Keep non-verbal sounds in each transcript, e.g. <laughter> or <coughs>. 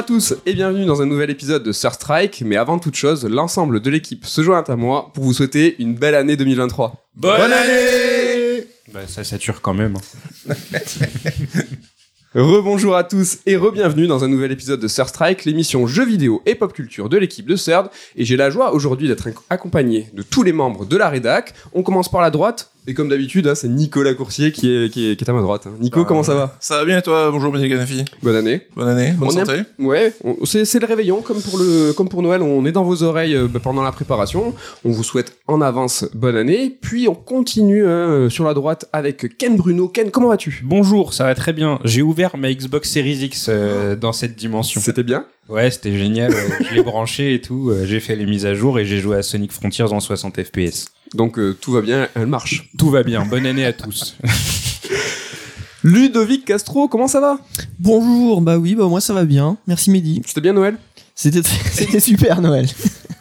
Bonjour à tous et bienvenue dans un nouvel épisode de Sur Strike. Mais avant toute chose, l'ensemble de l'équipe se joint à moi pour vous souhaiter une belle année 2023. Bonne, année Bah, ça sature quand même. hein. <laughs> Rebonjour à tous et re-bienvenue dans un nouvel épisode de Sur Strike, l'émission jeux vidéo et pop culture de l'équipe de CERD. Et j'ai la joie aujourd'hui d'être ac- accompagné de tous les membres de la rédac. On commence par la droite. Et comme d'habitude, hein, c'est Nicolas Coursier qui est, qui est, qui est à ma droite. hein. Nico, Ah. comment ça va Ça va bien et toi? Bonjour Béné Ganafi. Bonne année. Bonne année, bonne On est- santé. Ouais, on- c'est c'est le réveillon comme pour le comme pour Noël, on est dans vos oreilles euh, bah, pendant la préparation. On vous souhaite en avance bonne année, puis on continue hein, euh, sur la droite avec Ken Bruno. Ken, comment vas-tu? Bonjour, ça va très bien. J'ai ouvert ma Xbox Series X euh, dans cette dimension. C'était bien? Ouais, c'était génial. euh, je l'ai branché et tout. euh, j'ai fait les mises à jour et j'ai joué à Sonic Frontiers en 60 FPS. Donc euh, tout va bien, elle marche. Tout va bien. Bonne année à tous. <laughs> Ludovic Castro, comment ça va? Bonjour, bah oui, bah moi ça va bien. Merci Mehdi. C'était bien Noël? C'était <laughs> c'était super Noël. <laughs>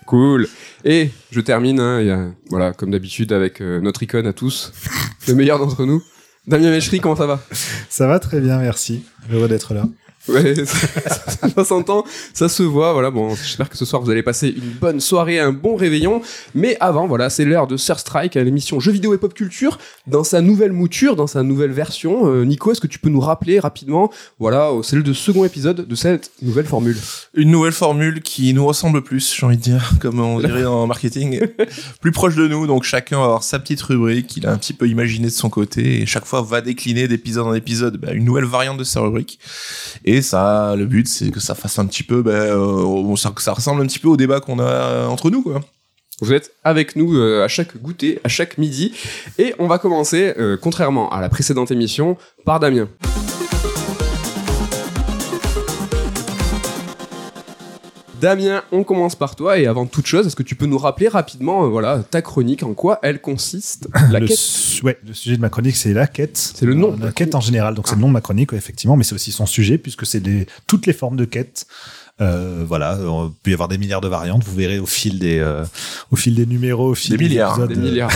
Cool. Et je termine, hein, il y a- voilà, comme d'habitude avec euh, notre icône à tous, le meilleur d'entre nous. Damien Méchery, comment ça va? Ça va très bien, merci. Heureux d'être là. Ouais, ça, ça s'entend, ça se voit. Voilà, bon, j'espère que ce soir vous allez passer une bonne soirée, un bon réveillon. Mais avant, voilà, c'est l'heure de Sur Strike, à l'émission jeux vidéo et pop culture, dans sa nouvelle mouture, dans sa nouvelle version. Euh, Nico, est-ce que tu peux nous rappeler rapidement, voilà, c'est le de second épisode de cette nouvelle formule? Une nouvelle formule qui nous ressemble plus, j'ai envie de dire, <laughs> comme on dirait en marketing. <laughs> plus proche de nous, donc chacun va avoir sa petite rubrique qu'il a un petit peu imaginé de son côté et chaque fois va décliner d'épisode en épisode bah, une nouvelle variante de sa rubrique. Et ça, le but c'est que ça fasse un petit peu, bah, euh, ça, ressemble un petit peu au débat qu'on a euh, entre nous, quoi. Vous êtes avec nous euh, à chaque goûter, à chaque midi. Et on va commencer, contrairement à la précédente émission, par Damien. Damien, on commence par toi et avant toute chose, est-ce que tu peux nous rappeler rapidement, euh, voilà, ta chronique, en quoi elle consiste <coughs> La le, quête. su- ouais, le sujet de ma chronique, c'est la quête. C'est le nom de La la quête en général. Donc, c'est le nom de ma chronique, ouais, effectivement, mais c'est aussi son sujet, puisque c'est toutes les formes de quête. Euh, voilà, il peut y avoir des milliards de variantes. Vous verrez au fil des, euh, au fil des numéros, au fil Des milliards, épisodes, Des euh, <laughs> milliards.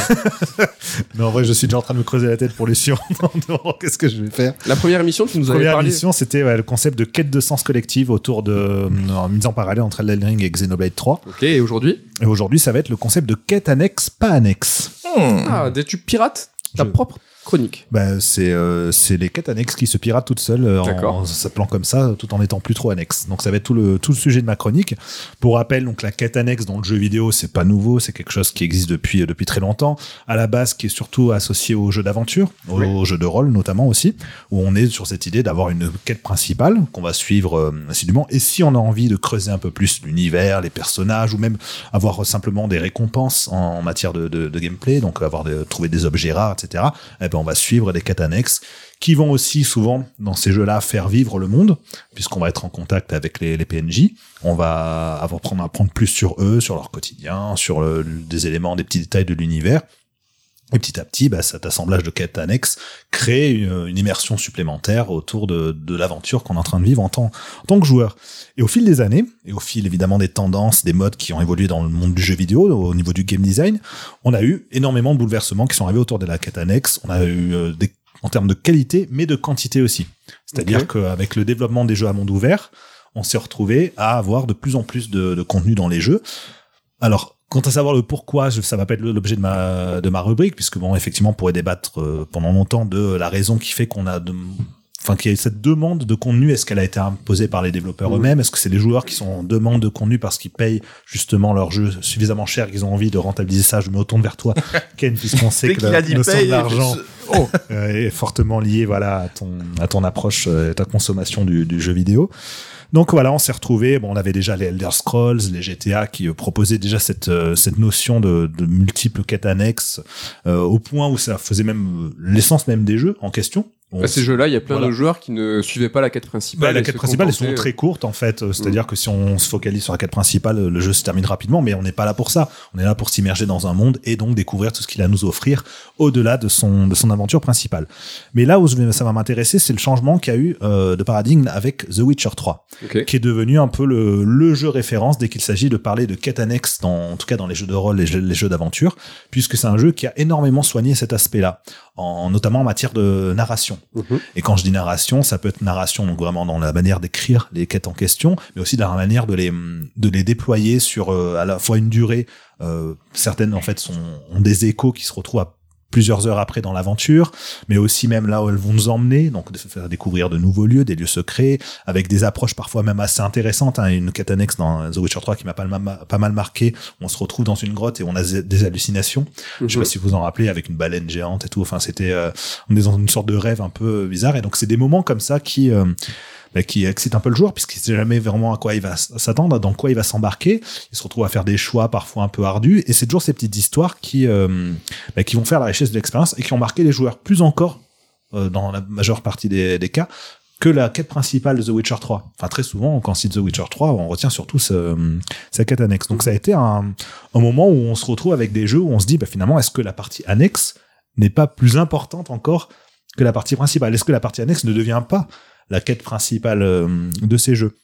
Mais en vrai, je suis déjà en train de me creuser la tête pour les suivants. <laughs> Qu'est-ce que je vais faire? La première émission, tu nous Première parlé. émission, c'était ouais, le concept de quête de sens collective autour de euh, en mise en parallèle entre Elden Ring et Xenoblade 3. Ok, et aujourd'hui? Et aujourd'hui, ça va être le concept de quête annexe, pas annexe. Hmm. Ah, des- tu pirates? Ta Je- propre chronique. Bah, c'est euh, c'est les quêtes annexes qui se piratent toutes seules euh, D'accord. en s'appelant comme ça, tout en étant plus trop annexes. Donc ça va être tout le tout le sujet de ma chronique. Pour rappel, donc la quête annexe dans le jeu vidéo, c'est pas nouveau, c'est quelque chose qui existe depuis depuis très longtemps. À la base, qui est surtout associé aux jeux d'aventure, aux Oui. jeux de rôle notamment aussi, où on est sur cette idée d'avoir une quête principale qu'on va suivre euh, assidûment. Et si on a envie de creuser un peu plus l'univers, les personnages, ou même avoir simplement des récompenses en, en matière de, de, de gameplay, donc avoir des, trouver des objets rares, etc. Eh ben on va suivre des quêtes annexes qui vont aussi souvent dans ces jeux-là faire vivre le monde, puisqu'on va être en contact avec les, PNJ. On va avoir prendre apprendre plus sur eux, sur leur quotidien, sur des éléments, des petits détails de l'univers. Et petit à petit, bah, cet assemblage de quêtes annexes crée une, une immersion supplémentaire autour de, de l'aventure qu'on est en train de vivre en tant, en tant que joueur. Et au fil des années, et au fil évidemment des tendances, des modes qui ont évolué dans le monde du jeu vidéo, au niveau du game design, on a eu énormément de bouleversements qui sont arrivés autour de la quête annexe. On a eu euh, des, en termes de qualité, mais de quantité aussi. C'est-à-dire qu'avec le développement des jeux à monde ouvert, on s'est retrouvé à avoir de plus en plus de, de contenu dans les jeux. Alors, quant à savoir le pourquoi, ça va pas être l'objet de ma, de ma rubrique, puisque bon, effectivement, on pourrait débattre euh, pendant longtemps de la raison qui fait qu'on a de, enfin, qu'il y a cette demande de contenu. Est-ce qu'elle a été imposée par les développeurs eux-mêmes? Est-ce que c'est les joueurs qui sont en demande de contenu parce qu'ils payent justement leur jeu suffisamment cher qu'ils ont envie de rentabiliser ça? Je me retourne vers toi, <laughs> Ken, puisqu'on sait que la notion l'argent oh, euh, est fortement lié voilà à ton à ton approche euh, à ta consommation du, du jeu vidéo donc voilà on s'est retrouvé bon on avait déjà les Elder Scrolls les GTA qui euh, proposaient déjà cette euh, cette notion de, de multiples quêtes annexes euh, au point où ça faisait même l'essence même des jeux en question. On Bah, ces jeux-là, il y a plein Voilà. de joueurs qui ne suivaient pas la quête principale. bah, la quête principale est souvent contentaient- très courte en fait, Euh, c'est-à-dire que si on se focalise sur la quête principale, le jeu se termine rapidement, mais on n'est pas là pour ça. On est là pour s'immerger dans un monde et donc découvrir tout ce qu'il a à nous offrir au-delà de son de son aventure principale. Mais là où ça va m'intéresser, c'est le changement qu'il y a eu euh, de paradigme avec The Witcher 3, Ok. qui est devenu un peu le, le jeu référence dès qu'il s'agit de parler de quête annexe, dans, en tout cas dans les jeux de rôle et les jeux, les jeux d'aventure, puisque c'est un jeu qui a énormément soigné cet aspect-là en, notamment en matière de narration. Mhm. Et quand je dis narration, ça peut être narration donc vraiment dans la manière d'écrire les quêtes en question, mais aussi dans la manière de les de les déployer sur euh, à la fois une durée. euh, certaines en fait sont ont des échos qui se retrouvent à plusieurs heures après dans l'aventure, mais aussi même là où elles vont nous emmener, donc de se faire découvrir de nouveaux lieux, des lieux secrets, avec des approches parfois même assez intéressantes. Hein. Une quête annexe dans The Witcher 3 qui m'a pas, mal- pas mal marqué. On se retrouve dans une grotte et on a des- hallucinations. Je sais pas si vous vous en rappelez, avec une baleine géante et tout. Enfin, c'était, euh, on est dans une sorte de rêve un peu bizarre. Et donc, c'est des moments comme ça qui, euh, bah, qui excitent un peu le joueur, puisqu'il sait jamais vraiment à quoi il va s'attendre, dans quoi il va s'embarquer. Il se retrouve à faire des choix parfois un peu ardus. Et c'est toujours ces petites histoires qui, euh, bah, qui vont faire la richesse de l'expérience et qui ont marqué les joueurs plus encore, euh, dans la majeure partie des, cas, que la quête principale de The Witcher 3. Enfin, très souvent, quand on cite The Witcher 3, on retient surtout sa quête annexe. Donc, ça a été un, un moment où on se retrouve avec des jeux où on se dit, bah, finalement, est-ce que la partie annexe n'est pas plus importante encore que la partie principale? Est-ce que la partie annexe ne devient pas la quête principale euh, de ces jeux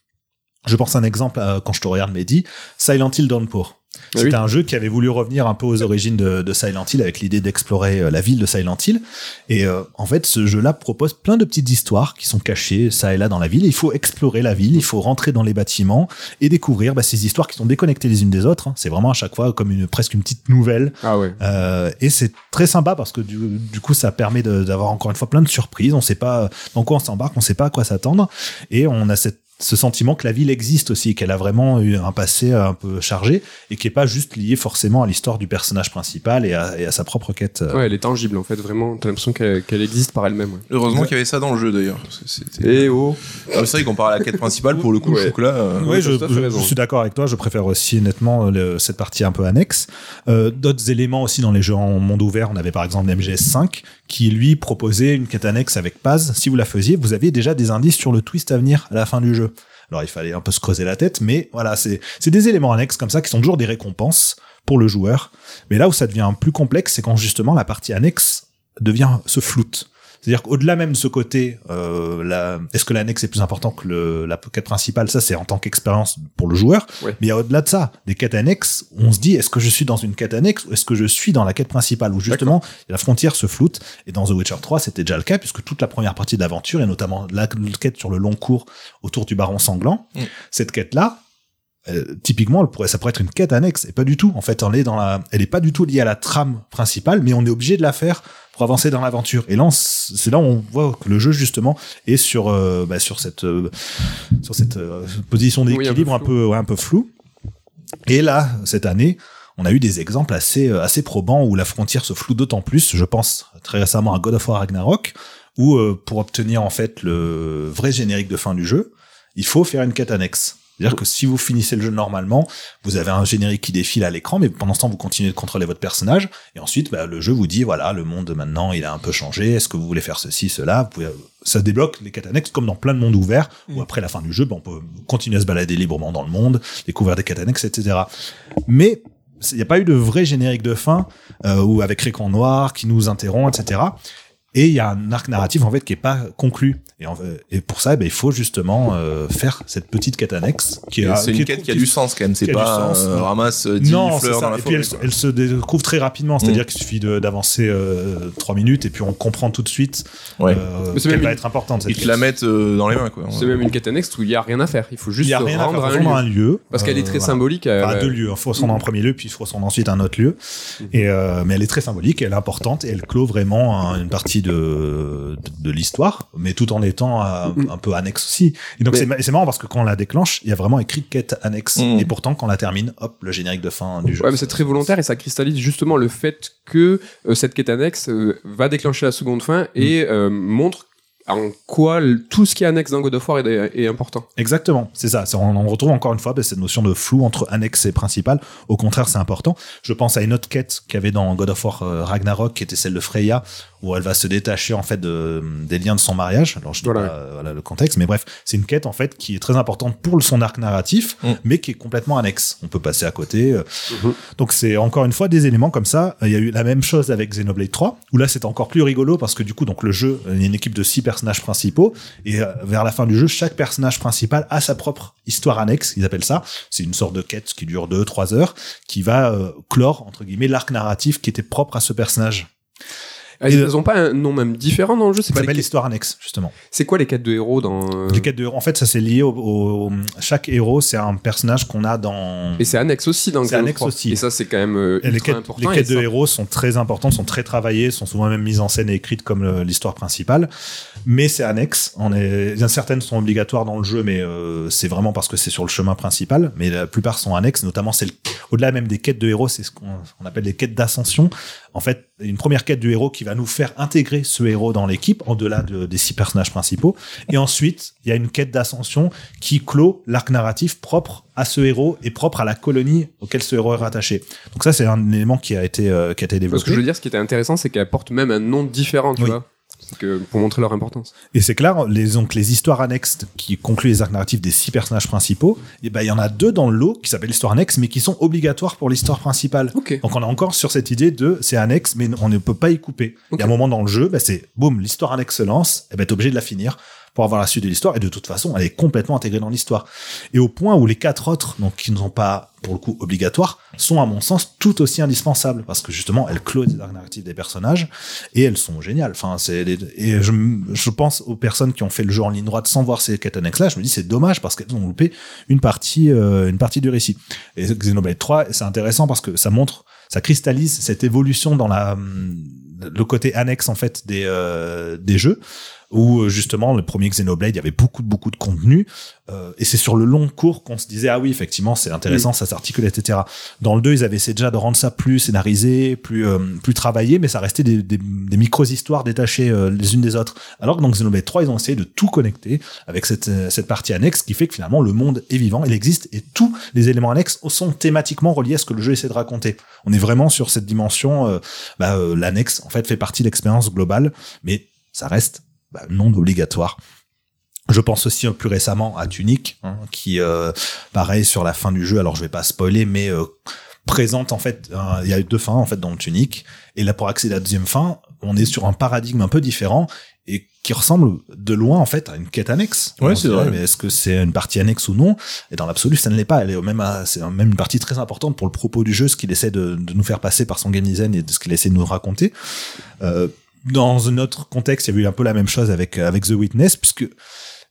Je pense à un exemple, euh, quand je te regarde, Mehdi, Silent Hill Downpour. Ah C'était oui. un jeu qui avait voulu revenir un peu aux origines de, de Silent Hill avec l'idée d'explorer euh, la ville de Silent Hill. Et euh, en fait, ce jeu-là propose plein de petites histoires qui sont cachées ça et là dans la ville. Il faut explorer la ville, il faut rentrer dans les bâtiments et découvrir bah, ces histoires qui sont déconnectées les unes des autres. hein. C'est vraiment à chaque fois comme une presque une petite nouvelle. Ah ouais. Euh, et c'est très sympa parce que du, du coup, ça permet d'avoir encore une fois plein de surprises. On sait pas dans quoi on s'embarque, on sait pas à quoi s'attendre, et on a cette ce sentiment que la ville existe aussi, qu'elle a vraiment eu un passé un peu chargé et qui est pas juste lié forcément à l'histoire du personnage principal et à, et à sa propre quête. Ouais, elle est tangible en fait, vraiment. T'as l'impression qu'elle existe par elle-même. ouais. Heureusement qu'il y avait ça dans le jeu d'ailleurs. Et oh Ah, c'est vrai qu'on parle à la quête principale, pour le coup, Ouais. je trouve que là. euh, Oui, je, suis d'accord avec toi. Je préfère aussi nettement le- cette partie un peu annexe. Euh, D'autres éléments aussi dans les jeux en monde ouvert, on avait par exemple MGS5 qui lui proposait une quête annexe avec Paz. Si vous la faisiez, vous aviez déjà des indices sur le twist à venir à la fin du jeu. Alors il fallait un peu se creuser la tête, mais voilà, c'est des éléments annexes comme ça qui sont toujours des récompenses pour le joueur. Mais là où ça devient plus complexe, c'est quand justement la partie annexe devient se floute. C'est-à-dire qu'au-delà même de ce côté, euh, la- est-ce que l'annexe est plus important que le, la quête principale? Ça, c'est en tant qu'expérience pour le joueur. Ouais. Mais au-delà de ça, des quêtes annexes, on se dit, est-ce que je suis dans une quête annexe ou est-ce que je suis dans la quête principale? Où justement, la frontière se floute. Et dans The Witcher 3, c'était déjà le cas, puisque toute la première partie de l'aventure, et notamment la quête sur le long cours autour du baron sanglant, Mm. cette quête-là, euh, typiquement, elle pourrait, ça pourrait être une quête annexe, et pas du tout. En fait, on est dans la, elle est pas du tout liée à la trame principale, mais on est obligé de la faire pour avancer dans l'aventure. Et là, c'est là où on voit que le jeu justement est sur, euh, bah, sur cette, euh, sur cette position Oui, un peu d'équilibre un peu, ouais, un peu floue. Et là, cette année, on a eu des exemples assez, euh, assez probants où la frontière se floue d'autant plus. Je pense très récemment à God of War Ragnarok, où euh, pour obtenir en fait le vrai générique de fin du jeu, il faut faire une quête annexe. C'est-à-dire que si vous finissez le jeu normalement, vous avez un générique qui défile à l'écran, mais pendant ce temps, vous continuez de contrôler votre personnage, et ensuite, bah, le jeu vous dit, voilà, le monde maintenant, il a un peu changé, est-ce que vous voulez faire ceci, cela, vous pouvez, ça débloque les quêtes annexes, comme dans plein de mondes ouverts, où après la fin du jeu, bah, on peut continuer à se balader librement dans le monde, découvrir des quêtes annexes, etc. Mais, il n'y a pas eu de vrai générique de fin, euh, ou avec écran noir, qui nous interrompt, etc. Et il y a un arc narratif en fait qui est pas conclu. Et, en fait- et pour ça, eh ben, il faut justement euh, faire cette petite quête annexe qui et est C'est une quête qui a du sens quand même. C'est pas sens, euh, non. ramasse euh, 10 non, c'est fleurs ça. dans la et puis elle, se découvre très rapidement, c'est-à-dire Mm. qu'il suffit de- d'avancer euh, trois minutes et puis on comprend tout de suite Ouais. euh, qu'elle même va une- être importante. cette Ils te quête. la mettent euh, dans les mains quoi. C'est même une quête annexe où il y a rien à faire. Il faut Il juste y a se rien à rendre faire, à faut un lieu. un lieu. Parce qu'elle est euh, très voilà. symbolique. euh, Enfin, à deux lieux. Il faut se rendre en premier lieu, puis il faut se rendre ensuite à un autre lieu. Et, euh, mais elle est très symbolique, elle est importante, et elle clôt vraiment un- une partie de, de, de l'histoire, mais tout en étant euh, Mm. un peu annexe aussi. Et donc Mais- c'est ma- c'est marrant parce que quand on la déclenche, il y a vraiment écrit quête annexe. Mm. Et pourtant, quand on la termine, hop, le générique de fin du jeu. Ouais, mais c'est très volontaire et ça cristallise justement le fait que euh, cette quête annexe euh, va déclencher la seconde fin et euh, montre en quoi tout ce qui est annexe dans God of War est, est important. Exactement, c'est ça. On, on retrouve encore une fois bah, cette notion de flou entre annexe et principal. Au contraire, c'est important. Je pense à une autre quête qu'il y avait dans God of War euh, Ragnarok, qui était celle de Freya, où elle va se détacher en fait de, des liens de son mariage. Alors je dis Voilà. pas voilà, le contexte, mais bref, c'est une quête en fait qui est très importante pour son arc narratif, Mm. mais qui est complètement annexe. On peut passer à côté. euh. Mhm. Donc c'est encore une fois des éléments comme ça. Il y a eu la même chose avec Xenoblade 3, où là c'est encore plus rigolo parce que du coup donc le jeu, il y a une équipe de six personnages principaux et euh, vers la fin du jeu, chaque personnage principal a sa propre histoire annexe, ils appellent ça. C'est une sorte de quête qui dure 2-3 heures, qui va euh, clore, entre guillemets, l'arc narratif qui était propre à ce personnage. Ah, Ils ont pas un nom même différent dans le jeu. C'est Ça s'appelle l'histoire annexe, justement. C'est quoi les quêtes de héros dans euh, Les quêtes de héros, en fait, ça c'est lié au, au- chaque héros, c'est un personnage qu'on a dans. Et c'est annexe aussi dans C'est annexe 3. aussi. Et ça, c'est quand même euh, les quêtes, important. les quêtes de ça- héros sont très importantes, sont très travaillées, sont souvent même mises en scène et écrites comme l'histoire principale. Mais c'est annexe. On est, certaines sont obligatoires dans le jeu, mais euh, c'est vraiment parce que c'est sur le chemin principal. Mais la plupart sont annexes, notamment celle, au-delà même des quêtes de héros, c'est ce qu'on on appelle les quêtes d'ascension. En fait, une première quête du héros qui va nous faire intégrer ce héros dans l'équipe, en-delà de- des six personnages principaux. Et ensuite, il y a une quête d'ascension qui clôt l'arc narratif propre à ce héros et propre à la colonie auquel ce héros est rattaché. Donc ça, c'est un élément qui a été, euh, qui a été Parce développé. que je veux dire, ce qui était intéressant, c'est qu'elles portent même un nom différent, tu Oui. vois. Que pour montrer leur importance. Et c'est clair, les, donc, les histoires annexes qui concluent les arcs narratifs des six personnages principaux, et ben, il y en a deux dans le lot qui s'appellent histoire annexe, mais qui sont obligatoires pour l'histoire principale. Donc on est encore sur cette idée de c'est annexe, mais on ne peut pas y couper. Il y a un moment dans le jeu, bah, c'est boum, l'histoire annexe se lance, et ben t'es obligé de la finir pour avoir la suite de l'histoire, et de toute façon, elle est complètement intégrée dans l'histoire. Et au point où les quatre autres, donc qui ne sont pas pour le coup obligatoires, sont à mon sens tout aussi indispensables, parce que justement, elles closent les arcs narratifs des personnages, et elles sont géniales. Enfin, c'est et je, je pense aux personnes qui ont fait le jeu en ligne droite sans voir ces quêtes annexes-là, je me dis c'est dommage parce qu'elles ont loupé une partie, euh, une partie du récit. Et Xenoblade 3, c'est intéressant parce que ça montre, ça cristallise cette évolution dans la, le côté annexe en fait des, euh, des jeux où euh, justement le premier Xenoblade il y avait beaucoup beaucoup de contenu euh, et c'est sur le long cours qu'on se disait ah oui effectivement c'est intéressant ça s'articule etc dans le 2 ils avaient essayé déjà de rendre ça plus scénarisé plus euh, plus travaillé mais ça restait des, des, des micro histoires détachées euh, les unes des autres. Alors que dans Xenoblade 3 ils ont essayé de tout connecter avec cette euh, cette partie annexe qui fait que finalement le monde est vivant il existe et tous les éléments annexes sont thématiquement reliés à ce que le jeu essaie de raconter. On est vraiment sur cette dimension euh, bah, euh, l'annexe en fait fait partie de l'expérience globale mais ça reste bah, non obligatoire. Je pense aussi euh, plus récemment à Tunic, hein, qui, euh, pareil, sur la fin du jeu, alors je vais pas spoiler, mais euh, présente en fait, il y a eu deux fins en fait dans le Tunic, et là pour accéder à la deuxième fin, on est sur un paradigme un peu différent et qui ressemble de loin en fait à une quête annexe. Ouais, c'est vrai. Mais est-ce que c'est une partie annexe ou non? Et dans l'absolu, ça ne l'est pas. Elle est même, à- c'est même une partie très importante pour le propos du jeu, ce qu'il essaie de, de nous faire passer par son game design et de ce qu'il essaie de nous raconter. Euh, dans un autre contexte, il y avait eu un peu la même chose avec avec The Witness, puisque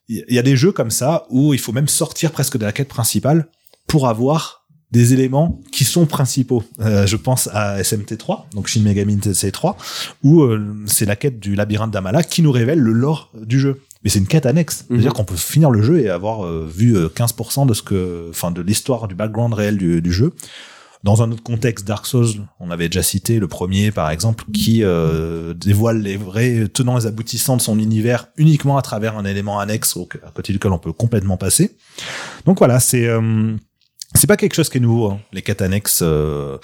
il y a des jeux comme ça où il faut même sortir presque de la quête principale pour avoir des éléments qui sont principaux. Euh, je pense à SMT3, donc Shin Megami Tensei 3, où euh, c'est la quête du labyrinthe d'Amala qui nous révèle le lore du jeu. Mais c'est une quête annexe. C'est-à-dire Mhm. qu'on peut finir le jeu et avoir euh, vu euh, 15% de ce que, enfin, de l'histoire, du background réel du, du jeu. Dans un autre contexte, Dark Souls, on avait déjà cité le premier, par exemple, qui euh, dévoile les vrais tenants et aboutissants de son univers uniquement à travers un élément annexe au- à côté duquel on peut complètement passer. Donc voilà, c'est euh, c'est pas quelque chose qui est nouveau, hein, les quêtes euh,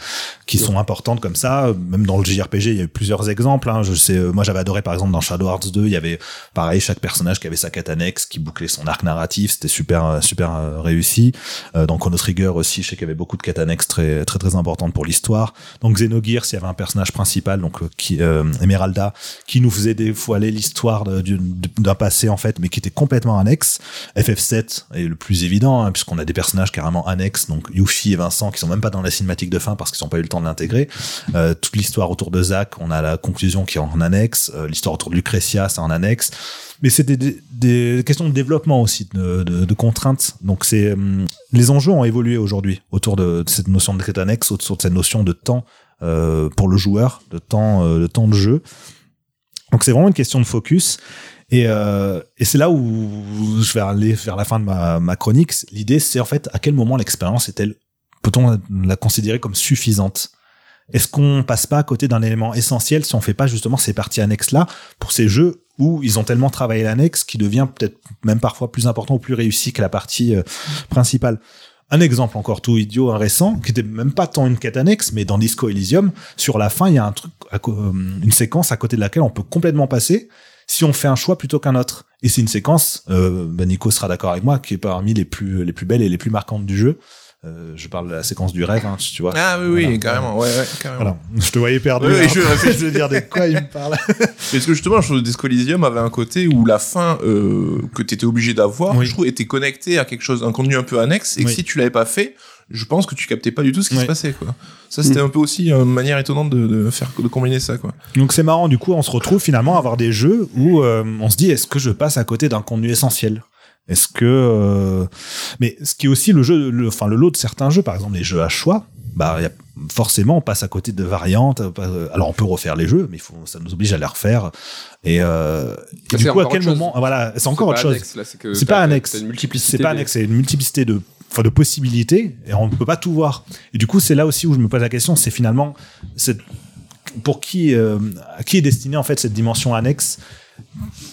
qui sont importantes comme ça. Même dans le JRPG, il y a eu plusieurs exemples. Hein. Je sais, euh, moi j'avais adoré par exemple dans Shadow Hearts 2, il y avait pareil chaque personnage qui avait sa quête qui bouclait son arc narratif. C'était super euh, super euh, réussi. Euh, dans Chrono Trigger aussi, je sais qu'il y avait beaucoup de quêtes très très très importantes pour l'histoire. Dans Xenogears, il y avait un personnage principal, donc qui euh, Emeralda, qui nous faisait dévoiler l'histoire d'un passé en fait, mais qui était complètement annexe. FF7 est le plus évident, hein, puisqu'on a des personnages carrément annexes, donc Yuffie et Vincent, qui sont même pas dans la cinématique de fin parce qu'ils n'ont pas eu le temps de l'intégrer. Euh, toute l'histoire autour de Zack, on a la conclusion qui est en annexe. Euh, l'histoire autour de Lucretia, c'est en annexe. Mais c'est des, questions de développement aussi, de, contraintes. Donc c'est hum, les enjeux ont évolué aujourd'hui autour de, cette notion de quête annexe, autour de cette notion de temps euh, pour le joueur, de temps, euh, de temps de jeu. Donc c'est vraiment une question de focus. Et, euh, et c'est là où je vais aller vers la fin de ma, chronique. L'idée, c'est en fait à quel moment l'expérience est-elle, peut-on la, considérer comme suffisante? Est-ce qu'on passe pas à côté d'un élément essentiel si on fait pas justement ces parties annexes-là pour ces jeux où ils ont tellement travaillé l'annexe qui devient peut-être même parfois plus important ou plus réussi que la partie euh, principale? Un exemple encore tout idiot, un récent, qui était même pas tant une quête annexe, mais dans Disco Elysium, sur la fin, il y a un truc, euh, une séquence à côté de laquelle on peut complètement passer si on fait un choix plutôt qu'un autre. Et c'est une séquence, euh, bah, Nico sera d'accord avec moi, qui est parmi les plus, les plus belles et les plus marquantes du jeu. Euh, je parle de la séquence du rêve, hein, tu vois. Ah oui, oui, carrément, ouais, ouais, carrément. Voilà. Je te voyais perdu. Oui, hein. je <laughs> je veux dire de quoi il me parle. <laughs> Parce que justement, je trouve que Disco Elysium avait un côté où la fin euh, que tu étais obligé d'avoir, Oui. je trouve, était connectée à quelque chose, un contenu un peu annexe, et que Oui. si tu l'avais pas fait, je pense que tu captais pas du tout ce qui se passait, quoi. Ça, c'était un peu aussi une manière étonnante de, de faire, de combiner ça, quoi. Donc c'est marrant, du coup, on se retrouve finalement à avoir des jeux où euh, on se dit est-ce que je passe à côté d'un contenu essentiel? Est-ce que euh, mais ce qui est aussi le jeu, le, enfin le lot de certains jeux, par exemple les jeux à choix, bah il y a, forcément on passe à côté de variantes. euh, Alors on peut refaire les jeux, mais faut, ça nous oblige à les refaire. Et, euh, du coup à quel chose. moment Voilà, c'est encore autre chose. c'est pas annexe. t'as une multiplicité C'est pas annexe, c'est une multiplicité de, enfin, de possibilités et on ne peut pas tout voir. Et du coup, c'est là aussi où je me pose la question, c'est finalement cette, pour qui, euh, à qui est destinée en fait cette dimension annexe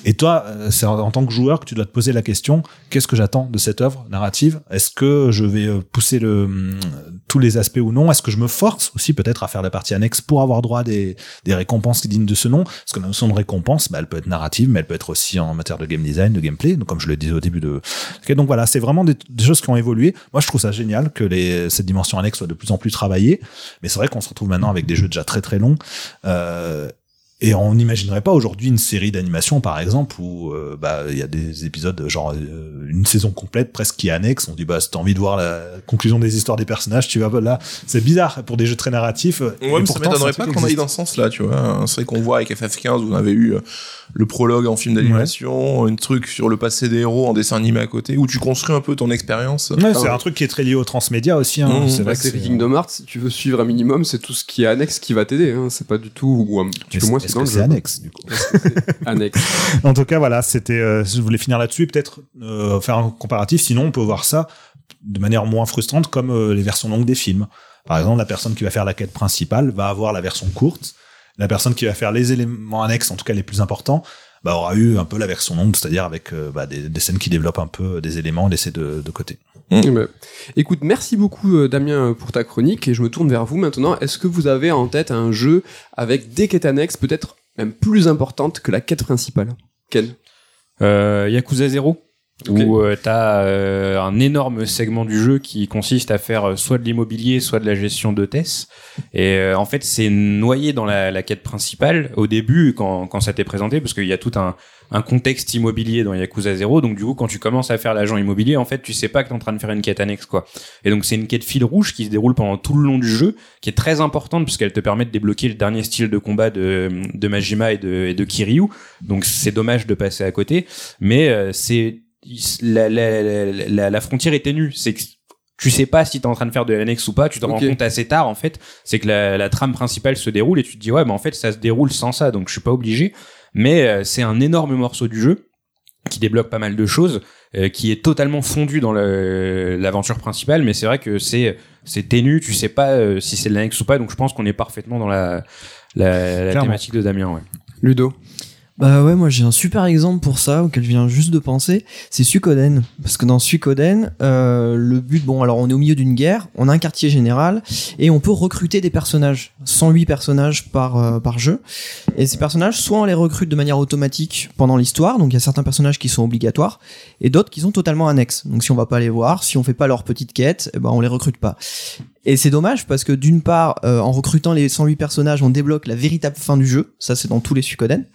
Et toi, euh, c'est en, tant que joueur que tu dois te poser la question qu'est-ce que j'attends de cette œuvre narrative? Est-ce que je vais euh, pousser hum, tous les aspects ou non? Est-ce que je me force aussi peut-être à faire la partie annexe pour avoir droit à des, des récompenses dignes de ce nom? Parce que la notion de récompense, bah, elle peut être narrative, mais elle peut être aussi en matière de game design, de gameplay. Donc, comme je le disais au début de. Donc voilà, c'est vraiment des, choses qui ont évolué. Moi, je trouve ça génial que cette dimension annexe soit de plus en plus travaillée. Mais c'est vrai qu'on se retrouve maintenant avec des jeux déjà très très longs. Euh, et on n'imaginerait pas aujourd'hui une série d'animation, par exemple, où euh, bah il y a des épisodes genre euh, une saison complète presque qui est annexe. On dit bah si t'as envie de voir la conclusion des histoires des personnages, tu vas là. C'est bizarre pour des jeux très narratifs. Ouais, Et mais ça pourtant, m'étonnerait c'est un pas qu'on aille dans ce sens-là, tu vois. C'est vrai qu'on voit avec FF15, où on avait eu euh, le prologue en film d'animation, un truc sur le passé des héros en dessin animé à côté, où tu construis un peu ton expérience. Ouais, c'est ouais. un truc qui est très lié au transmédia aussi. Hein. Mmh, c'est Bah, vrai que c'est Kingdom Hearts, si tu veux suivre un minimum, c'est tout ce qui est annexe qui va t'aider. Hein. C'est pas du tout, ou un petit peu moins c'est dans le jeu. annexe du coup <laughs> Annexe. En tout cas, voilà, c'était. euh, je voulais finir là-dessus, et peut-être euh, faire un comparatif. Sinon, on peut voir ça de manière moins frustrante, comme euh, les versions longues des films. Par exemple, la personne qui va faire la quête principale va avoir la version courte. La personne qui va faire les éléments annexes, en tout cas les plus importants, bah, aura eu un peu la version longue, c'est-à-dire avec euh, bah, des, des scènes qui développent un peu des éléments laissés de, de côté. Eh ben, écoute, merci beaucoup euh, Damien pour ta chronique et je me tourne vers vous maintenant. Est-ce que vous avez en tête un jeu avec des quêtes annexes peut-être même plus importantes que la quête principale? Ken? Euh, Yakuza 0 Ok. où euh, t'as euh, un énorme segment du jeu qui consiste à faire euh, soit de l'immobilier, soit de la gestion d'hôtesse. Et en fait, c'est noyé dans la, la quête principale au début quand, quand ça t'est présenté, parce qu'il y a tout un, un contexte immobilier dans Yakuza 0. Donc du coup, quand tu commences à faire l'agent immobilier, en fait, tu sais pas que t'es en train de faire une quête annexe, quoi. Et donc c'est une quête fil rouge qui se déroule pendant tout le long du jeu, qui est très importante puisqu'elle te permet de débloquer le dernier style de combat de, de Majima et de, et de Kiryu. Donc c'est dommage de passer à côté, mais euh, c'est la, la, la, la, frontière est ténue. C'est que tu sais pas si t'es en train de faire de l'annexe ou pas. Tu te rends compte assez tard en fait. C'est que la, la trame principale se déroule et tu te dis ouais, mais en fait ça se déroule sans ça, donc je suis pas obligé. Mais euh, c'est un énorme morceau du jeu qui débloque pas mal de choses, euh, qui est totalement fondu dans l'aventure principale. Mais c'est vrai que c'est c'est ténu. Tu sais pas euh, si c'est de l'annexe ou pas. Donc je pense qu'on est parfaitement dans la la, la thématique de Damien. Ouais. Ludo Bah ouais, moi j'ai un super exemple pour ça auquel je viens juste de penser, c'est Suikoden. Parce que dans Suikoden, euh, le but, bon alors on est au milieu d'une guerre, on a un quartier général et on peut recruter des personnages, 108 personnages par euh, par jeu. Et ces personnages, soit on les recrute de manière automatique pendant l'histoire, donc il y a certains personnages qui sont obligatoires et d'autres qui sont totalement annexes. Donc si on va pas les voir, si on fait pas leur petite quête, eh ben on les recrute pas. Et c'est dommage parce que d'une part, euh, en recrutant les 108 personnages, on débloque la véritable fin du jeu. Ça, c'est dans tous les Suikoden.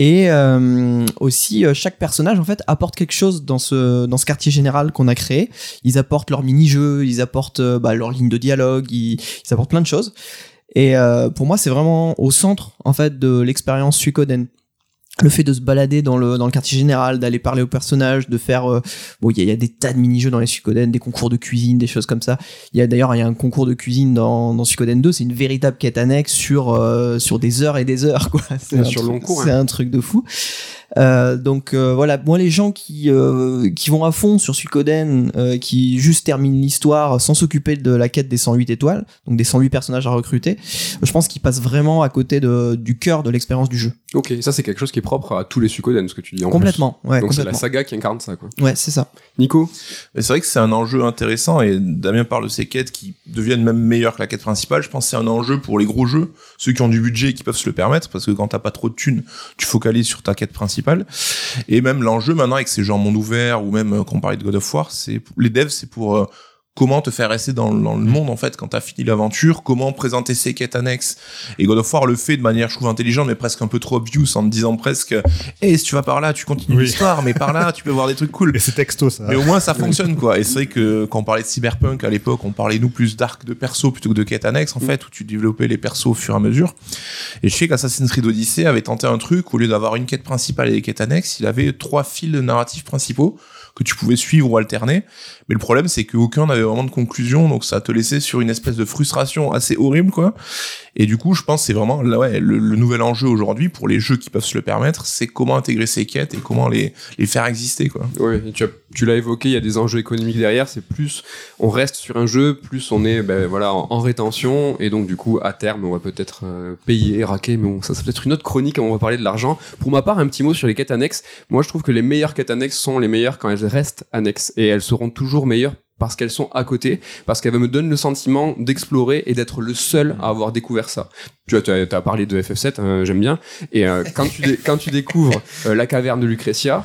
Et euh, aussi, euh, chaque personnage en fait apporte quelque chose dans ce dans ce quartier général qu'on a créé. Ils apportent leur mini-jeux, ils apportent euh, bah, leur ligne de dialogue, ils, ils apportent plein de choses. Et euh, pour moi, c'est vraiment au centre en fait de l'expérience Suikoden. Le fait de se balader dans le dans le quartier général, d'aller parler aux personnages, de faire euh, bon, il y, a- il y a des tas de mini-jeux dans les Suikoden, des concours de cuisine, des choses comme ça. Il y a d'ailleurs il y a un concours de cuisine dans dans Suikoden 2, c'est une véritable quête annexe sur euh, sur des heures et des heures quoi. <laughs> C'est un Sur le truc- long cours, C'est hein. un truc de fou. Euh, donc euh, voilà, moi les gens qui euh, qui vont à fond sur Suikoden, euh, qui juste terminent l'histoire sans s'occuper de la quête des 108 étoiles, donc des 108 personnages à recruter, je pense qu'ils passent vraiment à côté de, du cœur de l'expérience du jeu. Ok, ça c'est quelque chose qui est propre à tous les Suikoden, ce que tu dis en complètement, ouais, plus. Donc c'est la saga qui incarne ça, quoi. Ouais, c'est ça. Nico Mais c'est vrai que c'est un enjeu intéressant et Damien parle de ces quêtes qui deviennent même meilleures que la quête principale. Je pense que c'est un enjeu pour les gros jeux, ceux qui ont du budget et qui peuvent se le permettre, parce que quand t'as pas trop de thunes, tu focalises sur ta quête principale. Et même l'enjeu maintenant avec ces jeux en monde ouvert ou même euh, quand on parlait de God of War, c'est les devs, c'est pour euh, comment te faire rester dans, dans le monde en fait quand t'as fini l'aventure, comment présenter ses quêtes annexes. Et God of War le fait de manière, je trouve, intelligente, mais presque un peu trop obvious en te disant presque, hey, si tu vas par là, tu continues Oui. l'histoire, mais par là, tu peux voir des trucs cool. <laughs> Et c'est texto, ça. Mais au moins ça fonctionne quoi. Et c'est vrai que quand on parlait de cyberpunk à l'époque, on parlait nous plus d'arc de perso plutôt que de quête annexe en fait, où tu développais les persos au fur et à mesure. Et je sais qu'Assassin's Creed Odyssey avait tenté un truc, au lieu d'avoir une quête principale et des quêtes annexes, il avait trois fils narratifs principaux que tu pouvais suivre ou alterner. Mais le problème, c'est qu'aucun n'avait vraiment de conclusion, donc ça te laissait sur une espèce de frustration assez horrible, quoi. Et du coup, je pense que c'est vraiment là, ouais, le, nouvel enjeu aujourd'hui pour les jeux qui peuvent se le permettre, c'est comment intégrer ces quêtes et comment les, les faire exister, quoi. Ouais, tu, tu l'as évoqué, il y a des enjeux économiques derrière. C'est plus on reste sur un jeu, plus on est ben, voilà en, en rétention, et donc du coup à terme on va peut-être euh, payer, raquer, mais bon, ça c'est peut-être une autre chronique. On va parler de l'argent. Pour ma part, un petit mot sur les quêtes annexes. Moi, je trouve que les meilleures quêtes annexes sont les meilleures quand elles restent annexes, et elles seront toujours meilleures parce qu'elles sont à côté, parce qu'elles me donnent le sentiment d'explorer et d'être le seul à avoir découvert ça. Tu vois, tu as, parlé de FF7, hein, j'aime bien. Et euh, quand, tu quand tu découvres euh, la caverne de Lucretia,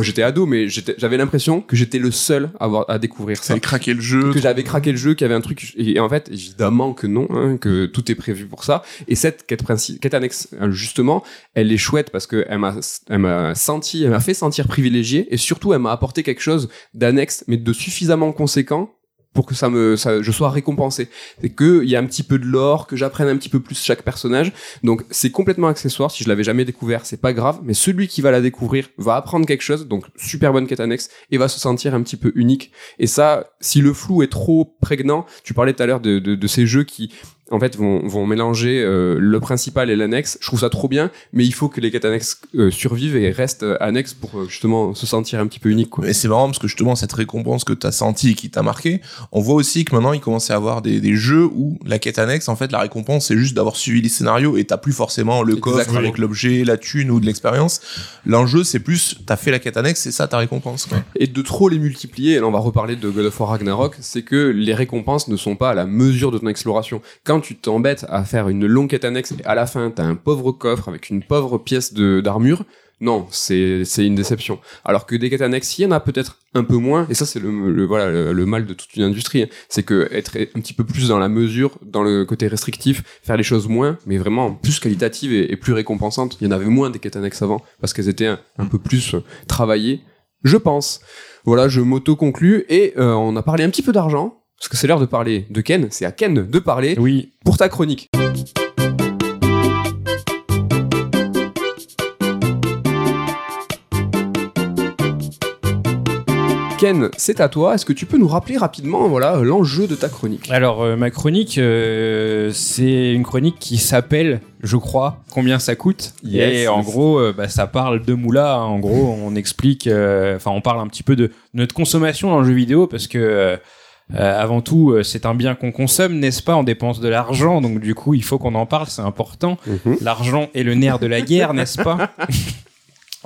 j'étais ado, mais j'avais l'impression que j'étais le seul à, avoir, à découvrir ça. Craquer le jeu. Que j'avais craqué le jeu, qu'il y avait un truc. Et en fait, évidemment que non, hein, que tout est prévu pour ça. Et cette quête, princi- quête annexe, euh, justement, elle est chouette parce que elle m'a, elle m'a senti, elle m'a fait sentir privilégié. Et surtout, elle m'a apporté quelque chose d'annexe, mais de suffisamment conséquent pour que ça me, ça, je sois récompensé. C'est que il y a un petit peu de lore, que j'apprenne un petit peu plus chaque personnage. Donc c'est complètement accessoire. Si je l'avais jamais découvert, c'est pas grave. Mais celui qui va la découvrir va apprendre quelque chose. Donc super bonne quête annexe et va se sentir un petit peu unique. Et ça, si le flou est trop prégnant, tu parlais tout à l'heure de, de, de ces jeux qui en fait vont, vont mélanger euh, le principal et l'annexe. Je trouve ça trop bien, mais il faut que les quêtes annexes euh, survivent et restent euh, annexes pour justement se sentir un petit peu unique. Quoi. Et c'est marrant parce que justement cette récompense que t'as senti et qui t'a marqué, on voit aussi que maintenant il commence à y avoir des, des jeux où la quête annexe, en fait la récompense c'est juste d'avoir suivi les scénarios et t'as plus forcément le coffre avec l'objet, la thune ou de l'expérience. L'enjeu c'est plus t'as fait la quête annexe, c'est ça ta récompense. Quoi. Et de trop les multiplier, et là on va reparler de God of War Ragnarok, c'est que les récompenses ne sont pas à la mesure de ton exploration. Quand tu t'embêtes à faire une longue quête annexe et à la fin t'as un pauvre coffre avec une pauvre pièce d'armure, non, c'est une déception. Alors que des quêtes annexes, il y en a peut-être un peu moins, et ça c'est le, voilà le, mal de toute une industrie, hein. c'est que être un petit peu plus dans la mesure, dans le côté restrictif, faire les choses moins, mais vraiment plus qualitatives et, plus récompensantes. Il y en avait moins des quêtes annexes avant parce qu'elles étaient un, peu plus euh, travaillées, je pense. Voilà, je m'auto-conclus et euh, on a parlé un petit peu d'argent. Parce que c'est l'heure de parler de Ken, c'est à Ken de parler Oui, pour ta chronique. Ken, c'est à toi. Est-ce que tu peux nous rappeler rapidement voilà l'enjeu de ta chronique? Alors, euh, ma chronique, euh, c'est une chronique qui s'appelle, je crois, Combien ça coûte? Yes. Et en gros, euh, bah, ça parle de moula. hein. En gros, on explique, enfin, on parle un petit peu de notre consommation dans le jeu vidéo parce que. Euh, avant tout, euh, c'est un bien qu'on consomme, n'est-ce pas On dépense de l'argent, donc du coup, il faut qu'on en parle, c'est important. L'argent est le nerf de la guerre, n'est-ce pas <laughs>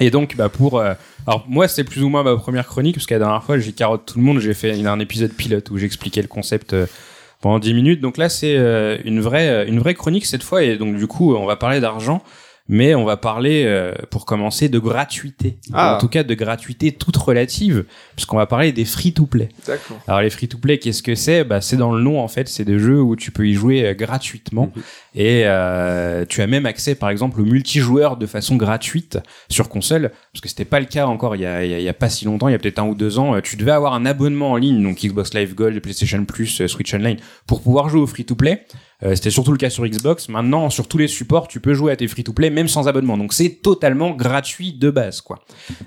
Et donc, bah pour, euh, alors moi, c'est plus ou moins ma première chronique parce que la dernière fois, j'ai carotte tout le monde, j'ai fait un épisode pilote où j'expliquais le concept euh, pendant 10 minutes. Donc là, c'est euh, une vraie, une vraie chronique cette fois, et donc du coup, on va parler d'argent. Mais on va parler, euh, pour commencer, de gratuité. Ah. En tout cas, de gratuité toute relative, puisqu'on va parler des free-to-play. D'accord. Alors les free-to-play, qu'est-ce que c'est? Bah, C'est dans le nom en fait, c'est des jeux où tu peux y jouer euh, gratuitement Mhm. et euh, tu as même accès par exemple au multijoueur de façon gratuite sur console, parce que c'était pas le cas encore il y a, il y a- il y a pas si longtemps, il y a peut-être un ou deux ans, euh, tu devais avoir un abonnement en ligne, donc Xbox Live Gold, PlayStation Plus, euh, Switch Online, pour pouvoir jouer au free-to-play. Euh, c'était surtout le cas sur Xbox. Maintenant, sur tous les supports, tu peux jouer à tes free-to-play même sans abonnement. Donc c'est totalement gratuit de base, quoi.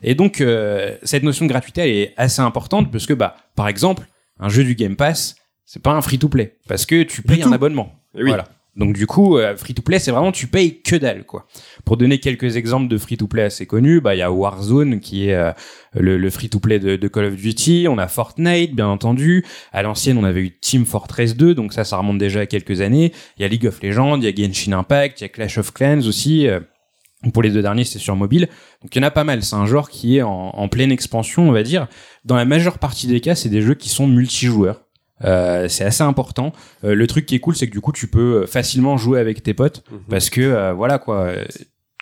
Et donc euh, cette notion de gratuité elle est assez importante parce que bah par exemple un jeu du Game Pass c'est pas un free-to-play parce que tu payes un abonnement. Eh oui. Voilà. Donc du coup euh, free-to-play c'est vraiment tu payes que dalle quoi. Pour donner quelques exemples de free-to-play assez connus, bah il y a Warzone qui est euh, le, le free-to-play de, de Call of Duty, on a Fortnite bien entendu. À l'ancienne on avait eu Team Fortress 2 donc ça ça remonte déjà à quelques années. Il y a League of Legends, il y a Genshin Impact, il y a Clash of Clans aussi. euh, pour les deux derniers, c'est sur mobile. Donc il y en a pas mal. C'est un genre qui est en, en pleine expansion, on va dire. Dans la majeure partie des cas, c'est des jeux qui sont multijoueurs. Euh, c'est assez important. Euh, le truc qui est cool, c'est que du coup, tu peux facilement jouer avec tes potes Mhm. parce que euh, voilà quoi. euh,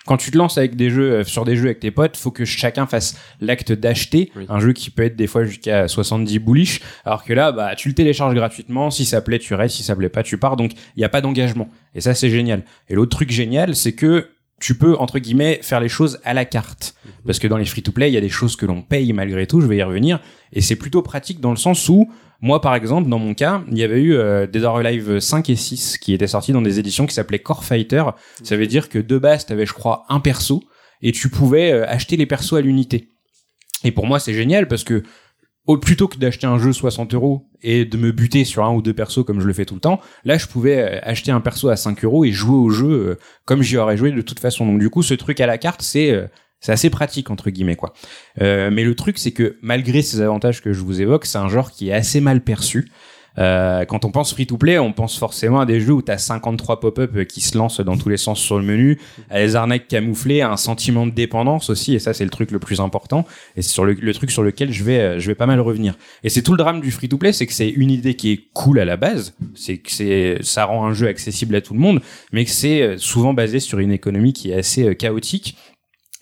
quand tu te lances avec des jeux euh, sur des jeux avec tes potes, faut que chacun fasse l'acte d'acheter Oui. un jeu qui peut être des fois jusqu'à 70 bullish, alors que là, bah, tu le télécharges gratuitement. Si ça plaît, tu restes. Si ça plaît pas, tu pars. Donc, il n'y a pas d'engagement. Et ça, c'est génial. Et l'autre truc génial, c'est que tu peux entre guillemets faire les choses à la carte parce que dans les free to play il y a des choses que l'on paye malgré tout je vais y revenir et c'est plutôt pratique dans le sens où moi par exemple dans mon cas il y avait eu euh, Dead or Alive 5 et 6 qui étaient sortis dans des éditions qui s'appelaient Core Fighter ça veut dire que de base t'avais je crois un perso et tu pouvais euh, acheter les persos à l'unité et pour moi c'est génial parce que plutôt que d'acheter un jeu 60 euros et de me buter sur un ou deux persos comme je le fais tout le temps, là je pouvais euh, acheter un perso à 5 euros et jouer au jeu euh, comme j'y aurais joué de toute façon. Donc du coup ce truc à la carte c'est c'est assez pratique entre guillemets quoi. Euh, mais le truc c'est que malgré ces avantages que je vous évoque, c'est un genre qui est assez mal perçu. Euh, quand on pense free-to-play, on pense forcément à des jeux où t'as 53 pop-up euh, qui se lancent dans tous les sens sur le menu, à des arnaques camouflées, à un sentiment de dépendance aussi, et ça c'est le truc le plus important, et c'est sur le, le truc sur lequel je vais, euh, je vais pas mal revenir. Et c'est tout le drame du free-to-play, c'est que c'est une idée qui est cool à la base, c'est que c'est, ça rend un jeu accessible à tout le monde, mais que c'est euh, souvent basé sur une économie qui est assez chaotique.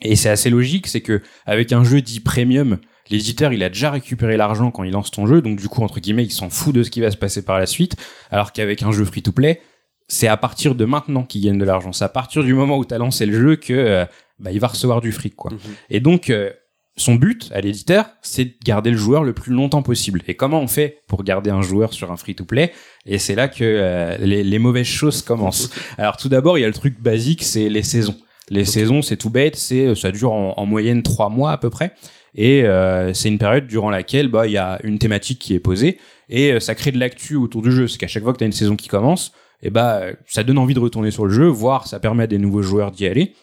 Et c'est assez logique, c'est que avec un jeu dit premium, l'éditeur il a déjà récupéré l'argent quand il lance ton jeu, donc du coup entre guillemets il s'en fout de ce qui va se passer par la suite, alors qu'avec un jeu free to play, c'est à partir de maintenant qu'il gagne de l'argent, c'est à partir du moment où tu as lancé le jeu que euh, bah, il va recevoir du fric quoi. Mhm. Et donc euh, son but à l'éditeur, c'est de garder le joueur le plus longtemps possible. Et comment on fait pour garder un joueur sur un free to play Et c'est là que euh, les, les mauvaises choses commencent. <laughs> Alors tout d'abord, il y a le truc basique, c'est les saisons. Les saisons, c'est tout bête, c'est ça dure en, en moyenne trois mois à peu près, et euh, c'est une période durant laquelle bah il y a une thématique qui est posée et euh, ça crée de l'actu autour du jeu. C'est qu'à chaque fois que tu as une saison qui commence, et bah euh, ça donne envie de retourner sur le jeu, voire ça permet à des nouveaux joueurs d'y aller.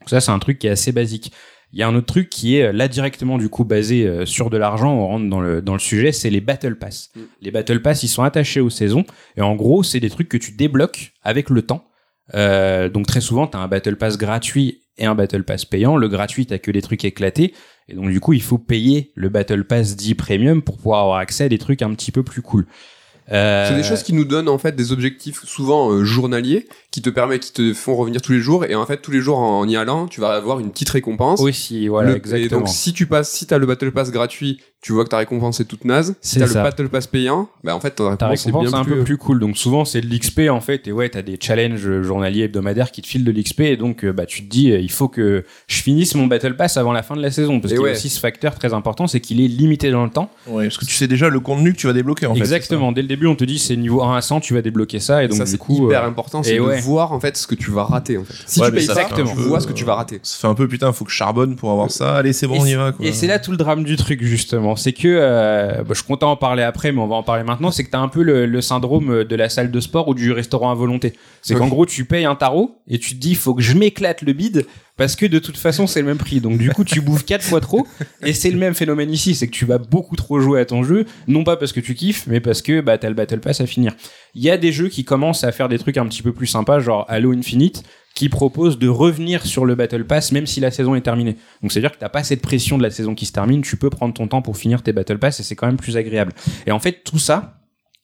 Donc ça c'est un truc qui est assez basique. Il y a un autre truc qui est euh, là directement du coup basé euh, sur de l'argent, on rentre dans le dans le sujet, c'est les battle pass. Mm. Les battle pass, ils sont attachés aux saisons et en gros, c'est des trucs que tu débloques avec le temps. Euh, donc très souvent, tu as un battle pass gratuit et un battle pass payant. Le gratuit, t'as que des trucs éclatés. Et donc du coup, il faut payer le battle pass dit premium pour pouvoir avoir accès à des trucs un petit peu plus cool. Euh, C'est des choses qui nous donnent en fait des objectifs souvent euh, journaliers qui te permettent, qui te font revenir tous les jours et en fait tous les jours en y allant, tu vas avoir une petite récompense. aussi, voilà, Le- exactement. Et donc si tu passes, si t'as le battle pass gratuit, tu vois que ta récompense est toute naze. Si t'as le battle pass payant, bah en fait ta Ta récompense, récompense est est bien un plus, peu plus cool. Donc souvent c'est de l'XP en fait. Et ouais, t'as des challenges journaliers hebdomadaires qui te filent de l'XP. Et donc euh, bah tu te dis, euh, il faut que je finisse mon battle pass avant la fin de la saison. Parce qu'il y a aussi ce facteur très important, c'est qu'il est limité dans le temps. Ouais, parce que tu sais déjà le contenu que tu vas débloquer en fait. Exactement. Dès le début, on te dit c'est niveau 1 à 100, tu vas débloquer ça. Et donc ça du coup, hyper euh, important, c'est de ouais. voir en fait ce que tu vas rater en fait. Si Ouais, tu payes ça, tu un vois ce que tu vas rater. Ça fait un peu putain, faut que je charbonne pour avoir ça. Allez, c'est bon, on y va. Et c'est là tout le drame du truc justement, c'est que euh, bah, je comptais en parler après, mais on va en parler maintenant. C'est que t'as un peu le, le syndrome de la salle de sport ou du restaurant à volonté. C'est qu'en gros tu payes un tarot et tu te dis faut que je m'éclate le bide parce que de toute façon c'est le même prix. Donc du coup tu bouffes quatre fois trop et c'est le même phénomène ici, c'est que tu vas beaucoup trop jouer à ton jeu, non pas parce que tu kiffes, mais parce que bah t'as le battle pass à finir. Il y a des jeux qui commencent à faire des trucs un petit peu plus sympas, genre Halo Infinite qui propose de revenir sur le Battle Pass même si la saison est terminée. Donc c'est-à-dire que t'as pas cette pression de la saison qui se termine, tu peux prendre ton temps pour finir tes Battle Pass et c'est quand même plus agréable. Et en fait tout ça,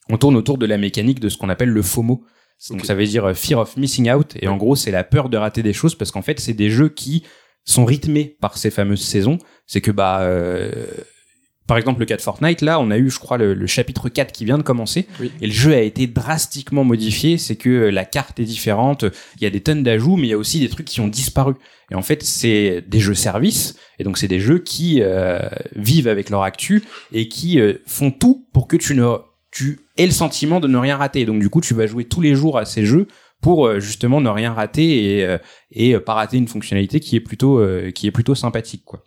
on tourne autour de la mécanique de ce qu'on appelle le FOMO. Donc ça veut dire euh, Fear of Missing Out et en gros c'est la peur de rater des choses parce qu'en fait c'est des jeux qui sont rythmés par ces fameuses saisons. C'est que bah euh, par exemple, le cas de Fortnite, là, on a eu, je crois, le, le chapitre 4 qui vient de commencer. Oui. Et le jeu a été drastiquement modifié. C'est que euh, la carte est différente. Il y a des tonnes d'ajouts, mais il y a aussi des trucs qui ont disparu. Et en fait, c'est des jeux services. Et donc, c'est des jeux qui euh, vivent avec leur actu et qui euh, font tout pour que tu ne, tu aies le sentiment de ne rien rater. Et donc, du coup, tu vas jouer tous les jours à ces jeux pour euh, justement ne rien rater et, euh, et pas rater une fonctionnalité qui est plutôt, euh, qui est plutôt sympathique, quoi.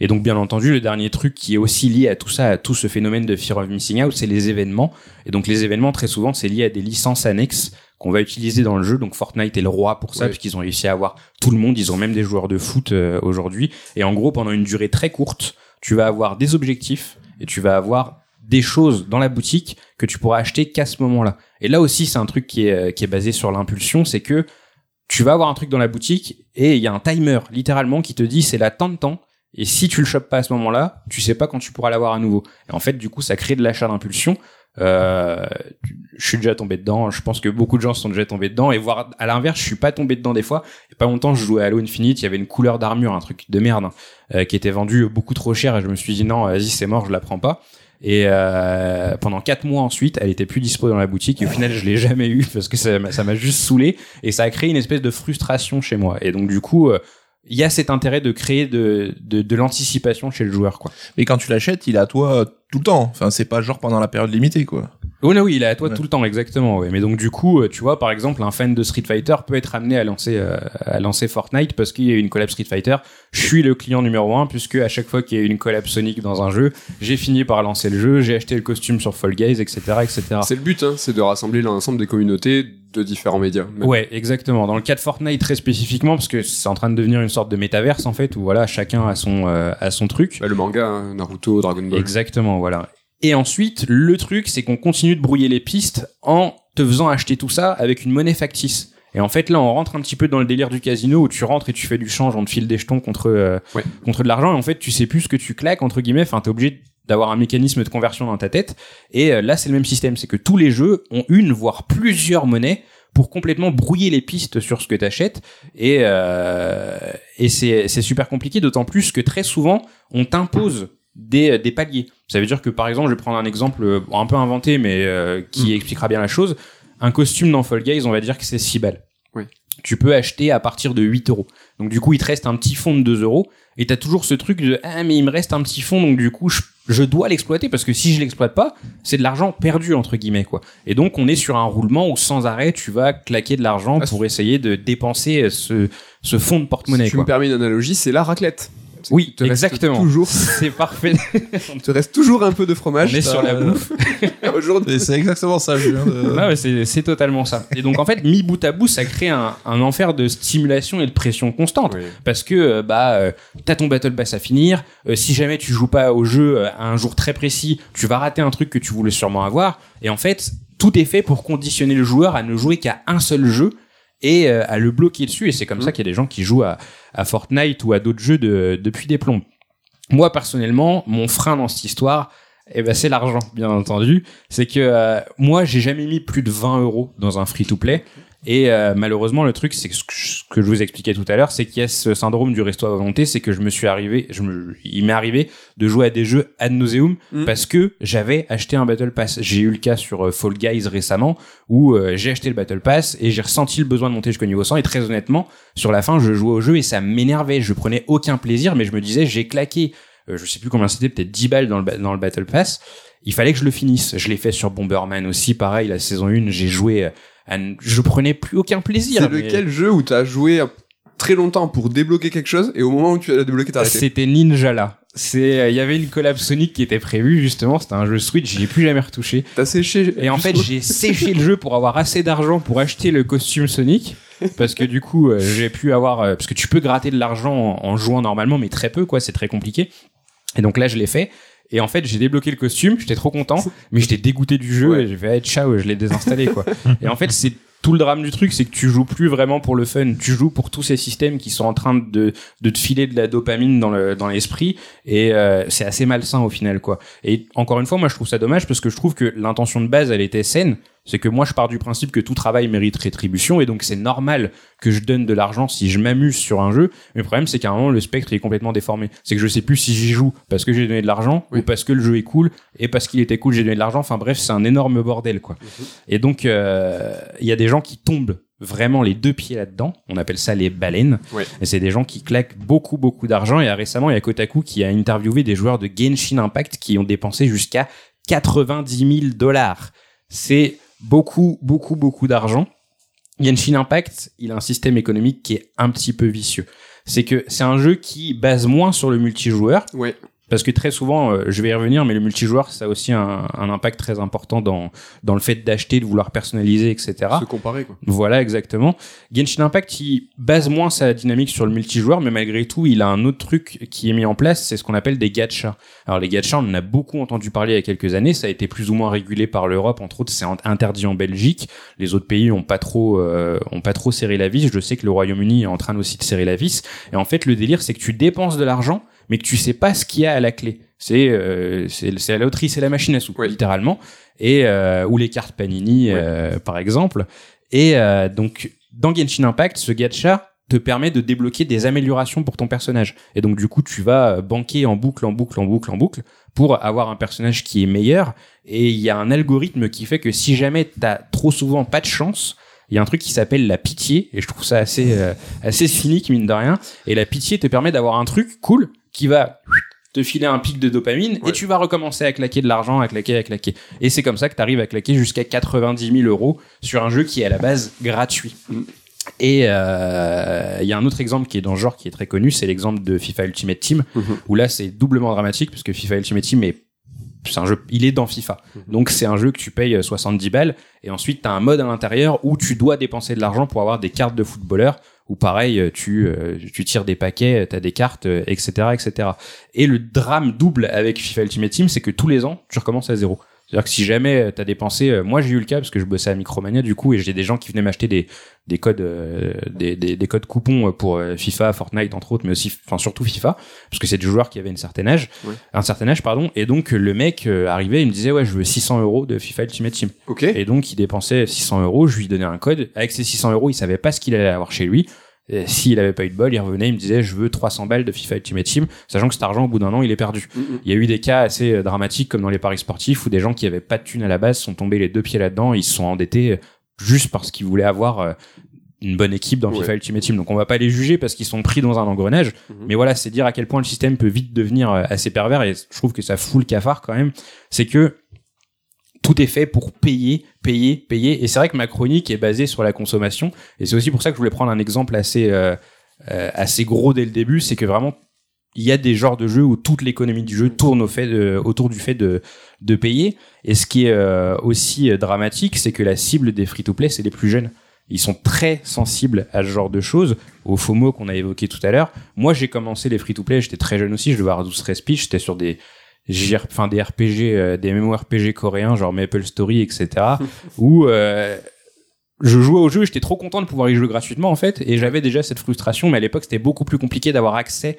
Et donc, bien entendu, le dernier truc qui est aussi lié à tout ça, à tout ce phénomène de fear of missing out, c'est les événements. Et donc, les événements, très souvent, c'est lié à des licences annexes qu'on va utiliser dans le jeu. Donc, Fortnite est le roi pour ça, Ouais. puisqu'ils ont réussi à avoir tout le monde. Ils ont même des joueurs de foot euh, aujourd'hui. Et en gros, pendant une durée très courte, tu vas avoir des objectifs et tu vas avoir des choses dans la boutique que tu pourras acheter qu'à ce moment-là. Et là aussi, c'est un truc qui est, euh, qui est basé sur l'impulsion, c'est que tu vas avoir un truc dans la boutique et il y a un timer, littéralement, qui te dit c'est là tant de temps. Et si tu le chopes pas à ce moment-là, tu sais pas quand tu pourras l'avoir à nouveau. Et en fait, du coup, ça crée de l'achat d'impulsion. Euh, je suis déjà tombé dedans. Je pense que beaucoup de gens sont déjà tombés dedans. Et voir à l'inverse, je suis pas tombé dedans des fois. Il pas longtemps, je jouais à Halo Infinite. Il y avait une couleur d'armure, un truc de merde, hein, euh, qui était vendu beaucoup trop cher. Et je me suis dit non, vas-y, c'est mort, je la prends pas. Et euh, pendant quatre mois ensuite, elle était plus dispo dans la boutique. Et au final, je l'ai jamais eu parce que ça m'a- ça m'a juste saoulé et ça a créé une espèce de frustration chez moi. Et donc du coup, euh, il y a cet intérêt de créer de, de, de l'anticipation chez le joueur, quoi. Mais quand tu l'achètes, il est à toi euh, tout le temps. Enfin, c'est pas genre pendant la période limitée, quoi. Là oui, il est à toi Ouais. tout le temps, exactement. Ouais. Mais donc du coup, euh, tu vois, par exemple, un fan de Street Fighter peut être amené à lancer euh, à lancer Fortnite parce qu'il y a une collab Street Fighter. Je suis le client numéro un puisque à chaque fois qu'il y a une collab Sonic dans un jeu, j'ai fini par lancer le jeu, j'ai acheté le costume sur Fall Guys, etc., etc. C'est le but, hein, c'est de rassembler l'ensemble des communautés de différents médias. Même. Ouais, exactement. Dans le cas de Fortnite très spécifiquement, parce que c'est en train de devenir une sorte de métaverse en fait, où voilà, chacun a son euh, a son truc. Bah, le manga, hein, Naruto, Dragon Ball. Exactement, voilà. Et ensuite, le truc, c'est qu'on continue de brouiller les pistes en te faisant acheter tout ça avec une monnaie factice. Et en fait, là, on rentre un petit peu dans le délire du casino où tu rentres et tu fais du change, on te file des jetons contre, euh, Ouais. contre de l'argent. Et en fait, tu sais plus ce que tu claques, entre guillemets. Enfin, t'es obligé d'avoir un mécanisme de conversion dans ta tête. Et euh, là, c'est le même système. C'est que tous les jeux ont une, voire plusieurs monnaies pour complètement brouiller les pistes sur ce que t'achètes. Et, euh, et c'est c'est super compliqué, d'autant plus que très souvent, on t'impose des, des paliers. Ça veut dire que, par exemple, je vais prendre un exemple euh, un peu inventé, mais euh, qui expliquera bien la chose. Un costume dans Fall Guys, on va dire que c'est 6 balles. Oui. Tu peux acheter à partir de 8 euros. Donc, du coup, il te reste un petit fond de 2 euros. Et t'as toujours ce truc de ah mais il me reste un petit fond donc du coup je, je dois l'exploiter parce que si je l'exploite pas c'est de l'argent perdu entre guillemets quoi et donc on est sur un roulement où sans arrêt tu vas claquer de l'argent Ah, pour essayer de dépenser ce ce fond de porte-monnaie Si tu quoi me permets une analogie, c'est la raclette. Oui, te exactement. Toujours, <laughs> c'est parfait <laughs> il te reste toujours un peu de on fromage. est sur la euh, bouffe <laughs> Et c'est exactement ça, Julien. de- Ah ouais, c'est c'est totalement ça. Et donc en fait, mis bout à bout, ça crée un, un enfer de stimulation et de pression constante. Oui. Parce que euh, bah euh, t'as ton battle pass à finir. euh, si jamais tu joues pas au jeu euh, à un jour très précis, tu vas rater un truc que tu voulais sûrement avoir. Et en fait, tout est fait pour conditionner le joueur à ne jouer qu'à un seul jeu et euh, à le bloquer dessus. Et c'est comme ça qu'il y a des gens qui jouent à, à Fortnite ou à d'autres jeux de- depuis des plombs. Moi personnellement, mon frein dans cette histoire, eh ben c'est l'argent, bien entendu. C'est que euh, moi, j'ai jamais mis plus de 20 euros dans un free-to-play. Et euh, malheureusement, le truc, c'est ce que je- vous expliquais tout à l'heure, c'est qu'il y a ce syndrome du resto à volonté, c'est que je me suis arrivé, je me, il m'est arrivé de jouer à des jeux ad nauseum Mm. parce que j'avais acheté un battle pass. J'ai eu le cas sur euh, Fall Guys récemment où euh, j'ai acheté le battle pass et j'ai ressenti le besoin de monter jusqu'au niveau 100 et très honnêtement, sur la fin, je jouais au jeu et ça m'énervait. Je prenais aucun plaisir, mais je me disais, j'ai claqué, euh, je sais plus combien c'était, peut-être 10 balles dans le, dans le battle pass. Il fallait que je le finisse. Je l'ai fait sur Bomberman aussi, pareil, la saison 1, j'ai joué, euh, je prenais plus aucun plaisir. C'est mais- lequel jeu où t'as joué très longtemps pour débloquer quelque chose et au moment où tu as débloqué t'as arrêté C'était Ninjala. C'est, euh, il y avait une collab Sonic qui était prévue justement. C'était un jeu Switch. J'y ai plus jamais retouché. T'as séché Et en fait, j'ai séché le jeu pour avoir assez d'argent pour acheter le costume Sonic. Parce que du coup, euh, j'ai pu avoir, euh, parce que tu peux gratter de l'argent en, en jouant normalement, mais très peu, quoi. C'est très compliqué. Et donc là, je l'ai fait. Et en fait, j'ai débloqué le costume. J'étais trop content, mais j'étais dégoûté du jeu Ouais. et j'ai fait, hey, ciao, je l'ai désinstallé, quoi. <laughs> et en fait, c'est tout le drame du truc, c'est que tu joues plus vraiment pour le fun. Tu joues pour tous ces systèmes qui sont en train de, de te filer de la dopamine dans le, dans l'esprit. Et euh, c'est assez malsain au final, quoi. Et encore une fois, moi, je trouve ça dommage parce que je trouve que l'intention de base, elle était saine. C'est que moi, je pars du principe que tout travail mérite rétribution et donc c'est normal que je donne de l'argent si je m'amuse sur un jeu. Mais le problème, c'est qu'à un moment, le spectre est complètement déformé. C'est que je sais plus si j'y joue parce que j'ai donné de l'argent Oui. ou parce que le jeu est cool et parce qu'il était cool, j'ai donné de l'argent. Enfin bref, c'est un énorme bordel, quoi. Et donc, euh, il y a des gens qui tombent vraiment les deux pieds là-dedans. On appelle ça les baleines. Ouais. Et c'est des gens qui claquent beaucoup, beaucoup d'argent. Et euh, récemment, il y a Kotaku qui a interviewé des joueurs de Genshin Impact qui ont dépensé jusqu'à 90 000 dollars. C'est beaucoup, beaucoup, beaucoup d'argent. Genshin Impact, il a un système économique qui est un petit peu vicieux. C'est que c'est un jeu qui base moins sur le multijoueur. Parce que très souvent, euh, je vais y revenir, mais le multijoueur, ça a aussi un, un impact très important dans, dans le fait d'acheter, de vouloir personnaliser, etc. Se comparer quoi. Voilà, exactement. Genshin Impact, il base moins sa dynamique sur le multijoueur, mais malgré tout, il a un autre truc qui est mis en place, c'est ce qu'on appelle des gachas. Alors les gachas, on en a beaucoup entendu parler il y a quelques années, ça a été plus ou moins régulé par l'Europe, entre autres, c'est interdit en Belgique. Les autres pays ont pas trop, euh, ont pas trop serré la vis. Je sais que le Royaume-Uni est en train aussi de serrer la vis. Et en fait, le délire, c'est que tu dépenses de l'argent, mais que tu sais pas ce qu'il y a à la clé. C'est euh, c'est c'est la loterie, c'est la machine à sous, littéralement, et euh, ou les cartes Panini euh, par exemple. Et euh, donc dans Genshin Impact, ce gacha te permet de débloquer des améliorations pour ton personnage. Et donc du coup, tu vas banquer en boucle, en boucle, en boucle, en boucle pour avoir un personnage qui est meilleur. Et il y a un algorithme qui fait que si jamais t'as trop souvent pas de chance, il y a un truc qui s'appelle la pitié et je trouve ça assez euh, assez cynique mine de rien. Et la pitié te permet d'avoir un truc cool qui va te filer un pic de dopamine Ouais. et tu vas recommencer à claquer de l'argent, à claquer, à claquer. Et c'est comme ça que tu arrives à claquer jusqu'à 90 000 euros sur un jeu qui est à la base gratuit. Mm. Et euh, il y a un autre exemple qui est dans le genre qui est très connu, c'est l'exemple de FIFA Ultimate Team, Mhm. où là c'est doublement dramatique parce que FIFA Ultimate Team est c'est un jeu, il est dans FIFA. Donc c'est un jeu que tu payes euh, 70 balles et ensuite tu as un mode à l'intérieur où tu dois dépenser de l'argent pour avoir des cartes de footballeurs ou pareil euh, tu euh, tu tires des paquets, tu as des cartes euh, etc etc. Et le drame double avec FIFA Ultimate Team, c'est que tous les ans, tu recommences à zéro. C'est-à-dire que si jamais tu as dépensé, euh, moi j'ai eu le cas parce que je bossais à Micromania du coup et j'ai des gens qui venaient m'acheter des des codes euh, des, des, des codes coupons pour euh, FIFA, Fortnite entre autres, mais aussi enfin surtout FIFA parce que c'est des joueurs qui avaient une certaine âge, un certain âge pardon. Et donc le mec euh, arrivait, il me disait ouais je veux 600 euros de FIFA Ultimate Team. Ok. Et donc, il dépensait 600 euros. Je lui donnais un code. Avec ces 600 euros, il savait pas ce qu'il allait avoir chez lui. S'il avait pas eu de bol, il revenait, il me disait, je veux 300 balles de FIFA Ultimate Team, sachant que cet argent, au bout d'un an, il est perdu. Mhm. Il y a eu des cas assez euh, dramatiques, comme dans les paris sportifs, où des gens qui avaient pas de thunes à la base sont tombés les deux pieds là-dedans, ils se sont endettés euh, juste parce qu'ils voulaient avoir euh, une bonne équipe dans Ouais. FIFA Ultimate Team. Donc on va pas les juger parce qu'ils sont pris dans un engrenage, Mhm. mais voilà, c'est dire à quel point le système peut vite devenir assez pervers, et je trouve que ça fout le cafard quand même. C'est que tout est fait pour payer, payer, payer. Et c'est vrai que ma chronique est basée sur la consommation. Et c'est aussi pour ça que je voulais prendre un exemple assez, euh, euh, assez gros dès le début. C'est que vraiment, il y a des genres de jeux où toute l'économie du jeu tourne au fait de- autour du fait de, de payer. Et ce qui est euh, aussi dramatique, c'est que la cible des free-to-play, c'est les plus jeunes. Ils sont très sensibles à ce genre de choses, au FOMO qu'on a évoqué tout à l'heure. Moi, j'ai commencé les free-to-play, j'étais très jeune aussi, je devais avoir 12 13 piges, j'étais sur des, enfin des RPG, euh, des MMORPG coréens, genre Maple Story, etc. <laughs> où euh, je jouais au jeu, j'étais trop content de pouvoir y jouer gratuitement en fait, et j'avais déjà cette frustration, mais à l'époque c'était beaucoup plus compliqué d'avoir accès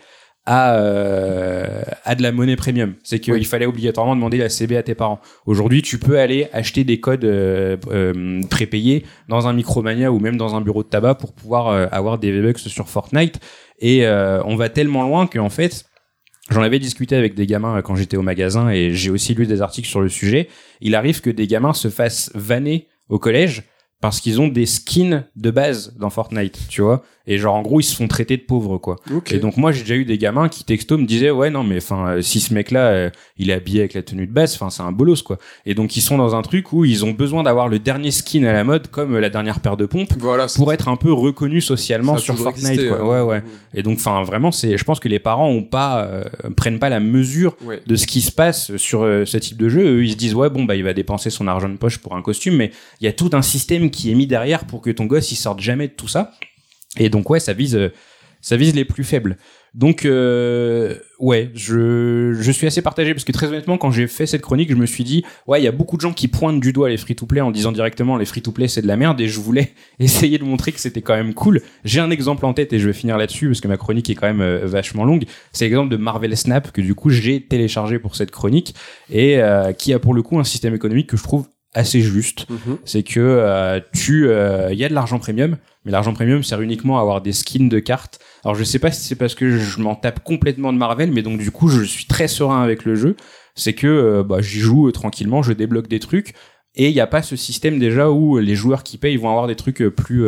à, euh, à de la monnaie premium. C'est qu'il Oui. fallait obligatoirement demander la CB à tes parents. Aujourd'hui, tu peux aller acheter des codes euh, euh, prépayés dans un Micromania ou même dans un bureau de tabac pour pouvoir euh, avoir des V-Bucks sur Fortnite. Et euh, on va tellement loin qu'en fait, J'en avais discuté avec des gamins euh, quand j'étais au magasin et j'ai aussi lu des articles sur le sujet. Il arrive que des gamins se fassent vanner au collège parce qu'ils ont des skins de base dans Fortnite, tu vois. Et genre en gros ils se font traiter de pauvres quoi. Ok. Et donc moi j'ai déjà eu des gamins qui texto me disaient ouais non mais enfin euh, si ce mec là il est habillé avec la tenue de base, enfin c'est un bolos quoi. Et donc ils sont dans un truc où ils ont besoin d'avoir le dernier skin à la mode comme euh, la dernière paire de pompes Voilà. pour être un peu reconnus socialement sur Fortnite quoi. euh. Ouais ouais. Et donc, enfin, vraiment, c'est, je pense que les parents ont pas, euh, prennent pas la mesure Ouais. de ce qui se passe sur euh, ce type de jeu. Eux, ils se disent, ouais, bon, bah, il va dépenser son argent de poche pour un costume, mais il y a tout un système qui est mis derrière pour que ton gosse, il sorte jamais de tout ça. Et donc, ouais, ça vise, euh, ça vise les plus faibles. Donc, euh, ouais, je, je suis assez partagé parce que très honnêtement, quand j'ai fait cette chronique, je me suis dit, ouais, il y a beaucoup de gens qui pointent du doigt les free-to-play en disant directement les free-to-play c'est de la merde et je voulais <laughs> essayer de montrer que c'était quand même cool. J'ai un exemple en tête et je vais finir là-dessus parce que ma chronique est quand même euh, vachement longue. C'est l'exemple de Marvel Snap que du coup j'ai téléchargé pour cette chronique et euh, qui a pour le coup un système économique que je trouve assez juste. Mhm. c'est que euh, tu euh, il y a de l'argent premium mais l'argent premium sert uniquement à avoir des skins de cartes. Alors je sais pas si c'est parce que je m'en tape complètement de Marvel mais donc du coup je suis très serein avec le jeu. C'est que euh, bah, j'y joue tranquillement je débloque des trucs. Et il n'y a pas ce système déjà où les joueurs qui payent vont avoir des trucs plus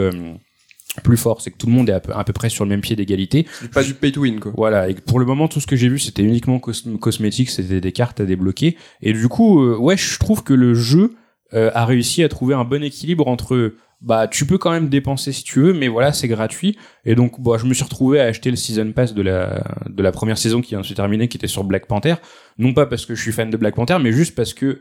plus forts. C'est que tout le monde est à peu, à peu près sur le même pied d'égalité. Pas du pay to win quoi. voilà, et pour le moment, tout ce que j'ai vu, c'était uniquement cos- cosmétique, c'était des cartes à débloquer. Et du coup, euh, ouais, je trouve que le jeu euh, a réussi à trouver un bon équilibre entre, bah, tu peux quand même dépenser si tu veux, mais voilà, c'est gratuit. Et donc, bah, je me suis retrouvé à acheter le season pass de la de la première saison qui vient de se terminer, qui était sur Black Panther. Non pas parce que je suis fan de Black Panther, mais juste parce que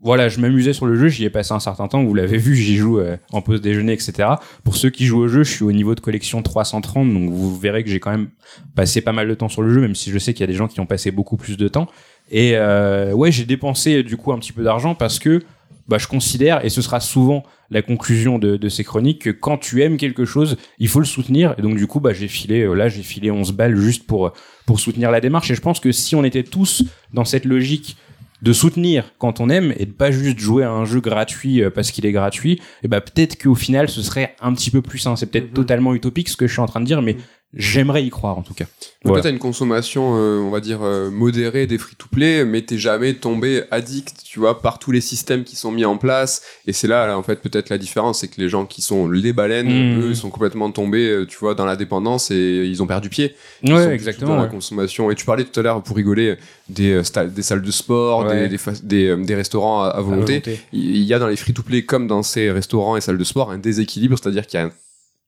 voilà, je m'amusais sur le jeu, j'y ai passé un certain temps, vous l'avez vu, j'y joue euh, en pause déjeuner, etc. Pour ceux qui jouent au jeu, je suis au niveau de collection 330, donc vous verrez que j'ai quand même passé pas mal de temps sur le jeu, même si je sais qu'il y a des gens qui ont passé beaucoup plus de temps. Et euh, ouais, j'ai dépensé du coup un petit peu d'argent parce que bah, je considère, et ce sera souvent la conclusion de, de ces chroniques, que quand tu aimes quelque chose, il faut le soutenir. Et donc, du coup, bah, j'ai filé, euh, là, j'ai filé 11 balles juste pour, pour soutenir la démarche. Et je pense que si on était tous dans cette logique de soutenir quand on aime et de pas juste jouer à un jeu gratuit euh, parce qu'il est gratuit, et bah peut-être qu'au final ce serait un petit peu plus sain. C'est peut-être Mhm. totalement utopique ce que je suis en train de dire, mais j'aimerais y croire en tout cas. Donc Voilà. t'as une consommation, euh, on va dire, euh, modérée des free-to-play, mais t'es jamais tombé addict, tu vois, par tous les systèmes qui sont mis en place. Et c'est là, là, en fait, peut-être la différence, c'est que les gens qui sont les baleines, Mhm. eux, ils sont complètement tombés, euh, tu vois, dans la dépendance et ils ont perdu pied. Ils sont Ouais, plus exactement. Dans la consommation. Et tu parlais tout à l'heure, pour rigoler, des, euh, des salles de sport, Ouais. des, des, euh, des restaurants à, à À volonté. volonté. Il y a dans les free-to-play, comme dans ces restaurants et salles de sport, un déséquilibre, c'est-à-dire qu'il y a un-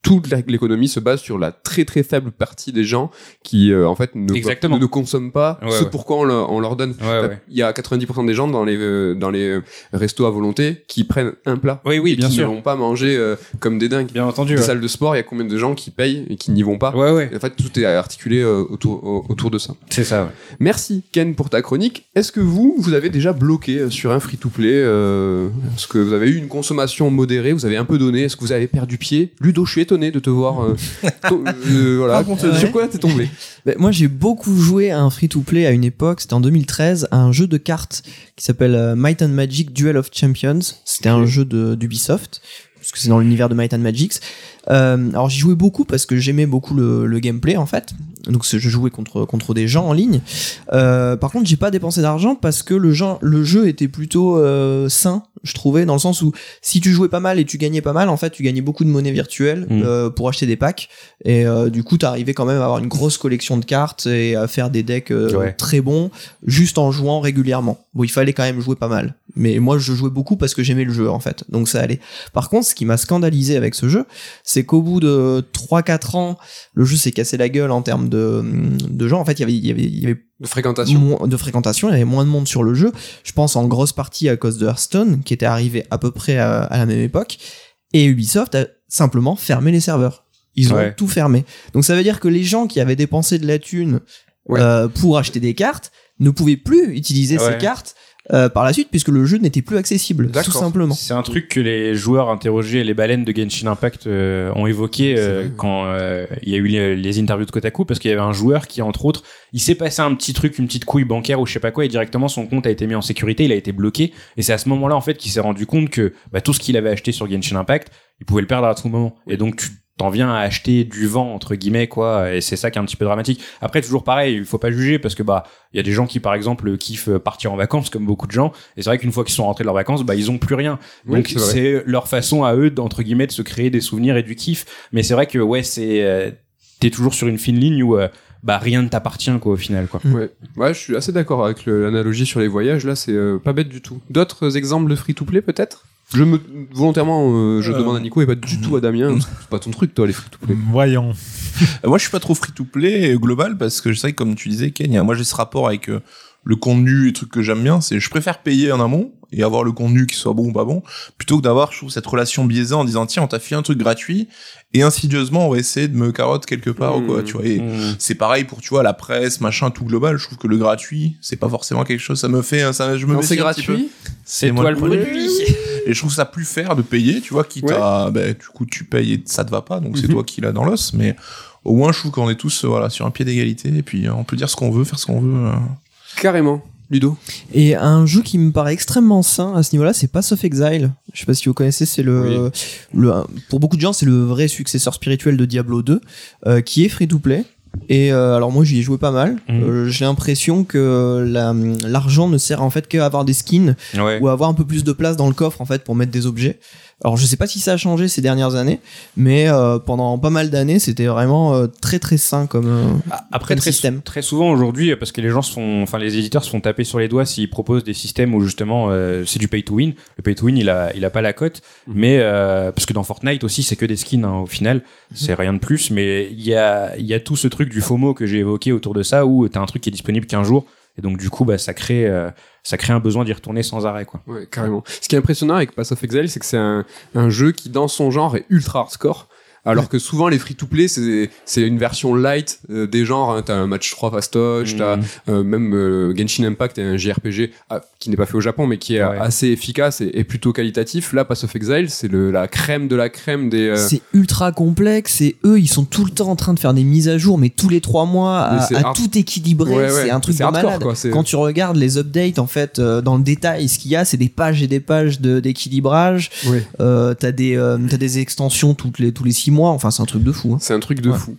toute l'économie se base sur la très très faible partie des gens qui euh, en fait ne, ne consomment pas Ouais, ce ouais. pourquoi on, leur- on leur donne. Ouais. Il y a 90% des gens dans les euh, dans les euh, restos à volonté qui prennent un plat Oui, oui, et bien qui sûr. ne vont pas manger euh, comme des dingues. Bien entendu. Les Ouais, salles de sport, il y a combien de gens qui payent et qui n'y vont pas? Ouais, ouais. En fait, tout est articulé autour au- autour de ça. c'est ça. Merci Ken pour ta chronique. Est-ce que vous, vous avez déjà bloqué sur un free-to-play euh, Est-ce que vous avez eu une consommation modérée Vous avez un peu donné Est-ce que vous avez perdu pied? Ludo, je suis étonné de te voir. euh, <laughs> euh, voilà. Raconte-nous. Sur quoi t'es tombé? Ben, moi, j'ai beaucoup joué à un free-to-play à une époque, c'était en 2013, à un jeu de cartes qui s'appelle euh, Might and Magic Duel of Champions. C'était un jeu de- d'Ubisoft, parce que c'est dans l'univers de Might and Magic. Euh, alors j'y jouais beaucoup parce que j'aimais beaucoup le, le gameplay en fait. Donc je jouais contre contre des gens en ligne. Euh, par contre j'ai pas dépensé d'argent parce que le, jeu était plutôt euh, sain, je trouvais, dans le sens où si tu jouais pas mal et tu gagnais pas mal, en fait tu gagnais beaucoup de monnaie virtuelle Mm. euh, pour acheter des packs. Et du coup t'arrivais quand même à avoir une grosse collection de cartes et à faire des decks Ouais. très bons juste en jouant régulièrement. Bon il fallait quand même jouer pas mal. Mais moi je jouais beaucoup parce que j'aimais le jeu en fait. Donc ça allait. Par contre ce qui m'a scandalisé avec ce jeu, c'est qu'au bout de 3-4 ans, le jeu s'est cassé la gueule en termes de, de gens. En fait, il y avait, il y avait, il y avait De fréquentation de fréquentation, il y avait moins de monde sur le jeu. Je pense en grosse partie à cause de Hearthstone, qui était arrivé à peu près à, à la même époque. Et Ubisoft a simplement fermé les serveurs. Ils ont Ouais. tout fermé. Donc ça veut dire que les gens qui avaient dépensé de la thune Ouais. euh, pour acheter des cartes ne pouvaient plus utiliser Ouais. ces cartes euh, par la suite puisque le jeu n'était plus accessible, tout simplement. C'est un truc que les joueurs interrogés, les baleines de Genshin Impact euh, ont évoqué euh, quand euh, il y a eu les, les interviews de Kotaku parce qu'il y avait un joueur qui entre autres, il s'est passé un petit truc, une petite couille bancaire ou je sais pas quoi et directement son compte a été mis en sécurité, il a été bloqué. Et c'est à ce moment-là en fait qu'il s'est rendu compte que bah, tout ce qu'il avait acheté sur Genshin Impact, il pouvait le perdre à tout moment. Et donc tu t'en viens à acheter du vent entre guillemets quoi et c'est ça qui est un petit peu dramatique. Après toujours pareil, il faut pas juger parce que bah il y a des gens qui par exemple kiffent partir en vacances comme beaucoup de gens et c'est vrai qu'une fois qu'ils sont rentrés de leurs vacances, bah ils ont plus rien. Donc c'est leur façon à eux d'entre guillemets de se créer des souvenirs et du kiff. Mais c'est vrai que ouais c'est euh, t'es toujours sur une fine ligne où euh, bah rien ne t'appartient quoi au final quoi. Ouais. ouais, je suis assez d'accord avec l'analogie sur les voyages. Là, c'est euh, pas bête du tout. D'autres exemples de free-to-play, peut-être? Je me volontairement, euh, je Euh, demande à Nico et pas du tout à Damien. C'est pas ton truc, toi, les free-to-play. Voyons. Euh, Moi, je suis pas trop free-to-play euh, global parce que je sais que, comme tu disais, Ken, moi j'ai ce rapport avec euh, le contenu et les trucs que j'aime bien. C'est je préfère payer en amont et avoir le contenu qui soit bon ou pas bon plutôt que d'avoir, je trouve, cette relation biaisée en disant tiens, on t'a fait un truc gratuit et insidieusement on va essayer de me carotte quelque part ou quoi, Mmh. tu vois. Et Mmh. c'est pareil pour tu vois la presse, machin, tout global. Je trouve que le gratuit, c'est pas forcément quelque chose. Ça me fait, ça, je me c'est gratuit, C'est moi toi le produit. Et je trouve ça plus fair de payer, tu vois, quitte Ouais. à, ben, du coup, tu payes et ça te va pas, donc c'est Mhm. toi qui l'as dans l'os, mais au moins, je trouve qu'on est tous, euh, voilà, sur un pied d'égalité, et puis euh, on peut dire ce qu'on veut, faire ce qu'on veut. euh. Carrément. Ludo Et un jeu qui me paraît extrêmement sain à ce niveau-là, c'est Pass of Exile. Je sais pas si vous connaissez, c'est le, le, pour beaucoup de gens, c'est le vrai successeur spirituel de Diablo 2, euh, qui est free to play. Et euh, alors moi j'y ai joué pas mal. Mhm. Euh, J'ai l'impression que la- l'argent ne sert en fait qu'à avoir des skins Ouais. ou à avoir un peu plus de place dans le coffre en fait pour mettre des objets. Alors je sais pas si ça a changé ces dernières années, mais euh, pendant pas mal d'années c'était vraiment euh, très très sain comme, euh, Après comme très, système. très souvent aujourd'hui parce que les gens se font enfin les éditeurs se font taper sur les doigts s'ils proposent des systèmes où justement euh, c'est du pay to win. Le pay to win il a il a pas la cote mais euh, parce que dans Fortnite aussi c'est que des skins hein, au final, c'est rien de plus mais il y a il y a tout ce truc du FOMO que j'ai évoqué autour de ça où t'as un truc qui est disponible qu'un jour et donc du coup bah ça crée euh, ça crée un besoin d'y retourner sans arrêt quoi. Ouais, carrément. Ce qui est impressionnant avec Pass of Exile, c'est que c'est un, un jeu qui, dans son genre, est ultra hardcore. Alors que souvent les free-to-play, c'est c'est une version light euh, des genres. Hein, t'as un match 3 fastoche, t'as Mm. euh, même euh, Genshin Impact, est un JRPG ah, qui n'est pas fait au Japon, mais qui est Ouais. assez efficace et, et plutôt qualitatif. Là, Pass of Exile, c'est la crème de la crème des. C'est ultra complexe et eux, ils sont tout le temps en train de faire des mises à jour, mais tous les trois mois, Mais à, tout équilibrer. Ouais, ouais. C'est un truc de hardcore, malade. quoi, Quand tu regardes les updates, en fait, dans le détail, ce qu'il y a, c'est des pages et des pages d'équilibrage. T'as des, t'as des extensions toutes les, tous les six mois. Enfin, c'est un truc de fou. hein. C'est un truc de Ouais. fou.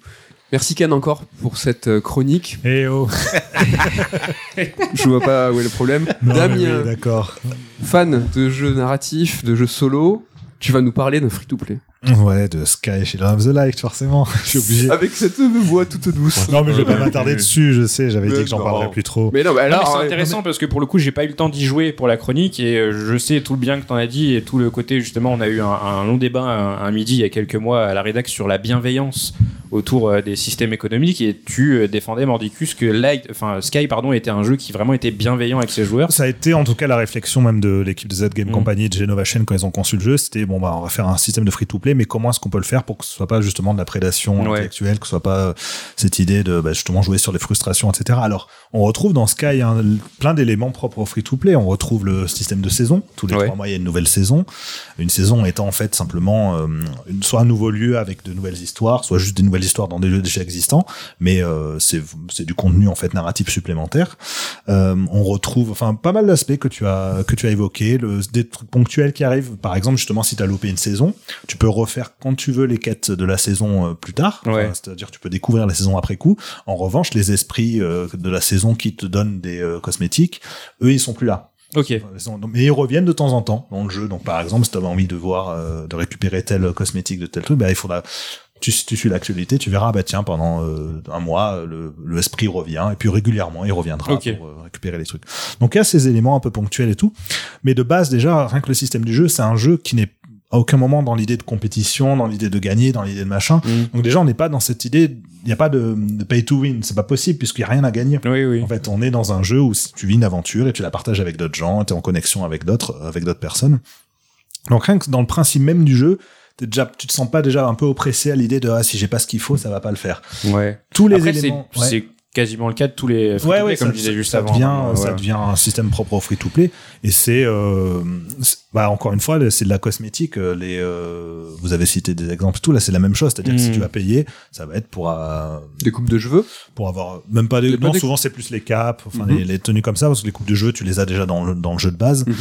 Merci Ken encore pour cette euh, chronique. Eh oh. <laughs> Je vois pas où est le problème. Non, Damien, oui, d'accord. fan de jeux narratifs, de jeux solo, tu vas nous parler d'un free-to-play. Ouais, de Sky chez Love the Light, forcément. Je suis <laughs> obligé. Avec cette voix toute douce. Non, mais je vais pas m'attarder dessus, je sais, j'avais dit que j'en parlerais plus trop. Mais non, bah mais c'est ouais, intéressant parce que pour le coup, j'ai pas eu le temps d'y jouer pour la chronique et euh, je sais tout le bien que t'en as dit et tout le côté justement, on a eu un, un long débat un, un midi il y a quelques mois à la rédac sur la bienveillance autour euh, des systèmes économiques et tu euh, défendais Mordicus que Light, enfin Sky pardon était un jeu qui vraiment était bienveillant avec ses joueurs. Ça a été en tout cas la réflexion même de l'équipe de Z Game Mm. Company et de Genova Chain quand ils ont conçu le jeu. C'était bon, bah, on va faire un système de mais comment est-ce qu'on peut le faire pour que ce soit pas justement de la prédation Ouais. intellectuelle, que ce soit pas euh, cette idée de bah, justement jouer sur les frustrations, etc. Alors, on retrouve dans Sky hein, plein d'éléments propres au free-to-play. On retrouve le système de saison. Tous les Ouais. trois mois, il y a une nouvelle saison. Une saison étant en fait simplement euh, une, soit un nouveau lieu avec de nouvelles histoires, soit juste des nouvelles histoires dans des lieux déjà existants, mais euh, c'est c'est du contenu en fait narratif supplémentaire. Euh, on retrouve enfin pas mal d'aspects que tu as que tu as évoqué, le, des trucs ponctuels qui arrivent. Par exemple, justement, si tu as loupé une saison, tu peux refaire quand tu veux les quêtes de la saison euh, plus tard. Enfin. C'est-à-dire tu peux découvrir la saison après coup. En revanche, les esprits euh, de la saison qui te donnent des euh, cosmétiques, eux, ils sont plus là. Ok. Mais ils reviennent de temps en temps dans le jeu. Donc par exemple, si tu avais envie de voir, euh, de récupérer tel cosmétique de tel truc, bah, il faudra. Tu, tu suis l'actualité, tu verras, bah tiens, pendant euh, un mois, le, le esprit revient, et puis régulièrement, il reviendra pour euh, récupérer les trucs. Donc il y a ces éléments un peu ponctuels et tout. Mais de base, déjà, rien que le système du jeu, c'est un jeu qui n'est à aucun moment dans l'idée de compétition, dans l'idée de gagner, dans l'idée de machin. Mm. Donc déjà, on n'est pas dans cette idée, il n'y a pas de, de pay to win, c'est pas possible, puisqu'il n'y a rien à gagner. Oui, oui. En fait, on est dans un jeu où tu vis une aventure et tu la partages avec d'autres gens, tu es en connexion avec d'autres, avec d'autres personnes. Donc rien que dans le principe même du jeu, t'es déjà, tu te sens pas déjà un peu oppressé à l'idée de ah, si j'ai pas ce qu'il faut, ça va pas le faire. Ouais. Tous les Après, c'est éléments. ouais. Quasiment le cas de tous les Ouais, free-to-play, ouais, comme ça, je disais ça- juste ça avant. Devient, hein, Ça voilà. devient un système propre au free-to-play. Et c'est, euh, c'est- bah, encore une fois, c'est de la cosmétique. euh, Les, euh, vous avez cité des exemples, et tout là, c'est la même chose. C'est-à-dire que si Mm. tu vas payer, ça va être pour, euh, Des coupes de cheveux. pour avoir même pas des, pas non des- souvent c'est plus les caps enfin Mhm. les, les tenues comme ça parce que les coupes de jeu tu les as déjà dans le, dans le jeu de base Mhm.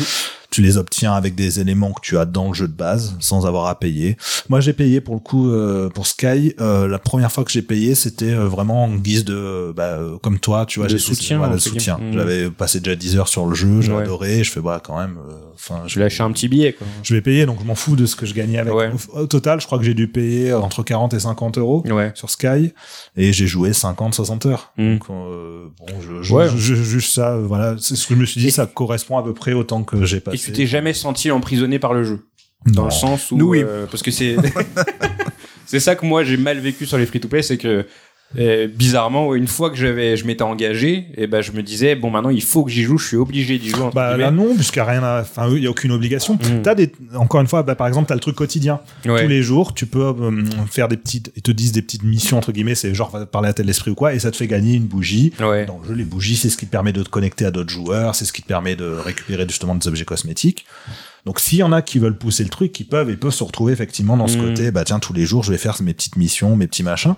Tu les obtiens avec des éléments que tu as dans le jeu de base sans avoir à payer moi j'ai payé pour le coup euh, pour Sky euh, la première fois que j'ai payé c'était euh, vraiment en guise de bah, euh, comme toi tu vois j'ai soutien, voilà, le soutien. Mhm. j'avais passé déjà 10 heures sur le jeu j'ai Ouais. adoré je fais bah quand même euh, enfin Je lâchais un petit billet, quoi. je vais payer donc je m'en fous de ce que je gagnais avec Ouais. au, total je crois que j'ai dû payer entre 40 et 50 euros Ouais. sur Sky et j'ai joué 50 60 heures Mm. donc euh, bon je, je, je- je juge ça voilà c'est ce que je me suis dit Et- ça correspond à peu près au temps que j'ai passé Et tu t'es jamais senti emprisonné par le jeu Dans Non. le sens où. Nous, oui. euh, parce que c'est. <laughs> c'est ça que moi j'ai mal vécu sur les free-to-play, c'est que. Euh, bizarrement, une fois que j'avais, je m'étais engagé, et ben je me disais bon maintenant il faut que j'y joue, je suis obligé d'y jouer. entre bah là non puisqu'il y a rien à- enfin il y a aucune obligation Mm. t'as des encore une fois bah, par exemple t'as le truc quotidien Ouais. tous les jours tu peux euh, faire des petites ils te disent des petites missions entre guillemets c'est genre va parler à tel esprit ou quoi et ça te fait gagner une bougie Ouais. Dans le jeu, les bougies, c'est ce qui te permet de te connecter à d'autres joueurs, c'est ce qui te permet de récupérer justement des objets cosmétiques. Donc, s'il y en a qui veulent pousser le truc, qui peuvent et peuvent se retrouver effectivement dans ce Mm. côté, bah tiens, tous les jours, je vais faire mes petites missions, mes petits machins.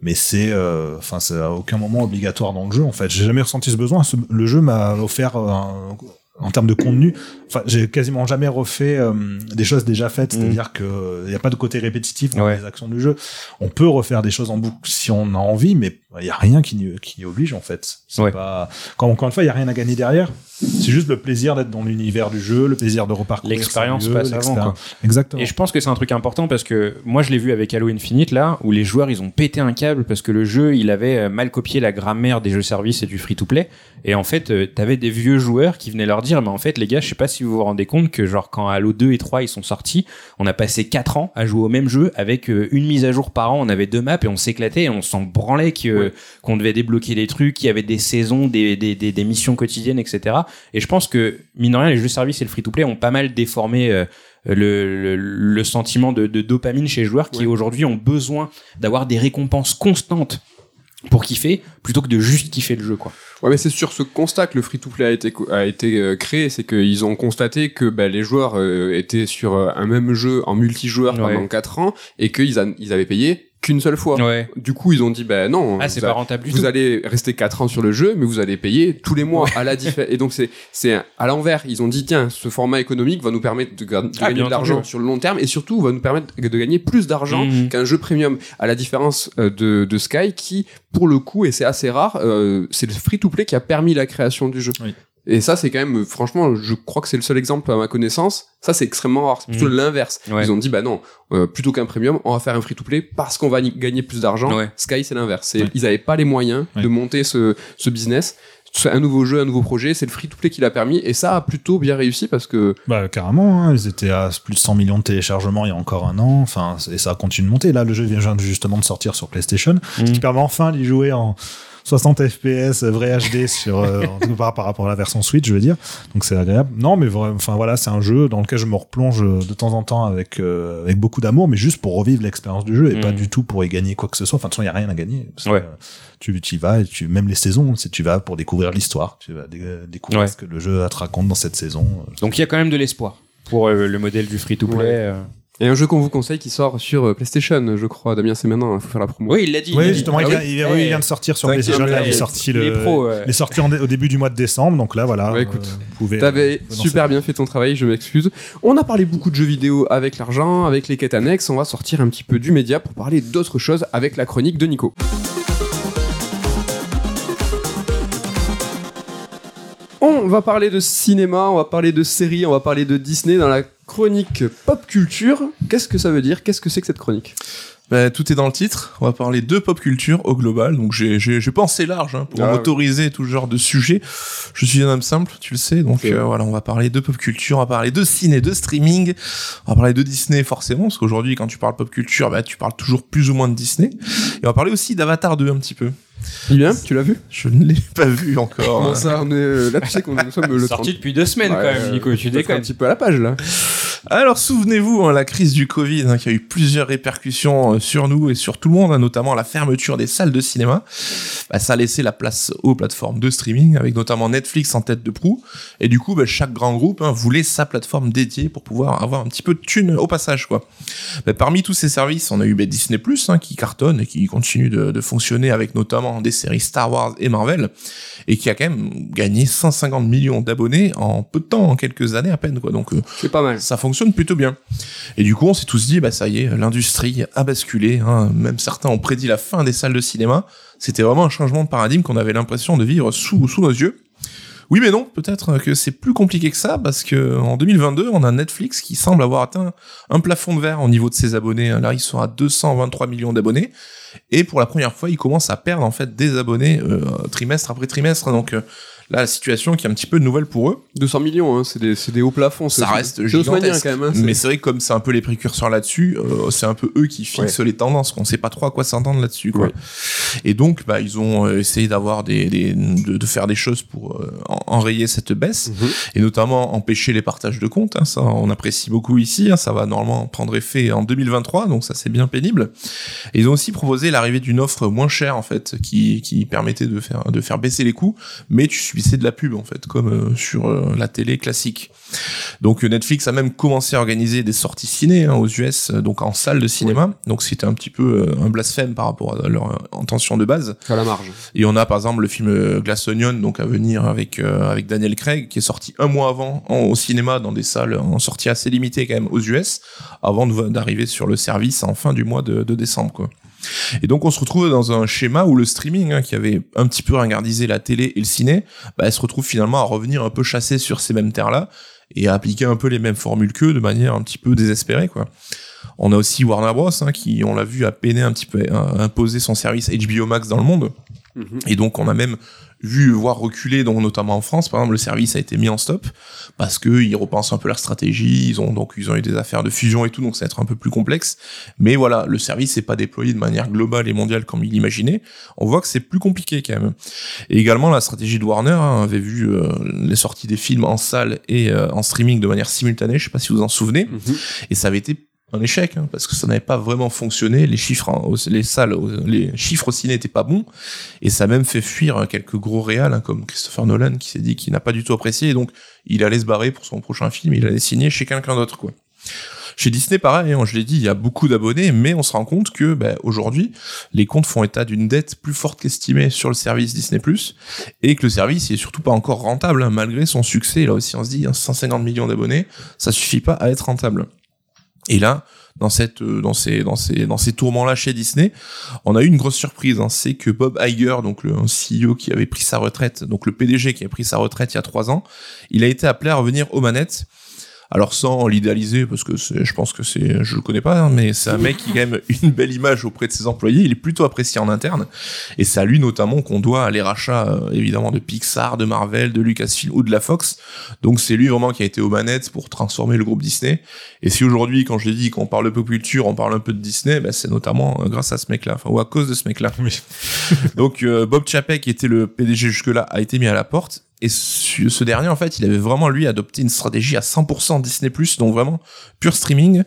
Mais c'est, euh, enfin, c'est à aucun moment obligatoire dans le jeu. En fait, j'ai jamais ressenti ce besoin. Ce- le jeu m'a offert euh, un- en termes de contenu, enfin, j'ai quasiment jamais refait euh, des choses déjà faites. Mm. C'est-à-dire que il n'y a pas de côté répétitif dans Ouais. les actions du jeu. On peut refaire des choses en boucle si on a envie, mais il y a rien qui, n'y- qui y oblige en fait. C'est Ouais. pas quand encore une fois, il y a rien à gagner derrière. C'est juste le plaisir d'être dans l'univers du jeu, le plaisir de reparcourir. L'expérience avant, quoi. Exactement. Et je pense que c'est un truc important parce que moi je l'ai vu avec Halo Infinite là où les joueurs ils ont pété un câble parce que le jeu il avait euh, mal copié la grammaire des jeux services et du free to play et en fait euh, t'avais des vieux joueurs qui venaient leur dire mais en fait les gars je sais pas si vous vous rendez compte que genre quand Halo 2 et 3 ils sont sortis on a passé 4 ans à jouer au même jeu avec euh, une mise à jour par an on avait deux maps et on s'éclatait et on s'en branlait que qu'on devait débloquer des trucs, qu'il y avait des saisons, des, des, des, des missions quotidiennes, etc. Et je pense que mine de rien, les jeux services et le free-to-play ont pas mal déformé. euh, le, le, le sentiment de, de dopamine chez les joueurs qui Ouais. aujourd'hui ont besoin d'avoir des récompenses constantes pour kiffer plutôt que de juste kiffer le jeu quoi. Ouais, mais c'est sur ce constat que le free-to-play a été, a été euh, créé, c'est qu'ils ont constaté que bah, les joueurs euh, étaient sur euh, un même jeu en multijoueur Ouais. pendant 4 ans et qu'ils ils avaient payé qu'une seule fois. Ouais. Du coup, ils ont dit, bah non, Ah, c'est vous, pas rentable du vous tout. allez rester 4 ans sur le jeu, mais vous allez payer tous les mois à la différence. <laughs> Et donc, c'est c'est à l'envers. Ils ont dit, tiens, ce format économique va nous permettre de, Ah, gagner de l'argent sur le long terme et surtout va nous permettre de gagner plus d'argent Mhm. qu'un jeu premium. À la différence euh, de, de Sky, qui, pour le coup, et c'est assez rare, euh, c'est le free-to-play qui a permis la création du jeu. Oui. Et ça, c'est quand même, franchement, je crois que c'est le seul exemple à ma connaissance. Ça, c'est extrêmement rare. C'est plutôt Mhm. l'inverse. Ouais. Ils ont dit, bah non, euh, plutôt qu'un premium, on va faire un free-to-play parce qu'on va gagner plus d'argent. Ouais. Sky, c'est l'inverse. Ouais. Ils avaient pas les moyens de monter ce, ce business. C'est un nouveau jeu, un nouveau projet. C'est le free-to-play qui l'a permis. Et ça a plutôt bien réussi parce que Bah carrément, hein, ils étaient à plus de 100 millions de téléchargements il y a encore un an, enfin et ça continue de monter. Là, le jeu vient justement de sortir sur PlayStation, ce qui Mhm. permet enfin d'y jouer en 60 FPS vrai HD sur euh, en tout cas par, rapport à la version Switch, je veux dire. Donc c'est agréable. Non, mais enfin voilà, c'est un jeu dans lequel je me replonge de temps en temps avec euh, avec beaucoup d'amour, mais juste pour revivre l'expérience du jeu et pas du tout pour y gagner quoi que ce soit. Enfin de toute façon, il y a rien à gagner. Ouais. euh, tu tu y vas et tu même les saisons, si tu vas pour découvrir l'histoire, tu vas dé- découvrir Ouais. ce que le jeu te raconte dans cette saison. Donc il y a quand même de l'espoir pour euh, le modèle du free-to-play. Ouais. Et un jeu qu'on vous conseille qui sort sur euh, PlayStation, je crois. Damien, c'est maintenant. Il faut faire la promo. Oui, il l'a dit. il Oui, justement, Ah il, oui. vient, il vient- oui, il vient de sortir sur PlayStation. Là, il est sorti le, pros, ouais. il est sorti en au début du mois de décembre. Donc là, voilà. Ouais, écoute, euh, vous pouvez. T'avais euh, super bien fait ton travail, je m'excuse. On a parlé beaucoup de jeux vidéo avec l'argent, avec les quêtes annexes. On va sortir un petit peu du média pour parler d'autres choses avec la chronique de Nico. On va parler de cinéma, on va parler de séries, on va parler de Disney dans la chronique pop culture. Qu'est-ce que ça veut dire? Qu'est-ce que c'est que cette chronique? Bah, tout est dans le titre. On va parler de pop culture au global. Donc j'ai pensé large hein, pour Ah, m'autoriser tout genre de sujets. Je suis un homme simple, tu le sais. Donc euh, voilà, on va parler de pop culture, on va parler de ciné, de streaming, on va parler de Disney forcément parce qu'aujourd'hui quand tu parles pop culture, bah tu parles toujours plus ou moins de Disney. Et on va parler aussi d'Avatar 2 un petit peu. Julien, tu l'as vu? Je ne l'ai pas vu encore. Comment ça on est, Là, tu sais qu'on nous sommes le 30. Sorti depuis deux semaines Ouais, quand même, euh, Nico. Tu être un déconnes. petit peu à la page là. Alors souvenez-vous, hein, la crise du Covid hein, qui a eu plusieurs répercussions euh, sur nous et sur tout le monde, hein, notamment la fermeture des salles de cinéma, bah, ça a laissé la place aux plateformes de streaming, avec notamment Netflix en tête de proue. Et du coup, bah, chaque grand groupe voulait sa plateforme dédiée pour pouvoir avoir un petit peu de thunes au passage. quoi. Bah, parmi tous ces services, on a eu Disney Plus qui cartonne et qui continue de, de fonctionner avec notamment des séries Star Wars et Marvel, et qui a quand même gagné 150 millions d'abonnés en peu de temps, en quelques années à peine. quoi. Donc euh, C'est pas mal. ça fonctionne plutôt bien. Et du coup, on s'est tous dit, bah ça y est, l'industrie a basculé. hein. Même certains ont prédit la fin des salles de cinéma. C'était vraiment un changement de paradigme qu'on avait l'impression de vivre sous, sous nos yeux. Oui, mais non, peut-être que c'est plus compliqué que ça, parce que en 2022, on a Netflix qui semble avoir atteint un plafond de verre au niveau de ses abonnés. Là, ils sont à 223 millions d'abonnés. Et pour la première fois, ils commencent à perdre en fait des abonnés euh, trimestre après trimestre. Donc euh, la situation qui est un petit peu nouvelle pour eux. 200 millions, hein, c'est des, hauts plafonds. Ça reste gigantesque. quand même. hein, mais c'est- vrai que comme c'est un peu les précurseurs là-dessus, euh, c'est un peu eux qui fixent les tendances. On sait pas trop à quoi s'entendre là-dessus. Ouais. Et donc, bah, ils ont euh, essayé d'avoir des, des de, de faire des choses pour euh, en- enrayer cette baisse, Mhm. et notamment empêcher les partages de comptes. hein. ça, on apprécie beaucoup ici. ça va normalement prendre effet en 2023, donc ça c'est bien pénible. Et ils ont aussi proposé l'arrivée d'une offre moins chère en fait, qui, qui permettait de faire de faire baisser les coûts, mais tu subissais de la pub en fait, comme euh, sur euh, la télé classique. Donc euh, Netflix a même commencé à organiser des sorties ciné hein, aux US, donc en salle de cinéma. Donc c'était un petit peu un blasphème par rapport à leur intention de base. à la marge. Et on a par exemple le film Glass Onion, donc à venir avec euh, avec Daniel Craig, qui est sorti un mois avant en- au cinéma dans des salles en sortie assez limitée quand même aux US, avant d'arriver sur le service en fin du mois de, de décembre quoi. Et donc on se retrouve dans un schéma où le streaming, hein, qui avait un petit peu ringardisé la télé et le ciné, bah, se retrouve finalement à revenir un peu chasser sur ces mêmes terres-là et à appliquer un peu les mêmes formules qu'eux de manière un petit peu désespérée quoi. On a aussi Warner Bros hein, qui, on l'a vu, a peiné un petit peu à imposer son service HBO Max dans le monde. Mhm. Et donc on a même vu voir reculer, donc notamment en France, par exemple, le service a été mis en stop parce que ils repensent un peu leur stratégie. Ils ont donc ils ont eu des affaires de fusion et tout, donc ça va être un peu plus complexe. Mais voilà, le service n'est pas déployé de manière globale et mondiale comme il l'imaginait. On voit que c'est plus compliqué quand même. Et également la stratégie de Warner hein, avait vu euh, les sorties des films en salle et euh, en streaming de manière simultanée. Je sais pas si vous vous en souvenez. Mhm. Et ça avait été un échec hein, parce que ça n'avait pas vraiment fonctionné. Les chiffres, au- les salles, les chiffres au ciné n'étaient pas bons et ça a même fait fuir quelques gros réals hein, comme Christopher Nolan qui s'est dit qu'il n'a pas du tout apprécié et donc il allait se barrer pour son prochain film. Il allait signer chez quelqu'un d'autre quoi. Chez Disney, pareil, hein, je l'ai dit, il y a beaucoup d'abonnés, mais on se rend compte que ben, aujourd'hui, les comptes font état d'une dette plus forte qu'estimée sur le service Disney+, et que le service il est surtout pas encore rentable, hein, malgré son succès. Là aussi, on se dit, hein, 150 millions d'abonnés, ça suffit pas à être rentable. Et là, dans cette, euh, dans ces, dans ces, dans ces tourments-là chez Disney, on a eu une grosse surprise. hein. c'est que Bob Iger, donc le CEO qui avait pris sa retraite, donc le PDG qui a pris sa retraite il y a trois ans, il a été appelé à revenir aux manettes. Alors sans l'idéaliser, parce que c'est- je pense que c'est, je le connais pas, hein, mais c'est un mec qui a quand même <laughs> une belle image auprès de ses employés. Il est plutôt apprécié en interne, et c'est à lui notamment qu'on doit les rachats euh, évidemment de Pixar, de Marvel, de Lucasfilm ou de la Fox. Donc c'est lui vraiment qui a été aux manettes pour transformer le groupe Disney. Et si aujourd'hui, quand je l'ai dit, qu'on parle de pop culture, on parle un peu de Disney, ben, c'est notamment euh, grâce à ce mec-là, enfin ou à cause de ce mec-là. <laughs> Donc euh, Bob Chapek, qui était le PDG jusque-là, a été mis à la porte. Et ce, dernier, en fait, il avait vraiment lui adopté une stratégie à 100% Disney+, donc vraiment pur streaming.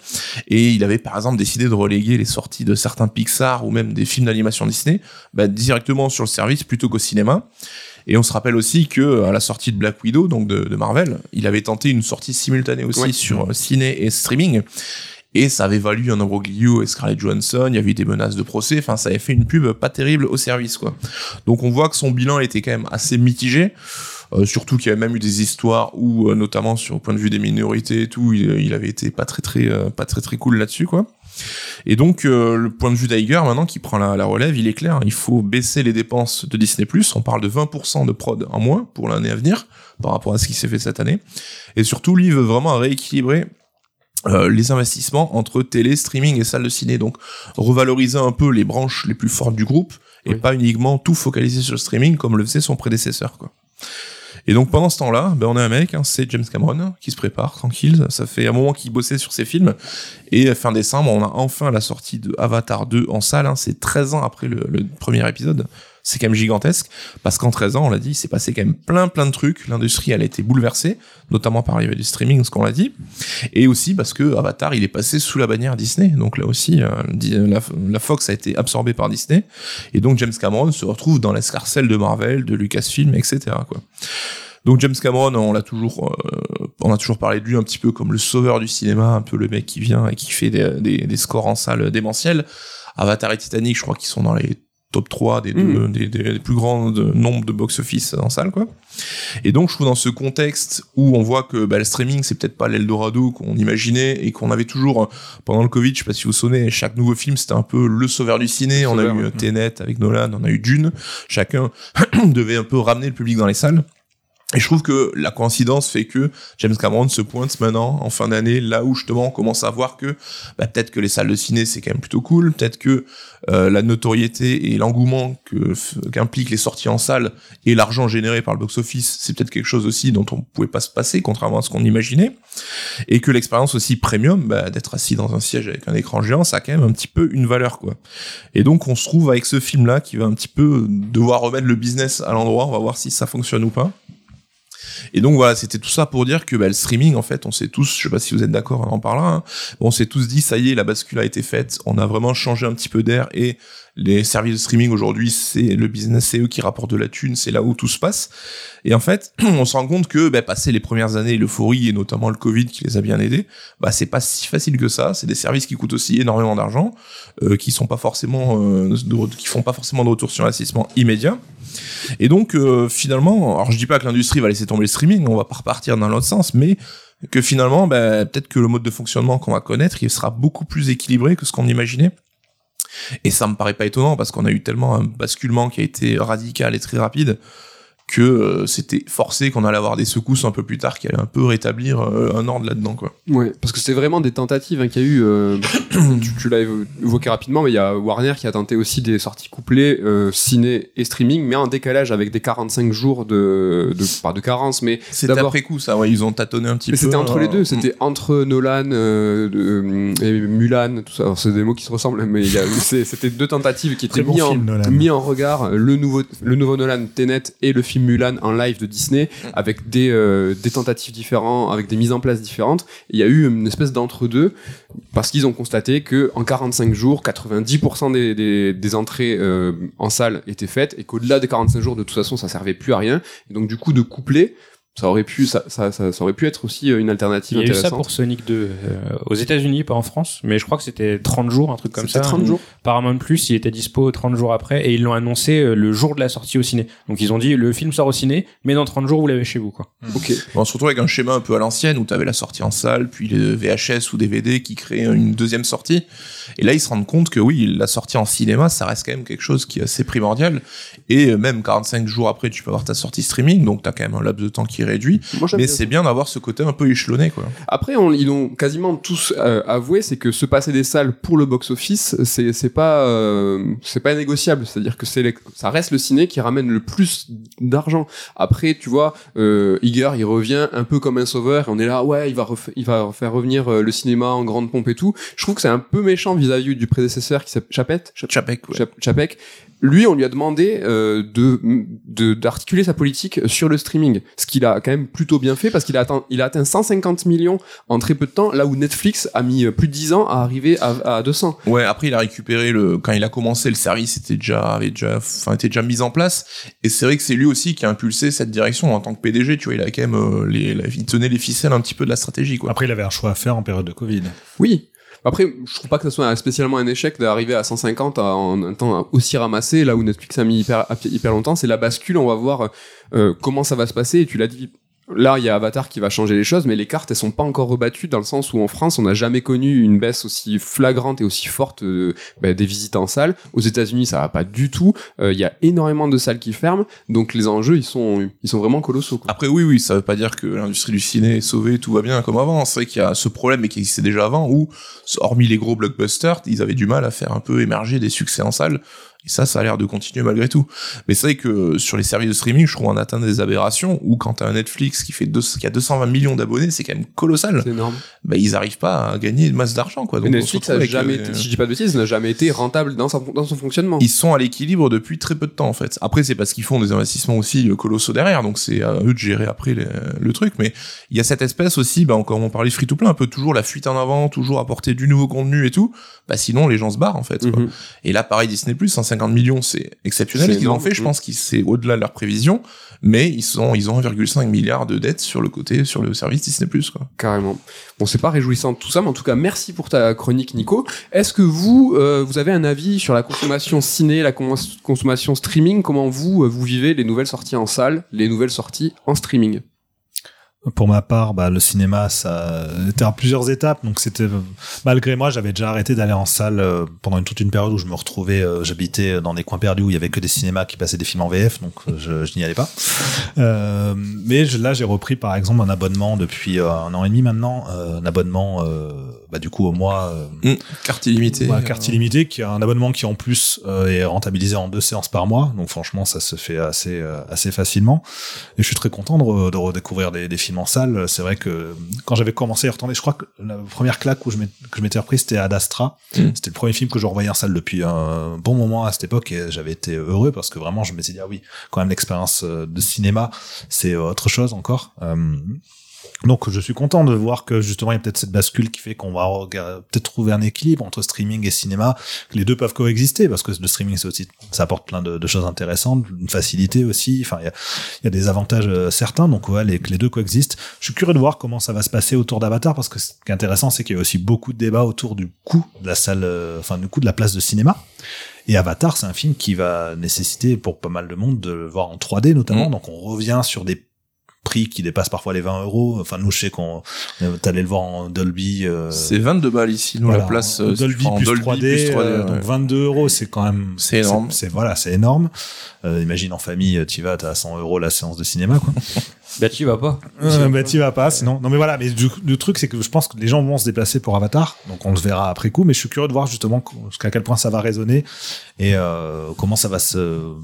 Et il avait par exemple décidé de reléguer les sorties de certains Pixar ou même des films d'animation Disney bah, directement sur le service plutôt qu'au cinéma. Et on se rappelle aussi que à la sortie de Black Widow, donc de, de Marvel, il avait tenté une sortie simultanée aussi sur euh, ciné et streaming. Et ça avait valu un imbroglio et Scarlett Johansson, il y avait eu des menaces de procès, enfin ça avait fait une pub pas terrible au service quoi. Donc on voit que son bilan était quand même assez mitigé. Euh, surtout qu'il y avait même eu des histoires où, euh, notamment sur le point de vue des minorités et tout, il, il avait été pas très très euh, pas très très cool là-dessus quoi. Et donc le point de vue d'Iger maintenant qui prend la, la relève, il est clair, il faut baisser les dépenses de Disney+. On parle de 20% de prod en moins pour l'année à venir par rapport à ce qui s'est fait cette année. Et surtout, lui il veut vraiment rééquilibrer euh, les investissements entre télé, streaming et salle de ciné. Donc revaloriser un peu les branches les plus fortes du groupe et Oui. pas uniquement tout focaliser sur le streaming comme le faisait son prédécesseur. Quoi. Et donc pendant ce temps-là, ben, on a un mec, c'est James Cameron, qui se prépare tranquille. Ça fait un moment qu'il bossait sur ses films. Et fin décembre, on a enfin la sortie de Avatar 2 en salle. hein. C'est 13 ans après le premier épisode. C'est quand même gigantesque. Parce qu'en 13 ans, on l'a dit, il s'est passé quand même plein plein de trucs. L'industrie, elle a été bouleversée, notamment par l'arrivée du streaming, ce qu'on l'a dit. Et aussi parce que Avatar, il est passé sous la bannière Disney. Donc là aussi, euh, di- la, Fox a été absorbée par Disney. Et donc James Cameron se retrouve dans l'escarcelle de Marvel, de Lucasfilm, etc. Quoi. Donc James Cameron, on l'a toujours, euh, on a toujours parlé de lui un petit peu comme le sauveur du cinéma, un peu le mec qui vient et qui fait des, des, des scores en salle démentiels. Avatar et Titanic, je crois qu'ils sont dans les top 3 des, deux, des, des- des plus grands de- nombres de box-office en salle, quoi. Et donc, je trouve dans ce contexte où on voit que bah, le streaming, c'est peut-être pas l'Eldorado qu'on imaginait et qu'on avait toujours, euh, pendant le Covid, je sais pas si vous souvenez, chaque nouveau film, c'était un peu le sauveur du ciné. Le on sauveur, a eu ouais. euh, Tenet avec Nolan, on a eu Dune. Chacun <clears throat> devait un peu ramener le public dans les salles. Et je trouve que la coïncidence fait que James Cameron se pointe maintenant en fin d'année, là où justement on commence à voir que bah, peut-être que les salles de ciné c'est quand même plutôt cool, peut-être que euh, la notoriété et l'engouement qu'impliquent les sorties en salle et l'argent généré par le box-office, c'est peut-être quelque chose aussi dont on pouvait pas se passer, contrairement à ce qu'on imaginait, et que l'expérience aussi premium, bah, d'être assis dans un siège avec un écran géant, ça a quand même un petit peu une valeur quoi. Et donc on se trouve avec ce film-là qui va un petit peu devoir remettre le business à l'endroit, on va voir si ça fonctionne ou pas. Et donc voilà, c'était tout ça pour dire que bah, le streaming, en fait, on s'est tous, je sais pas si vous êtes d'accord en parlant, hein, on s'est tous dit, ça y est, la bascule a été faite, on a vraiment changé un petit peu d'air et les services de streaming aujourd'hui, c'est le business, c'est eux qui rapportent de la thune, c'est là où tout se passe. Et en fait, <clears throat> on se rend compte que, bah, passé les premières années, l'euphorie et notamment le Covid qui les a bien aidés, bah, c'est pas si facile que ça. C'est des services qui coûtent aussi énormément d'argent, euh, qui sont pas forcément, euh, qui font pas forcément de retour sur investissement immédiat. Et donc, euh, finalement, alors je dis pas que l'industrie va laisser tomber le streaming, on va pas repartir dans l'autre sens, mais que finalement, bah, peut-être que le mode de fonctionnement qu'on va connaître, il sera beaucoup plus équilibré que ce qu'on imaginait. Et ça me paraît pas étonnant parce qu'on a eu tellement un basculement qui a été radical et très rapide que euh, c'était forcé qu'on allait avoir des secousses un peu plus tard qui allaient un peu rétablir euh, un ordre là-dedans quoi. Ouais, parce que c'était vraiment des tentatives hein, qu'il y a eu. euh, <coughs> tu tu l'as évo- évoqué rapidement, mais il y a Warner qui a tenté aussi des sorties couplées euh, ciné et streaming, mais en décalage avec des 45 jours de, de pas de carence, mais D'abord- après coup ça, ouais, ils ont tâtonné un petit mais peu. c'était entre les hein. deux. C'était entre Nolan euh, et Mulan, tout ça. Alors, C'est des mots qui se ressemblent, mais il y a- c'est- c'était deux tentatives qui étaient bon mis, en, film, mis en regard. Le nouveau, le nouveau Nolan, Tenet, et le film Mulan en live de Disney, avec des, euh, tentatives différentes, avec des mises en place différentes. Il y a eu une espèce d'entre-deux, parce qu'ils ont constaté que en 45 jours, 90% des, des, des entrées euh, en salle étaient faites, et qu'au-delà des 45 jours, de toute façon, ça servait plus à rien. Et donc, du coup, de coupler, ça aurait pu, ça, ça, ça, ça aurait pu être aussi euh, une alternative Il y a eu ça pour Sonic 2 euh, aux États-Unis, pas en France, mais je crois que c'était 30 jours, un truc comme C'était ça. 30 jours. Paramount Plus, il était dispo 30 jours après et ils l'ont annoncé euh, le jour de la sortie au ciné. Donc ils ont dit le film sort au ciné, mais dans 30 jours vous l'avez chez vous quoi. Ok. On se retrouve avec un schéma un peu à l'ancienne où tu avais la sortie en salle, puis les VHS ou DVD qui créaient une deuxième sortie. Et là, ils se rendent compte que oui, la sortie en cinéma, ça reste quand même quelque chose qui est assez primordial. Et même 45 jours après, tu peux avoir ta sortie streaming, donc tu as quand même un laps de temps qui est réduit. Moi, Mais c'est bien d'avoir ce côté un peu échelonné, quoi. Après, on, ils ont quasiment tous euh, avoué, c'est que se passer des salles pour le box-office, c'est c'est pas euh, c'est pas négociable. C'est-à-dire que les- ça reste le ciné qui ramène le plus d'argent. Après, tu vois, euh, Iger, il revient un peu comme un sauveur. Et on est là, ouais, il va il va faire revenir euh, le cinéma en grande pompe et tout. Je trouve que c'est un peu méchant vis-à-vis du prédécesseur qui s'appelle Chapette. Chap- Chapek, ouais. Chapek. Lui, on lui a demandé euh, de de- d'articuler sa politique sur le streaming, ce qu'il a quand même plutôt bien fait parce qu'il a atteint il a atteint 150 millions en très peu de temps, là où Netflix a mis euh, plus de 10 ans à arriver à, à 200. Ouais, après il a récupéré le quand il a commencé le service était déjà avait déjà enfin était déjà mis en place et c'est vrai que c'est lui aussi qui a impulsé cette direction en tant que PDG, tu vois, il a quand même euh, les la- il tenait les ficelles un petit peu de la stratégie quoi. Après, il avait un choix à faire en période de Covid. Oui. Après, je trouve pas que ce soit spécialement un échec d'arriver à 150 à- en un temps aussi ramassé, là où Netflix a mis hyper, hyper longtemps. C'est la bascule, on va voir euh, comment ça va se passer. Et tu l'as dit, là, il y a Avatar qui va changer les choses, mais les cartes, elles sont pas encore rebattues dans le sens où en France, on n'a jamais connu une baisse aussi flagrante et aussi forte euh, bah, des visites en salle. Aux États-Unis, ça va pas du tout. Euh, Il y a énormément de salles qui ferment, donc les enjeux, ils sont, ils sont vraiment colossaux. Quoi. Après oui oui, ça veut pas dire que l'industrie du ciné est sauvée, tout va bien comme avant. C'est vrai qu'il y a ce problème mais qui existait déjà avant où hormis les gros blockbusters, ils avaient du mal à faire un peu émerger des succès en salle. Et ça, ça a l'air de continuer malgré tout. Mais c'est vrai que sur les services de streaming, je trouve on atteint des aberrations où quand t'as un Netflix qui fait deux, qui a 220 millions d'abonnés, c'est quand même colossal. C'est énorme. Bah, ils arrivent pas à gagner une masse d'argent, quoi. Donc, Netflix retrouve a avec, jamais, euh, été, si je dis pas de bêtises, n'a jamais été rentable dans, sa, dans son fonctionnement. ils sont à l'équilibre depuis très peu de temps en fait. Après c'est parce qu'ils font des investissements aussi euh, colossaux derrière, donc c'est à eux de gérer après le, le truc. Mais il y a cette espèce aussi, bah, comme on parlait free to play, un peu toujours la fuite en avant, toujours apporter du nouveau contenu et tout. Bah sinon les gens se barrent en fait. quoi. Mhm. Et là pareil Disney Plus, 150 millions, c'est exceptionnel. Ce qu'ils ont fait, je pense que c'est au-delà de leurs prévisions, mais ils sont ils ont 1,5 milliard de dettes sur le côté sur le service Disney Plus quoi. Carrément. Bon, c'est pas réjouissant tout ça, mais en tout cas, merci pour ta chronique, Nico. Est-ce que vous, euh, vous avez un avis sur la consommation ciné, la cons- consommation streaming? Comment vous, euh, vous vivez les nouvelles sorties en salle, les nouvelles sorties en streaming? Pour ma part, bah, le cinéma, ça était à plusieurs étapes. Donc c'était malgré moi, j'avais déjà arrêté d'aller en salle euh, pendant toute une période où je me retrouvais, euh, j'habitais dans des coins perdus où il y avait que des cinémas qui passaient des films en VF, donc euh, je, je n'y allais pas. Euh, mais je- là, j'ai repris par exemple un abonnement depuis euh, un an et demi maintenant, un abonnement, bah, du coup au mois. euh, Carte illimitée. Ouais, carte illimitée, qui a un abonnement qui en plus euh, est rentabilisé en deux séances par mois. Donc franchement, ça se fait assez euh, assez facilement. Et je suis très content de, de redécouvrir des, des films en salle. C'est vrai que quand j'avais commencé à retourner, je crois que la première claque où je que je m'étais repris, c'était Ad Astra. Mm. C'était le premier film que je revoyais en salle depuis un bon moment à cette époque et j'avais été heureux parce que vraiment, je m'étais dit, ah oui, quand même l'expérience euh, de cinéma, c'est euh, autre chose encore. Donc je suis content de voir que justement il y a peut-être cette bascule qui fait qu'on va peut-être trouver un équilibre entre streaming et cinéma, que les deux peuvent coexister parce que le streaming c'est aussi ça apporte plein de, de choses intéressantes, une facilité aussi. Enfin il y a, il y a des avantages euh, certains donc ouais les, que les deux coexistent. Je suis curieux de voir comment ça va se passer autour d'Avatar parce que ce qui est intéressant c'est qu'il y a aussi beaucoup de débats autour du coût de la salle, euh, enfin du coût de la place de cinéma. Et Avatar, c'est un film qui va nécessiter pour pas mal de monde de le voir en 3D notamment. Mm. Donc on revient sur des prix qui dépassent parfois les 20 euros. Enfin, nous, je sais qu'on t'allais le voir en Dolby. euh, C'est 22 balles ici, nous, voilà, la place. en euh, Dolby, en plus, Dolby 3D, plus 3D, euh, ouais. donc 22 euros, c'est quand même C'est énorme. C'est voilà, c'est énorme. Euh, imagine en famille, tu vas, t'as 100 euros la séance de cinéma, quoi. <laughs> Bah, tu vas pas. Euh, bah, t'y vas pas, sinon. Non, mais voilà, mais du- le truc, c'est que je pense que les gens vont se déplacer pour Avatar, donc on le verra après coup, mais je suis curieux de voir justement jusqu'à quel point ça va résonner et euh, comment ça va se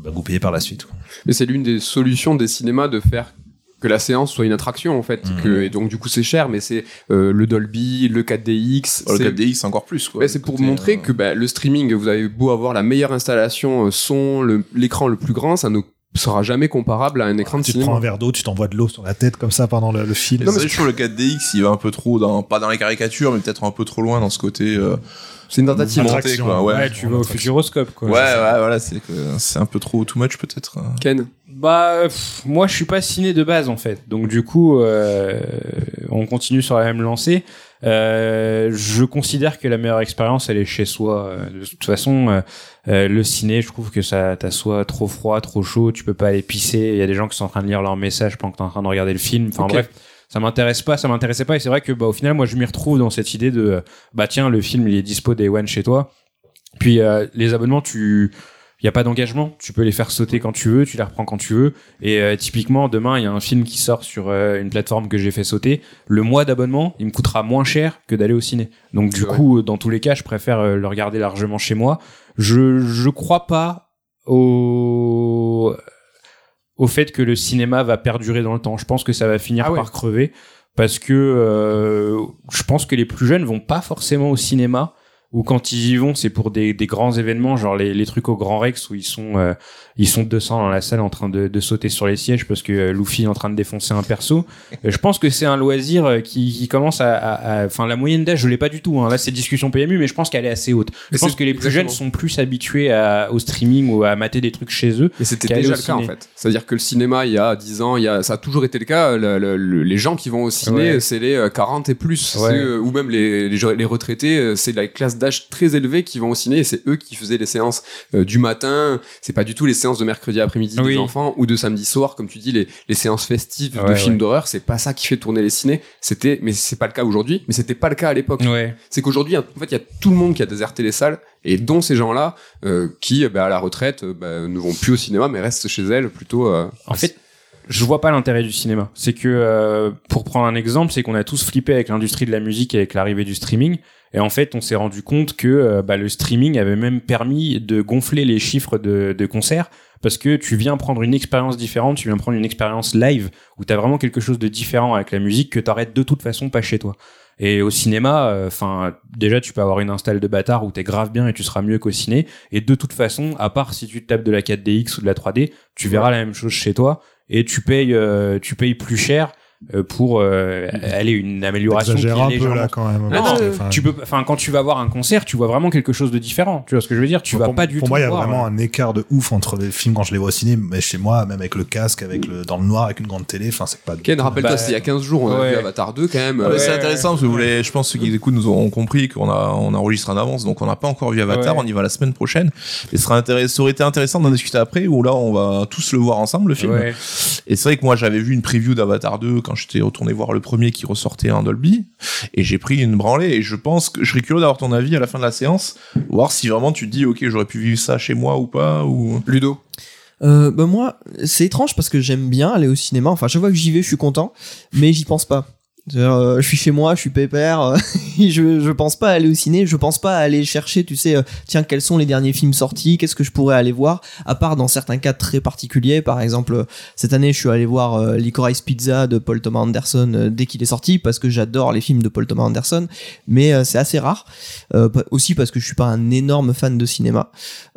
bah, goupiller par la suite. quoi. Mais c'est l'une des solutions des cinémas de faire que la séance soit une attraction en fait. Mhm. Que, et donc du coup c'est cher, mais c'est euh, le Dolby, le 4DX. Oh, le c'est- 4DX, encore plus, quoi. C'est pour montrer euh, que bah, le streaming, vous avez beau avoir la meilleure installation euh, son, le- l'écran le plus grand, ça ne sera jamais comparable à un écran de tu te cinéma. prends un verre d'eau, tu t'envoies de l'eau sur la tête comme ça pendant le, le film. Non, mais c'est sûr, le 4DX, il va un peu trop dans, pas dans les caricatures, mais peut-être un peu trop loin dans ce côté, euh, C'est une tentative. monté, Attraction, quoi. Ouais, Ouais, tu vas au futuroscope, quoi. ouais, ouais, voilà, c'est que c'est un peu trop too much, peut-être. euh. Ken, Bah, pff, moi, je suis pas ciné de base en fait. Donc du coup, euh, on continue sur la même lancée. Euh, je considère que la meilleure expérience, elle est chez soi. Euh, De toute façon, euh, le ciné, je trouve que ça t'as soit trop froid, trop chaud. Tu peux pas aller pisser. Il y a des gens qui sont en train de lire leur message pendant que t'es en train de regarder le film. Enfin bref. Ça m'intéresse pas, ça m'intéressait pas, et c'est vrai que bah au final moi je m'y retrouve dans cette idée de bah tiens le film il est dispo day one chez toi, puis euh, les abonnements tu il y a pas d'engagement, tu peux les faire sauter quand tu veux, tu les reprends quand tu veux. Et euh, typiquement, demain, il y a un film qui sort sur euh, une plateforme que j'ai fait sauter. Le mois d'abonnement, il me coûtera moins cher que d'aller au ciné. Donc du coup, dans tous les cas, je préfère euh, le regarder largement chez moi. Je je crois pas au au fait que le cinéma va perdurer dans le temps. Je pense que ça va finir Ah ouais. par crever parce que euh, je pense que les plus jeunes vont pas forcément au cinéma ou quand ils y vont, c'est pour des, des grands événements, genre les, les trucs au Grand Rex où ils sont euh, ils sont 200 dans la salle en train de, de sauter sur les sièges parce que euh, Luffy est en train de défoncer un perso. <laughs> Euh, je pense que c'est un loisir euh, qui, qui commence à, enfin la moyenne d'âge, je l'ai pas du tout. Hein. Là, c'est discussion PMU, mais je pense qu'elle est assez haute. Je Mais pense que les plus exactement. jeunes sont plus habitués à, au streaming ou à mater des trucs chez eux. Et c'était déjà le cas en fait. C'est-à-dire que le cinéma, il y a 10 ans, il y a, ça a toujours été le cas. le- le- le- les gens qui vont au ciné, Ouais. c'est les euh, 40 et plus. Ouais. Ou même les, les, les retraités, c'est la classe d'âge très élevée qui vont au ciné et c'est eux qui faisaient les séances euh, du matin. C'est pas du tout les séances de mercredi après-midi Oui. des enfants ou de samedi soir, comme tu dis, les, les séances festives de films ouais. d'horreur. C'est pas ça qui fait tourner les cinés. C'était, mais c'est pas le cas aujourd'hui, mais c'était pas le cas à l'époque Ouais. c'est qu'aujourd'hui, en fait, il y a tout le monde qui a déserté les salles, et dont ces gens-là, euh, qui, bah, à la retraite, euh, bah, ne vont plus au cinéma, mais restent chez elles plutôt. En fait, je vois pas l'intérêt du cinéma. C'est que, euh, pour prendre un exemple, c'est qu'on a tous flippé avec l'industrie de la musique et avec l'arrivée du streaming. Et en fait, on s'est rendu compte que euh, bah, le streaming avait même permis de gonfler les chiffres de, de concerts parce que tu viens prendre une expérience différente, tu viens prendre une expérience live où tu as vraiment quelque chose de différent avec la musique que t'arrêtes de toute façon pas chez toi. Et au cinéma, enfin, déjà tu peux avoir une install de bâtard où t'es grave bien et tu seras mieux qu'au ciné. Et de toute façon, à part si tu te tapes de la 4DX ou de la 3D, tu verras la même chose chez toi et tu payes, euh, tu payes plus cher pour euh, aller une amélioration. qui est un peu là quand même. Non, non, Tu peux, enfin, quand tu vas voir un concert, tu vois vraiment quelque chose de différent. Tu vois ce que je veux dire? Tu vas pour, pas du pour tout. moi, il y a voir, vraiment euh, un écart de ouf entre les films quand je les vois au ciné, mais chez moi, même avec le casque, avec le dans le noir, avec une grande télé. Enfin, c'est pas. Ken, rappelle-toi, Bah, c'était il y a 15 jours, on a vu Avatar 2 quand même. Ah, euh, c'est Ouais. intéressant parce que vous voulez, je pense que ceux qui écoutent nous auront compris qu'on a on enregistre en avance, donc on n'a pas encore vu Avatar. Ouais. On y va la semaine prochaine. Et ce sera intéressant, ça aurait été intéressant d'en discuter après, où là on va tous le voir ensemble le film. ouais. Et c'est vrai que moi j'avais vu une preview d'Avatar 2 quand j'étais retourné voir le premier qui ressortait en Dolby, et j'ai pris une branlée. Et je pense que je serais curieux d'avoir ton avis à la fin de la séance, voir si vraiment tu te dis ok j'aurais pu vivre ça chez moi ou pas ou. Ludo. Euh, bah moi, c'est étrange parce que j'aime bien aller au cinéma. Enfin, chaque fois que j'y vais, je suis content, mais j'y pense pas. Euh, je suis chez moi, je suis pépère, euh, <laughs> je, je pense pas aller au ciné, je pense pas aller chercher, tu sais, euh, tiens, quels sont les derniers films sortis, qu'est-ce que je pourrais aller voir, à part dans certains cas très particuliers. Par exemple, cette année, je suis allé voir Licorice Pizza de Paul Thomas Anderson dès qu'il est sorti, parce que j'adore les films de Paul Thomas Anderson, mais c'est assez rare. Aussi parce que je suis pas un énorme fan de cinéma.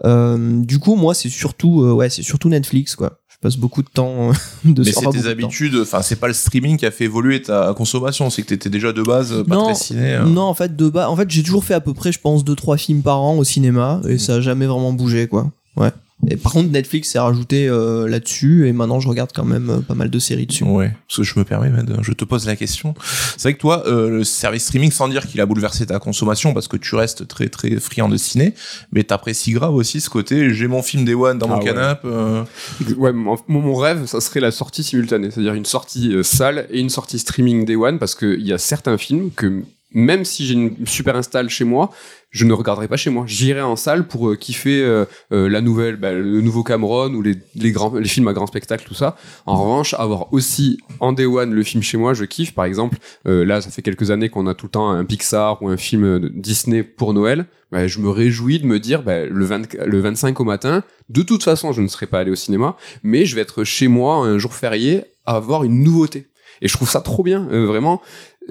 Du coup, moi, c'est surtout, ouais, c'est surtout Netflix, quoi. Passe beaucoup de temps euh, <laughs> de Mais c'est tes habitudes, enfin c'est pas le streaming qui a fait évoluer ta consommation, c'est que t'étais déjà de base pas Non, très ciné. hein. Non, en fait, de bas, en fait, j'ai toujours fait à peu près, je pense, deux trois films par an au cinéma, et ça a jamais vraiment bougé, quoi. Ouais. Et par contre, Netflix s'est rajouté euh, là-dessus et maintenant je regarde quand même euh, pas mal de séries dessus. Ouais, parce que je me permets, Mad, je te pose la question. C'est vrai que toi, euh, le service streaming, sans dire qu'il a bouleversé ta consommation, parce que tu restes très très friand de ciné, mais t'apprécies grave aussi ce côté, j'ai mon film Day One dans Ah mon ouais. canapé. euh, Ouais, mon, rêve, ça serait la sortie simultanée, c'est-à-dire une sortie euh, salle et une sortie streaming Day One, parce qu'il y a certains films que même si j'ai une super install chez moi, je ne regarderai pas chez moi. J'irai en salle pour euh, kiffer euh, euh, la nouvelle, bah, le nouveau Cameron ou les, les grands, les films à grand spectacle, tout ça. En revanche, avoir aussi en Day One le film chez moi, je kiffe. Par exemple, euh, là, ça fait quelques années qu'on a tout le temps un Pixar ou un film Disney pour Noël. Bah, je me réjouis de me dire, bah, le, 20 le 25 au matin, de toute façon, je ne serai pas allé au cinéma, mais je vais être chez moi un jour férié à avoir une nouveauté. Et je trouve ça trop bien, euh, vraiment.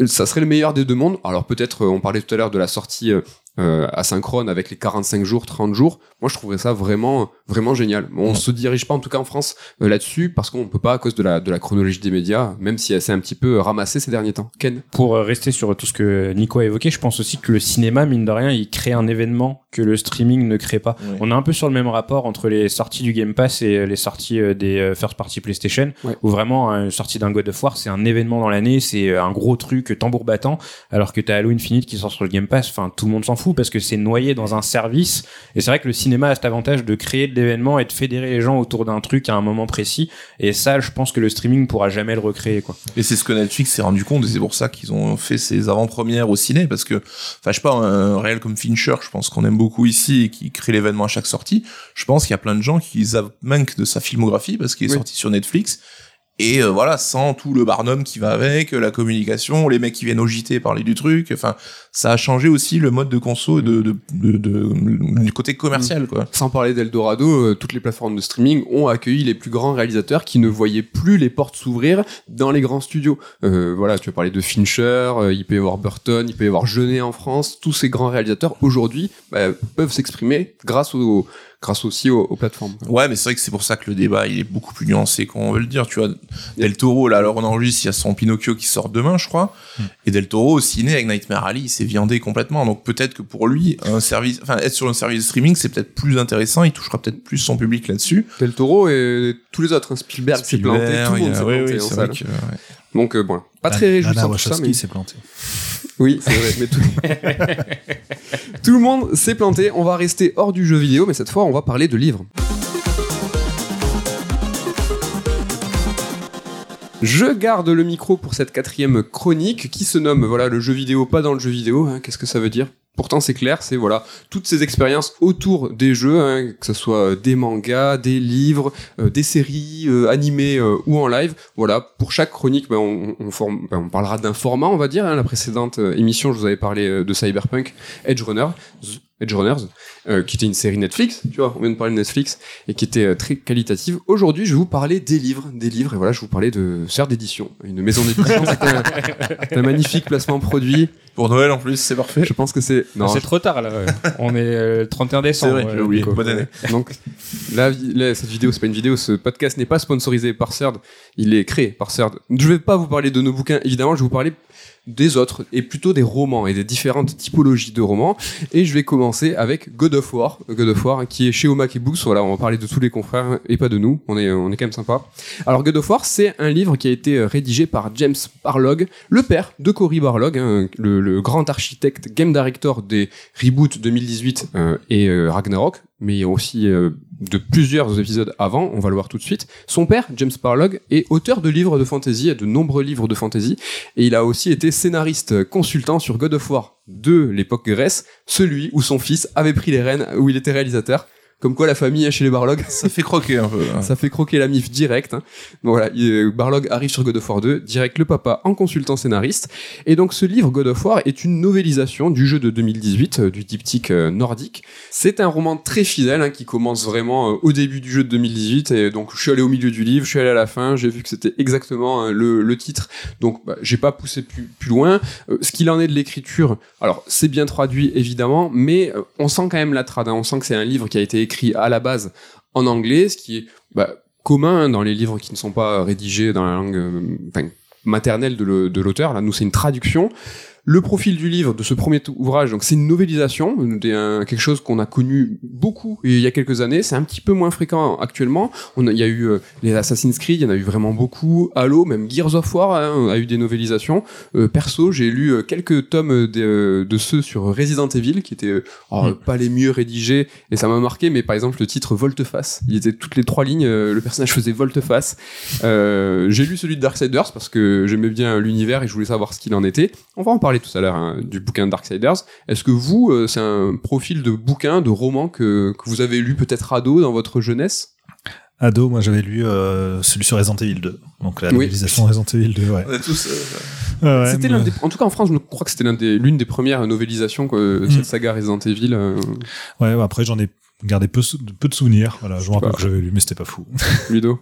Ça serait le meilleur des deux mondes. Alors peut-être, euh, on parlait tout à l'heure de la sortie euh, euh, asynchrone avec les 45 jours, 30 jours. Moi, je trouverais ça vraiment, vraiment génial. Bon, on se dirige pas, en tout cas en France, euh, là-dessus, parce qu'on peut pas à cause de la, de la chronologie des médias, même si elle s'est un petit peu ramassée ces derniers temps. Ken Pour euh, rester sur tout ce que Nico a évoqué, je pense aussi que le cinéma, mine de rien, il crée un événement que le streaming ne crée pas. Ouais. On est un peu sur le même rapport entre les sorties du Game Pass et euh, les sorties euh, des euh, first party PlayStation, Ouais. où vraiment une sortie d'un God of War, c'est un événement dans l'année, c'est euh, un gros truc euh, tambour battant, alors que t'as Halo Infinite qui sort sur le Game Pass, enfin tout le monde s'en fout parce que c'est noyé dans un service. Et c'est vrai que le cinéma a cet avantage de créer de l'événement et de fédérer les gens autour d'un truc à un moment précis. Et ça, je pense que le streaming pourra jamais le recréer, quoi. Et c'est ce que Netflix s'est rendu compte, et c'est pour ça qu'ils ont fait ces avant-premières au ciné, parce que, enfin, je sais pas, un réel comme Fincher, je pense qu'on aime beaucoup ici, et qui crée l'événement à chaque sortie, je pense qu'il y a plein de gens qui manquent de sa filmographie, parce qu'il est Oui. sorti sur Netflix, et euh, voilà, sans tout le barnum qui va avec, la communication, les mecs qui viennent au JT parler du truc, enfin, ça a changé aussi le mode de conso de, de, de, de- du côté commercial, quoi. Sans parler d'Eldorado, euh, toutes les plateformes de streaming ont accueilli les plus grands réalisateurs qui ne voyaient plus les portes s'ouvrir dans les grands studios. Euh, voilà, tu as parlé de Fincher, euh, il peut y avoir Burton, il peut y avoir Jeunet en France. Tous ces grands réalisateurs aujourd'hui bah, peuvent s'exprimer grâce au, grâce aussi aux, aux plateformes. Ouais, mais c'est vrai que c'est pour ça que le débat il est beaucoup plus nuancé qu'on veut le dire. Tu vois, Del Toro, là, alors on enregistre, il y a son Pinocchio qui sort demain, je crois. Et Del Toro au ciné avec Nightmare Alley, il s'est viandé complètement. Donc peut-être que pour lui, un service, enfin être sur un service de streaming, c'est peut-être plus intéressant. Il touchera peut-être plus son public là-dessus. Del Toro et tous les autres, hein, Spielberg s'est planté, tout le monde s'est oui, planté oui, en Donc euh, bon, pas très réjouissant tout ça, mais s'est planté. <laughs> oui, c'est vrai. Mais tout... <laughs> tout le monde s'est planté. On va rester hors du jeu vidéo, mais cette fois, on va parler de livres. Je garde le micro pour cette quatrième chronique qui se nomme voilà le jeu vidéo pas dans le jeu vidéo. hein. Qu'est-ce que ça veut dire? Pourtant c'est clair, c'est voilà toutes ces expériences autour des jeux, hein, que ce soit euh, des mangas, des livres, euh, des séries euh, animées ou en live. Voilà pour chaque chronique, ben, on, on, ben, parlera d'un format, on va dire. hein. La précédente émission, je vous avais parlé de Cyberpunk, Edge Runner, Edge Runners, euh, qui était une série Netflix, tu vois, on vient de parler de Netflix, et qui était euh, très qualitative. Aujourd'hui, je vais vous parler des livres, des livres, et voilà, je vais vous parler de Sœur d'édition, une maison d'édition, c'est un, c'est un magnifique placement produit. Pour Noël en plus, c'est parfait. Je pense que c'est... Non, c'est trop tard là. ouais. On est euh, le 31 C'est décembre. vrai, ouais, j'ai oublié. Nico. Bonne année. Donc, là, là, cette vidéo, c'est pas une vidéo, ce podcast n'est pas sponsorisé par CERD, il est créé par CERD. Je vais pas vous parler de nos bouquins, évidemment, je vais vous parler des autres, et plutôt des romans, et des différentes typologies de romans. Et je vais commencer avec God of War, God of War, hein, qui est chez Omak Books, voilà, on va parler de tous les confrères, hein, et pas de nous, on est, on est quand même sympa. Alors, God of War, c'est un livre qui a été euh, rédigé par James Barlog, le père de Cory Barlog, hein, le, grand architecte, game director des reboots 2018 euh, et euh, Ragnarok, mais aussi euh, de plusieurs épisodes avant, on va le voir tout de suite. Son père, James Barlog, est auteur de livres de fantasy, et de nombreux livres de fantasy, et il a aussi été scénariste consultant sur God of War de l'époque Grèce, celui où son fils avait pris les rênes, où il était réalisateur. Comme quoi la famille est chez les Barlog, <laughs> Ça fait croquer un peu. hein. ça fait croquer la mif direct. Hein. Donc voilà, il- euh, Barlog arrive sur God of War 2, direct le papa en consultant scénariste. Et donc ce livre God of War est une novélisation du jeu de 2018, euh, du diptyque euh, nordique. C'est un roman très fidèle hein, qui commence vraiment euh, au début du jeu de 2018. Et donc je suis allé au milieu du livre, je suis allé à la fin, j'ai vu que c'était exactement euh, le, le titre. Donc bah, j'ai pas poussé plus, plus loin. Ce qu'il en est de l'écriture, alors c'est bien traduit évidemment, mais on sent quand même la trad. hein. On sent que c'est un livre qui a été écrit à la base en anglais, ce qui est bah, commun hein, dans les livres qui ne sont pas rédigés dans la langue euh, maternelle de le- de l'auteur. Là, nous, c'est une traduction. Le profil du livre de ce premier ouvrage, donc c'est une novélisation, un- quelque chose qu'on a connu beaucoup il y a quelques années. C'est un petit peu moins fréquent actuellement. On a- il y a eu euh, les Assassin's Creed, il y en a eu vraiment beaucoup. Halo, même Gears of War hein, a eu des novélisations. Euh, perso, j'ai lu euh, quelques tomes de, de ceux sur Resident Evil qui étaient euh, alors, Mm. pas les mieux rédigés et ça m'a marqué. Mais par exemple le titre Volte-face, il était toutes les trois lignes, euh, le personnage faisait volte-face. Euh, j'ai lu celui de Darksiders parce que j'aimais bien l'univers et je voulais savoir ce qu'il en était. On va en parler tout à l'heure hein, du bouquin Darksiders. Est-ce que vous, euh, c'est un profil de bouquin, de roman que, que vous avez lu peut-être ado dans votre jeunesse? Ado, moi j'avais lu euh, celui sur Resident Evil 2. Donc la Oui. novélisation Resident Evil 2, ouais. On a tous. euh, Ouais, mais- des, en tout cas en France, je crois que c'était des, l'une des premières novélisations que, de Mm. cette saga Resident Evil. euh, Ouais, bah, après j'en ai gardé peu, peu de souvenirs. Voilà, je me rappelle que j'avais lu, mais c'était pas fou. <laughs> Ludo.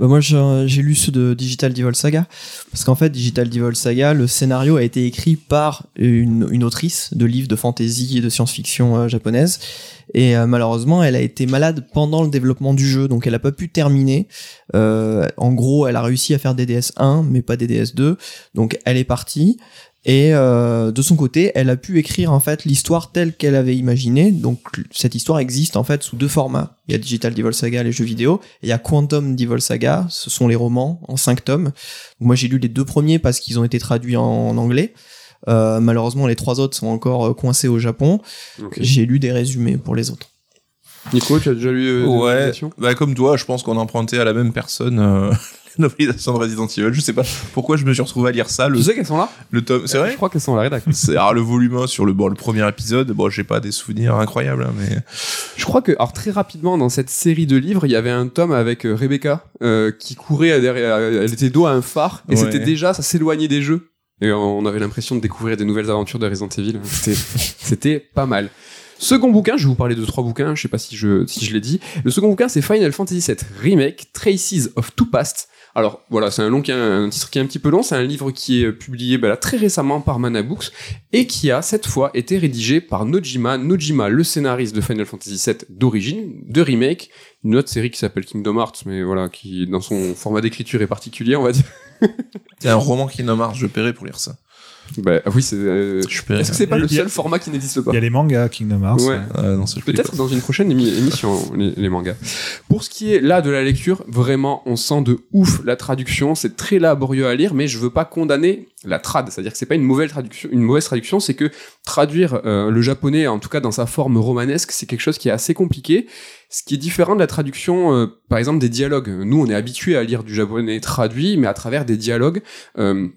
Bah moi j'ai j'ai lu ceux de Digital Devil Saga parce qu'en fait Digital Devil Saga le scénario a été écrit par une, une autrice de livres de fantasy et de science-fiction euh, japonaise et euh, malheureusement elle a été malade pendant le développement du jeu donc elle a pas pu terminer Euh, en gros elle a réussi à faire DDS 1 mais pas DDS 2 donc elle est partie et euh, de son côté, elle a pu écrire en fait l'histoire telle qu'elle avait imaginée. Donc cette histoire existe en fait sous deux formats. Il y a Digital Devil Saga, les jeux vidéo, et il y a Quantum Devil Saga, ce sont les romans en cinq tomes. Donc, moi j'ai lu les deux premiers parce qu'ils ont été traduits en, en anglais. Euh, malheureusement, les trois autres sont encore euh, coincés au Japon. J'ai lu des résumés pour les autres. Nico, tu as déjà lu euh, des Ouais, bah comme toi, je pense qu'on a emprunté à la même personne <laughs> euh, la novélisation de Resident Evil. Je sais pas pourquoi je me suis retrouvé à lire ça. Le, Tu sais qu'elles sont là le tome, c'est Je vrai. crois qu'elles sont à la rédac. <laughs> C'est alors, le volume 1 sur le bon, le premier épisode. Bon, j'ai pas des souvenirs incroyables, hein, mais Je crois que, alors très rapidement, dans cette série de livres, il y avait un tome avec euh, Rebecca euh, qui courait derrière, elle était dos à un phare, et Ouais. c'était déjà, ça s'éloignait des jeux. Et on avait l'impression de découvrir des nouvelles aventures de Resident Evil. C'était pas mal. Second bouquin, je vais vous parler de trois bouquins, je sais pas si je, l'ai dit. Le second bouquin, c'est Final Fantasy VII Remake, Traces of Two Past. Alors voilà, c'est un titre qui est un petit peu long. C'est un livre qui est publié bah, très récemment par Mana Books et qui a cette fois été rédigé par Nojima. Nojima, le scénariste de Final Fantasy VII d'origine, de remake, une autre série qui s'appelle Kingdom Hearts, mais voilà, qui dans son format d'écriture est particulier, on va dire. <laughs> c'est un roman n'en marche. Je paierai pour lire ça. Bah ah oui, c'est. euh. Est-ce que c'est pas le a- seul format qui n'existe pas Il y a les mangas Kingdom Hearts. Ouais. Paye Peut-être dans une prochaine émi- émission, les, les mangas. Pour ce qui est là de la lecture, vraiment, on sent de ouf la traduction. C'est très laborieux à lire, mais je veux pas condamner la trad. C'est-à-dire que c'est pas une mauvaise traduction, une mauvaise traduction, c'est que traduire euh, le japonais, en tout cas dans sa forme romanesque, c'est quelque chose qui est assez compliqué. Ce qui est différent de la traduction, euh, par exemple, des dialogues. Nous, on est habitué à lire du japonais traduit, mais à travers des dialogues. Euh,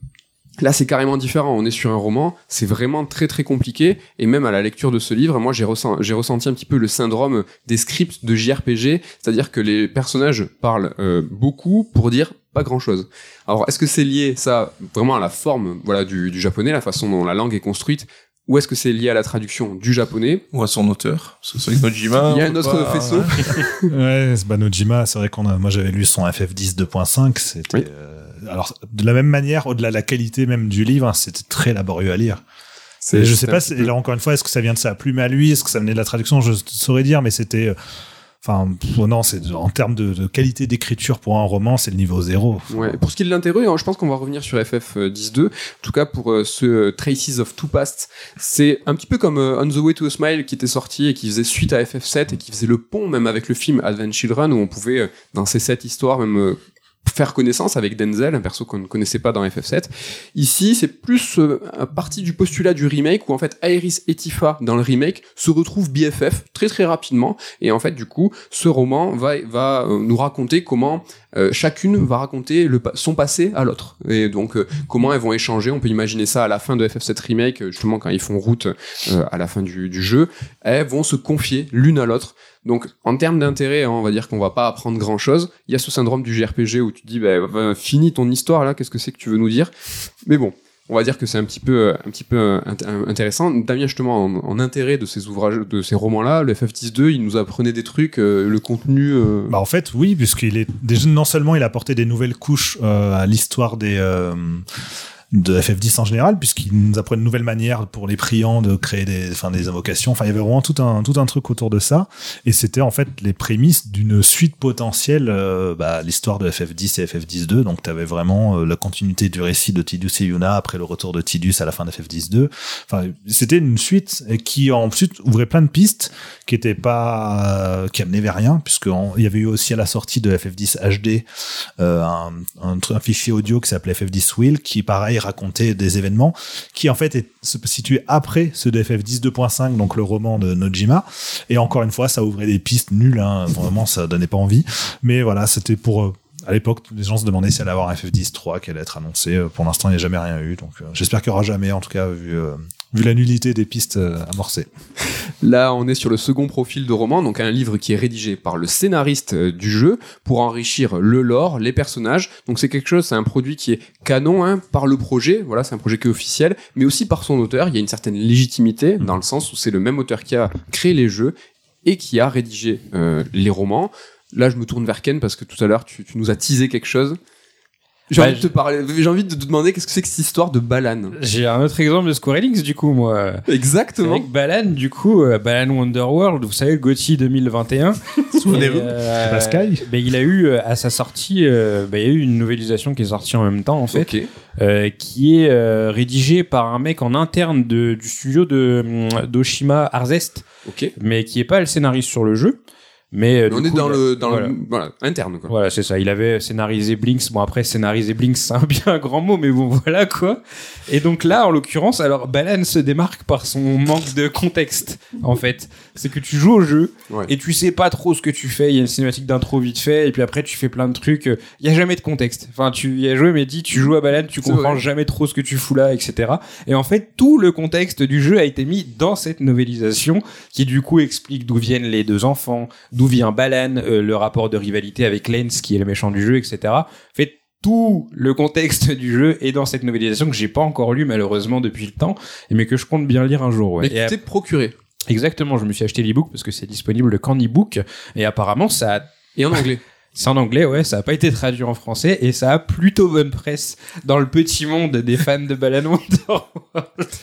Là, c'est carrément différent. On est sur un roman, c'est vraiment très très compliqué. Et même à la lecture de ce livre, moi, j'ai ressent- j'ai ressenti un petit peu le syndrome des scripts de JRPG, c'est-à-dire que les personnages parlent euh, beaucoup pour dire pas grand-chose. Alors, est-ce que c'est lié ça vraiment à la forme, voilà, du, du japonais, la façon dont la langue est construite, ou est-ce que c'est lié à la traduction du japonais? Ou à son auteur? Parce que Nojima. Il y a un autre pas- faisceau. <laughs> <laughs> Ouais, c'est bah, Nojima, c'est vrai qu'on a, moi j'avais lu son FF10 2.5, c'était, Oui. euh, alors, de la même manière, au-delà de la qualité même du livre, hein, c'était très laborieux à lire. Et je sais pas, peu- là encore une fois, est-ce que ça vient de sa plume à lui, est-ce que ça venait de la traduction, je saurais dire, mais c'était, euh, enfin, non, c'est en termes de, de qualité d'écriture pour un roman, c'est le niveau zéro. Ouais. Pour ce qui est de l'intérêt, hein, je pense qu'on va revenir sur FF 10.2. En tout cas, pour euh, ce euh, Traces of Two Past, c'est un petit peu comme euh, On the Way to a Smile qui était sorti et qui faisait suite à FF7 et qui faisait le pont même avec le film Advent Children où on pouvait, dans ces sept histoires, même faire connaissance avec Denzel, un perso qu'on ne connaissait pas dans FF7. Ici, c'est plus euh, partie du postulat du remake où en fait Aeris et Tifa dans le remake se retrouvent BFF très très rapidement et en fait du coup ce roman va va euh, nous raconter comment euh, chacune va raconter son passé à l'autre et donc euh, comment elles vont échanger. On peut imaginer ça à la fin de FF7 remake justement quand ils font route à la fin du, du jeu, elles vont se confier l'une à l'autre. Donc, en termes d'intérêt, hein, on va dire qu'on va pas apprendre grand chose. Il y a ce syndrome du JRPG où tu te dis, bah, finis ton histoire là, qu'est-ce que c'est que tu veux nous dire? Mais bon, on va dire que c'est un petit peu, euh, euh, int- intéressant. Damien, justement, en, intérêt de ces ouvrages, de ces romans-là, le FF10-2, il nous apprenait des trucs, euh, le contenu. euh, Bah en fait oui puisqu'il est non seulement il a apporté des nouvelles couches euh, à l'histoire des euh, de FF10 en général, puisqu'il nous apprend une nouvelle manière pour les priants de créer des, enfin, des invocations. Enfin, il y avait vraiment tout un, tout un truc autour de ça. Et c'était en fait les prémices d'une suite potentielle, euh, bah, l'histoire de FF10 et FF10-2. Donc, tu avais vraiment euh, la continuité du récit de Tidus et Yuna après le retour de Tidus à la fin de FF10-2. Enfin, c'était une suite qui ensuite ouvrait plein de pistes qui étaient pas, euh, qui amenaient vers rien, puisqu'il y avait eu aussi à la sortie de FF10 HD un, un, un fichier audio qui s'appelait FF10 Will, qui pareil racontait des événements qui en fait se situait après ceux de FF10 2.5, donc le roman de Nojima. Et encore une fois, ça ouvrait des pistes nulles, hein, vraiment ça donnait pas envie. Mais voilà, c'était pour euh, à l'époque, les gens se demandaient si elle allait avoir un FF10 3 qui allait être annoncé. Euh, Pour l'instant, il n'y a jamais rien eu. Donc, euh, j'espère qu'il n'y aura jamais, en tout cas, vu, vu la nullité des pistes euh, amorcées. Là, on est sur le second profil de roman, donc un livre qui est rédigé par le scénariste euh, du jeu pour enrichir le lore, les personnages. Donc c'est quelque chose, c'est un produit qui est canon hein, par le projet, voilà, c'est un projet qui est officiel, mais aussi par son auteur. Il y a une certaine légitimité dans le sens où c'est le même auteur qui a créé les jeux et qui a rédigé euh, les romans. Là, je me tourne vers Ken parce que tout à l'heure, tu, tu nous as teasé quelque chose. J'ai Bah, envie de te parler, j'ai envie de te demander qu'est-ce que c'est que cette histoire de Balan. J'ai un autre exemple de Square Enix, du coup, moi. Exactement. Avec Balan, du coup, euh, Balan Wonderworld, vous savez, le GOTY 2021. <laughs> Souvenez-vous. Euh, La Sky ben, Il a eu, euh, à sa sortie, euh, ben, il y a eu une novélisation qui est sortie en même temps, en fait, Ok. euh, qui est euh, rédigée par un mec en interne de, du studio de hum, d'Oshima Arzest, Ok. mais qui est pas le scénariste sur le jeu. Mais, euh, On est coup, dans il le dans voilà. le voilà, interne quoi. Voilà, c'est ça. Il avait scénarisé Blinks. Bon, après, scénariser Blinks, c'est un <laughs> bien un grand mot, mais bon, voilà quoi. Et donc là, en l'occurrence, alors Balan se démarque par son manque de contexte, en fait. C'est que tu joues au jeu Ouais. et tu sais pas trop ce que tu fais. Il y a une cinématique d'intro vite fait, et puis après, tu fais plein de trucs. Il y a jamais de contexte. Enfin, tu y as joué, mais dis, tu joues à Balan, tu comprends vrai. jamais trop ce que tu fous là, etc. Et en fait, tout le contexte du jeu a été mis dans cette novélisation qui, du coup, explique d'où viennent les deux enfants, d'où vient Balan, euh, le rapport de rivalité avec Lens, qui est le méchant du jeu, etc. Fait tout le contexte <laughs> du jeu est dans cette novélisation que j'ai pas encore lu malheureusement depuis le temps, mais que je compte bien lire un jour. Ouais. Mais tu t'es procuré. Exactement, je me suis acheté l'ebook parce que c'est disponible le Candy Book et apparemment ça a Et en anglais. <laughs> c'est en anglais, ouais, ça a pas été traduit en français et ça a plutôt bonne presse dans le petit monde des fans de Balan Wonder.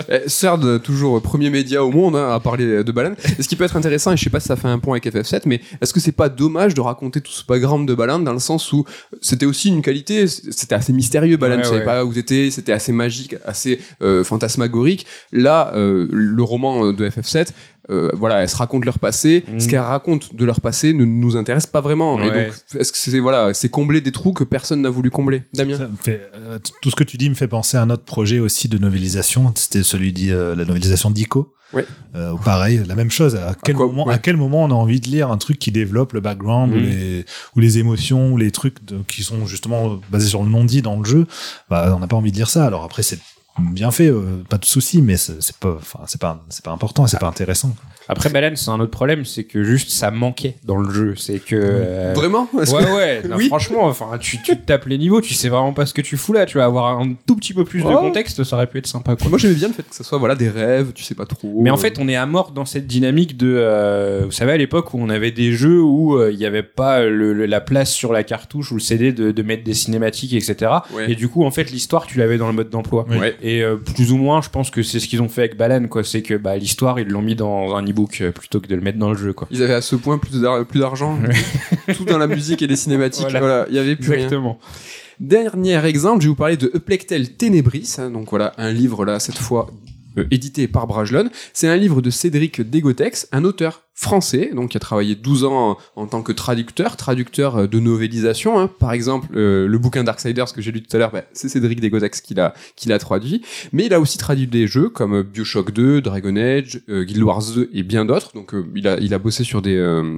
Eh, CERD, toujours premier média au monde hein, à parler de Balan. Et ce qui peut être intéressant, et je sais pas si ça fait un point avec FF7, mais est-ce que c'est pas dommage de raconter tout ce background de Balan dans le sens où c'était aussi une qualité, c'était assez mystérieux Balan, Ouais, tu savais ouais. pas où t'étais, c'était assez magique, assez euh, fantasmagorique. Là, euh, le roman de FF7, euh, voilà, elles se racontent leur passé. Mm. Ce qu'elles racontent de leur passé ne nous intéresse pas vraiment. Et donc, est-ce que c'est voilà, c'est combler des trous que personne n'a voulu combler? Damien? Ça me fait, euh, tout ce que tu dis me fait penser à un autre projet aussi de novélisation. C'était celui de euh, la novélisation d'Ico. Ouais. Euh, pareil, la même chose. À quel, quoi- moment, ouais. à quel moment on a envie de lire un truc qui développe le background ou, Mhm. les, ou les émotions ou les trucs de- qui sont justement basés sur le non-dit dans le jeu? Bah, On n'a pas envie de lire ça. Alors après, c'est bien fait, euh, pas de souci, mais c'est pas, enfin, c'est pas, c'est pas important, c'est pas intéressant. Après Balan, c'est un autre problème, c'est que juste ça manquait dans le jeu, c'est que euh, Vraiment que- Ouais, ouais, <laughs> non, Oui. franchement, enfin, tu, tu te tapes les niveaux, tu sais vraiment pas ce que tu fous là, tu vas avoir un tout petit peu plus de contexte, ça aurait pu être sympa, quoi. Moi j'aimais bien le fait que ça soit voilà des rêves, tu sais pas trop. Mais en fait, on est à mort dans cette dynamique de, euh, vous savez, à l'époque où on avait des jeux où euh, il n'y avait pas le- le- la place sur la cartouche ou le CD de, de mettre des cinématiques, etc. Ouais. Et du coup, en fait, l'histoire, tu l'avais dans le mode d'emploi. Ouais. Et euh, plus ou moins, je pense que c'est ce qu'ils ont fait avec Balan, quoi. C'est que bah, l'histoire, ils l'ont mis dans un e-book euh, plutôt que de le mettre dans le jeu, quoi. Ils avaient à ce point plus d'ar- plus d'argent, tout dans la musique et les cinématiques. Voilà. Voilà, il y avait plus rien. Exactement. Dernier exemple, je vais vous parler de Eplectel Ténébris. hein, donc voilà, un livre là cette fois euh, édité par Brajlon. C'est un livre de Cédric Dégotex, un auteur français, donc qui a travaillé 12 ans en, tant que traducteur, traducteur euh, de novélisation. hein. Par exemple, euh, le bouquin Darksiders que j'ai lu tout à l'heure, bah, c'est Cédric Dégotex qui l'a qui l'a traduit. Mais il a aussi traduit des jeux comme euh, Bioshock 2, Dragon Age, Guild Wars 2 et bien d'autres. Donc il a il a bossé sur des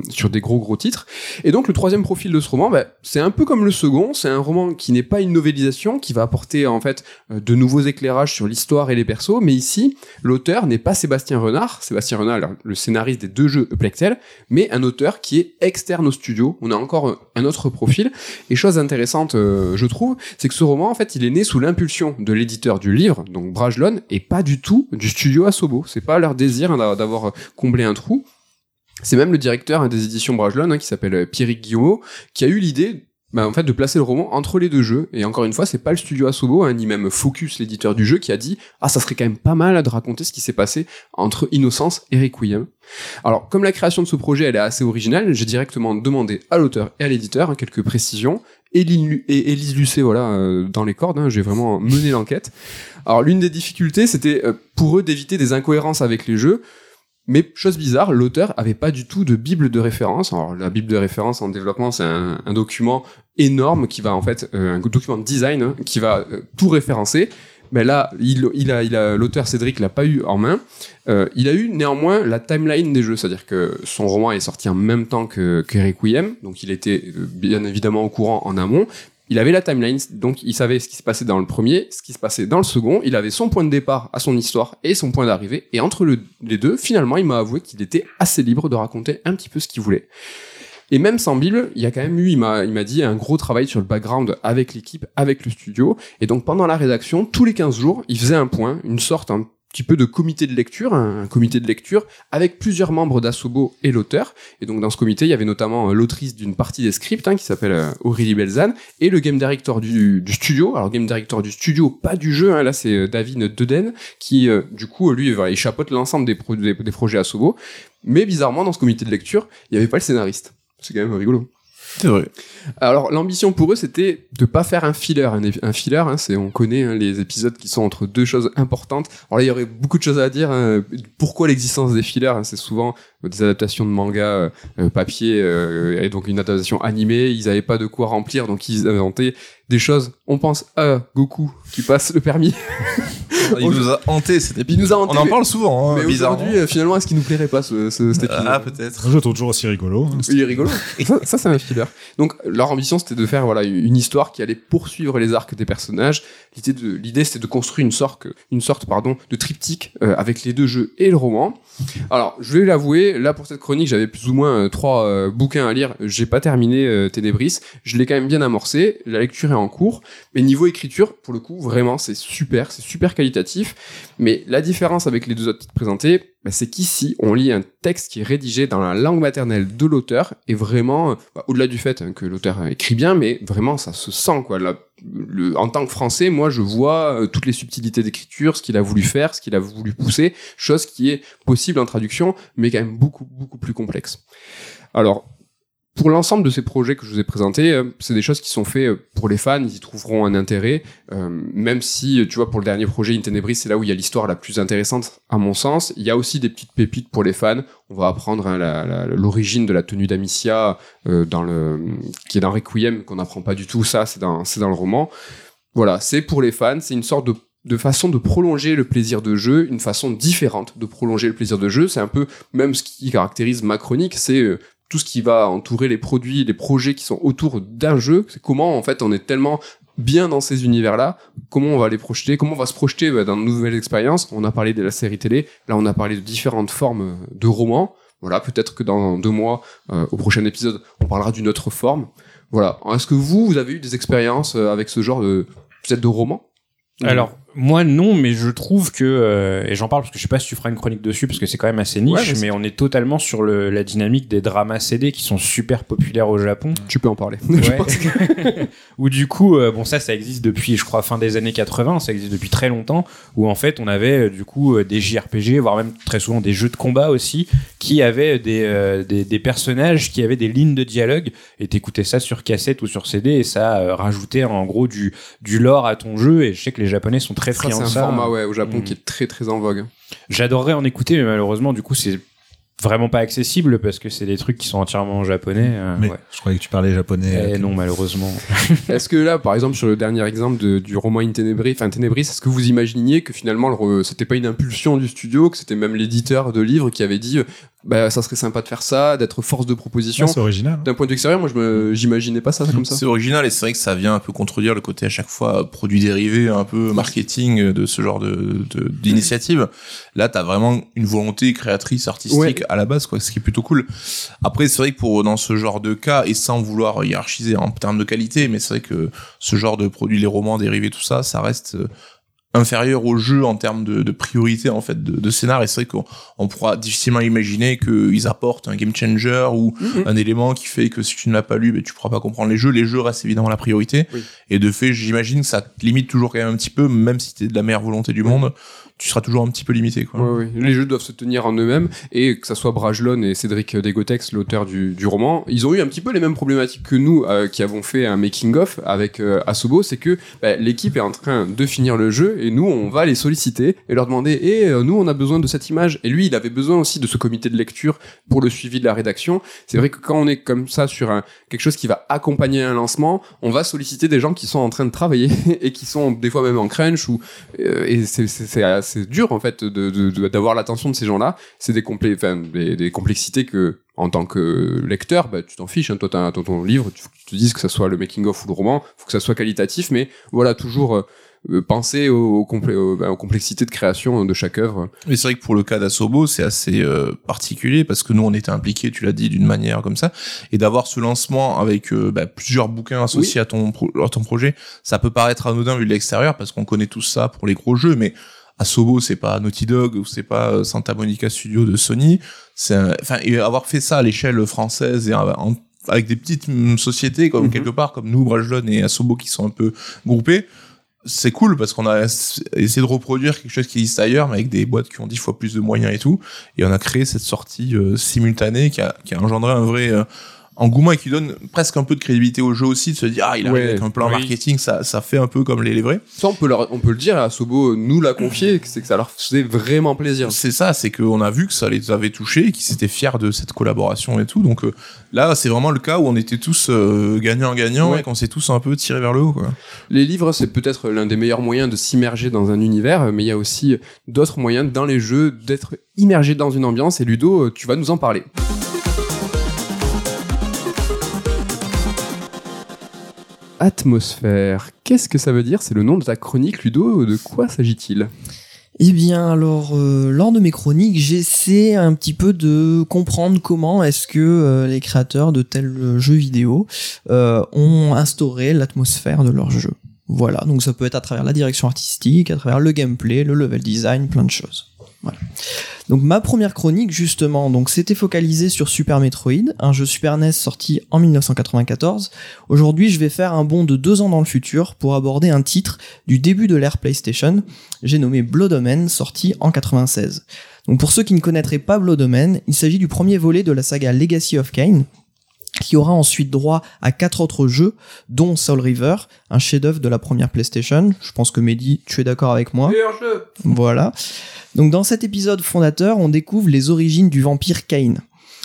sur des gros gros titres. Et donc le troisième profil de ce roman, bah, c'est un peu comme le second, c'est un roman qui n'est pas une novélisation, qui va apporter en fait de nouveaux éclairages sur l'histoire et les persos, mais ici, l'auteur n'est pas Sébastien Renard, Sébastien Renard, le scénariste des deux jeux Plectel, mais un auteur qui est externe au studio. On a encore euh, un autre profil. Et chose intéressante, euh, je trouve, c'est que ce roman, en fait, il est né sous l'impulsion de l'éditeur du livre, donc Brajlon, et pas du tout du studio Asobo. C'est pas leur désir hein, d'a- d'avoir comblé un trou. C'est même le directeur hein, des éditions Brajlon, hein, qui s'appelle euh, Pierrick Guillaumeau, qui a eu l'idée bah, en fait de placer le roman entre les deux jeux. Et encore une fois c'est pas le studio Asobo hein, ni même Focus l'éditeur du jeu qui a dit ah ça serait quand même pas mal de raconter ce qui s'est passé entre Innocence et Requiem. Alors comme la création de ce projet elle est assez originale j'ai directement demandé à l'auteur et à l'éditeur hein, quelques précisions. Et Élise Lucet voilà euh, dans les cordes hein, j'ai vraiment mené l'enquête. Alors l'une des difficultés c'était euh, pour eux d'éviter des incohérences avec les jeux mais chose bizarre, l'auteur avait pas du tout de bible de référence. Alors la bible de référence en développement, c'est un, document énorme qui va en fait euh, un document de design hein, qui va euh, tout référencer. Mais là, il, a, il a l'auteur Cédric l'a pas eu en main. Euh, il a eu néanmoins la timeline des jeux, c'est-à-dire que son roman est sorti en même temps que, que Requiem, donc il était bien évidemment au courant en amont. Il avait la timeline, donc il savait ce qui se passait dans le premier, ce qui se passait dans le second. Il avait son point de départ à son histoire et son point d'arrivée. Et entre le- les deux, finalement, il m'a avoué qu'il était assez libre de raconter un petit peu ce qu'il voulait. Et même sans Bible, il y a quand même eu, il m'a, il m'a dit, un gros travail sur le background avec l'équipe, avec le studio. Et donc pendant la rédaction, tous les 15 jours, il faisait un point, une sorte un petit peu de comité de lecture, un, comité de lecture avec plusieurs membres d'Asobo et l'auteur. Et donc dans ce comité, il y avait notamment euh, l'autrice d'une partie des scripts, hein, qui s'appelle euh, Aurélie Belzane, et le game director du, studio. Alors game director du studio, pas du jeu, hein, là c'est euh, David Deden, qui du coup, lui, voilà, il chapeaute l'ensemble des, des projets Asobo. Mais bizarrement, dans ce comité de lecture, il n'y avait pas le scénariste. C'est quand même rigolo. C'est vrai. Alors l'ambition pour eux c'était de pas faire un filler. Un, filler, hein, c'est on connaît hein, les épisodes qui sont entre deux choses importantes. Alors là il y aurait beaucoup de choses à dire. hein. Pourquoi l'existence des fillers C'est souvent des adaptations de manga euh, euh, papier euh, et donc une adaptation animée. Ils avaient pas de quoi remplir donc ils inventaient des choses. On pense à Goku qui passe le permis. <laughs> Il nous a hanté cet épisode. Il nous a hanté, On en parle souvent, hein, Mais aujourd'hui euh, finalement est-ce qu'il nous plairait pas ce, ce, cet épisode Ah, peut-être. Je trouve toujours aussi rigolo. hein. Il est rigolo. <laughs> ça, ça c'est un filler. Donc, leur ambition, c'était de faire voilà une histoire qui allait poursuivre les arcs des personnages. L'idée de l'idée, c'était de construire une sorte, une sorte pardon, de triptyque euh, avec les deux jeux et le roman. Alors, je vais l'avouer, là pour cette chronique, j'avais plus ou moins euh, trois euh, bouquins à lire. J'ai pas terminé euh, Ténébris. Je l'ai quand même bien amorcé. La lecture est en cours. Mais niveau écriture, pour le coup, vraiment, c'est super, c'est super qualitatif. Mais la différence avec les deux autres titres présentés, bah, c'est qu'ici, on lit un texte qui est rédigé dans la langue maternelle de l'auteur, et vraiment, bah, au-delà du fait hein, que l'auteur écrit bien, mais vraiment, ça se sent, quoi. Le- en tant que français, moi, je vois euh, toutes les subtilités d'écriture, ce qu'il a voulu faire, ce qu'il a voulu pousser, chose qui est possible en traduction, mais quand même beaucoup, beaucoup plus complexe. Alors, pour l'ensemble de ces projets que je vous ai présentés, euh, c'est des choses qui sont faits euh, pour les fans, ils y trouveront un intérêt, euh, même si, tu vois, pour le dernier projet, In Tenebris, c'est là où il y a l'histoire la plus intéressante, à mon sens. Il y a aussi des petites pépites pour les fans. On va apprendre hein, l'origine de la tenue d'Amicia, qui est dans Requiem, qu'on n'apprend pas du tout, ça, c'est dans, le roman. Voilà, c'est pour les fans, c'est une sorte de de façon de prolonger le plaisir de jeu, une façon différente de prolonger le plaisir de jeu. C'est un peu même ce qui caractérise ma chronique, c'est tout ce qui va entourer les produits, les projets qui sont autour d'un jeu. C'est comment en fait on est tellement bien dans ces univers-là, comment on va les projeter, comment on va se projeter bah, dans de nouvelles expériences. On a parlé de la série télé, là on a parlé de différentes formes euh, de romans. Voilà, peut-être que dans deux mois, euh, au prochain épisode, on parlera d'une autre forme. Voilà. Est-ce que vous, vous avez eu des expériences euh, avec ce genre de peut-être de roman Alors, moi non, mais je trouve que, euh, et j'en parle parce que je sais pas si tu feras une chronique dessus, parce que c'est quand même assez niche, Ouais, mais on est totalement sur le, la dynamique des dramas CD qui sont super populaires au Japon. tu peux en parler. Ouais. <laughs> <laughs> où du coup, euh, bon ça, ça existe depuis, je crois, fin des années 80, ça existe depuis très longtemps, où en fait on avait euh, du coup des JRPG, voire même très souvent des jeux de combat aussi, qui avaient des, euh, des, des personnages qui avaient des lignes de dialogue, et t'écoutais ça sur cassette ou sur CD, et ça rajoutait en gros du, du lore à ton jeu, et je sais que les Japonais sont très Friands c'est un ça. format ouais, au Japon Mm. qui est très très en vogue. J'adorerais en écouter, mais malheureusement, du coup, c'est vraiment pas accessible parce que c'est des trucs qui sont entièrement en japonais. euh, Mais ouais. je croyais que tu parlais japonais. Eh non, malheureusement. <laughs> Est-ce que là, par exemple, sur le dernier exemple de- du roman In Tenebris, enfin Tenebris, est-ce que vous imaginiez que finalement re- c'était pas une impulsion du studio, que c'était même l'éditeur de livres qui avait dit, euh, bah ça serait sympa de faire ça, d'être force de proposition? Ah, c'est original. D'un point de vue extérieur, moi je me j'imaginais pas ça comme ça. C'est original et c'est vrai que ça vient un peu contredire le côté à chaque fois euh, produit dérivé, un peu marketing euh, de ce genre de de- d'initiative. Là, t'as vraiment une volonté créatrice artistique Ouais. À la base, quoi, ce qui est plutôt cool. Après, c'est vrai que pour dans ce genre de cas et sans vouloir hiérarchiser en termes de qualité, mais c'est vrai que ce genre de produits, les romans dérivés, tout ça, ça reste euh, inférieur au jeu en termes de, de priorité en fait de, de scénar et c'est vrai qu'on on pourra difficilement imaginer qu'ils apportent un game changer ou Mhm. un élément qui fait que si tu ne l'as pas lu ben, tu pourras pas comprendre les jeux les jeux restent évidemment la priorité Oui. et de fait j'imagine que ça te limite toujours quand même un petit peu même si t'es de la meilleure volonté du monde tu seras toujours un petit peu limité. Les jeux doivent se tenir en eux-mêmes et que ça soit Brajlon et Cédric Degotex, l'auteur du, roman, ils ont eu un petit peu les mêmes problématiques que nous euh, qui avons fait un making-of avec euh, Asobo, c'est que bah, l'équipe est en train de finir le jeu et nous on va les solliciter et leur demander et nous on a besoin de cette image et lui il avait besoin aussi de ce comité de lecture pour le suivi de la rédaction. C'est vrai que quand on est comme ça sur quelque chose qui va accompagner un lancement, on va solliciter des gens qui sont en train de travailler <laughs> et qui sont des fois même en crunch ou euh, et c'est c'est- dur en fait d'avoir l'attention de ces gens-là. C'est des, complé des, des complexités que en tant que lecteur, bah, tu t'en fiches. Hein. Toi, t'as ton, ton livre, tu, tu te dises que ça soit le making of ou le roman, faut que ça soit qualitatif, mais voilà toujours euh, euh, penser aux, aux complé- aux- complexités de création de chaque œuvre. Mais c'est vrai que pour le cas d'Asobo, c'est assez euh, particulier parce que nous, on était impliqués, tu l'as dit, d'une manière comme ça, et d'avoir ce lancement avec euh, bah, plusieurs bouquins associés à ton pro- à ton projet, ça peut paraître anodin vu de l'extérieur parce qu'on connaît tout ça pour les gros jeux, mais Asobo, c'est pas Naughty Dog ou c'est pas euh, Santa Monica Studio de Sony. C'est enfin avoir fait ça à l'échelle française et en- avec des petites hum, sociétés comme Mhm. quelque part comme nous, Brajlon et Asobo qui sont un peu groupés c'est cool parce qu'on a es- essayé de reproduire quelque chose qui existe ailleurs, mais avec des boîtes qui ont dix fois plus de moyens et tout. Et on a créé cette sortie euh, simultanée qui a, qui a engendré un vrai euh, engouement et qui donne presque un peu de crédibilité au jeu aussi, de se dire, ah, il arrive Ouais, avec un plan oui. marketing, ça, ça fait un peu comme les, les vrais. Ça, on peut, leur, on peut le dire, Asobo nous l'a confié, c'est que ça leur faisait vraiment plaisir. C'est ça, c'est qu'on a vu que ça les avait touchés, et qu'ils étaient fiers de cette collaboration et tout. Donc euh, là, c'est vraiment le cas où on était tous euh, gagnants-gagnants Ouais. et qu'on s'est tous un peu tirés vers le haut. Quoi. Les livres, c'est peut-être l'un des meilleurs moyens de s'immerger dans un univers, mais il y a aussi d'autres moyens dans les jeux d'être immergé dans une ambiance. Et Ludo, tu vas nous en parler. Atmosphère, qu'est-ce que ça veut dire? C'est le nom de ta chronique, Ludo? De quoi s'agit-il? Eh bien, alors, euh, lors de mes chroniques, j'essaie un petit peu de comprendre comment est-ce que euh, les créateurs de tels euh, jeux vidéo ont instauré l'atmosphère de leur jeu. Voilà, donc ça peut être à travers la direction artistique, à travers le gameplay, le level design, plein de choses. Donc ma première chronique justement, donc c'était focalisé sur Super Metroid, un jeu Super NES sorti en 1994. Aujourd'hui, je vais faire un bond de deux ans dans le futur pour aborder un titre du début de l'ère PlayStation, j'ai nommé Blood Omen, sorti en 96. Donc pour ceux qui ne connaîtraient pas Blood Omen, il s'agit du premier volet de la saga Legacy of Kain, qui aura ensuite droit à quatre autres jeux, dont Soul River, un chef-d'œuvre de la première PlayStation. Je pense que Mehdi, tu es d'accord avec moi. Voilà. Donc dans cet épisode fondateur, on découvre les origines du vampire Cain.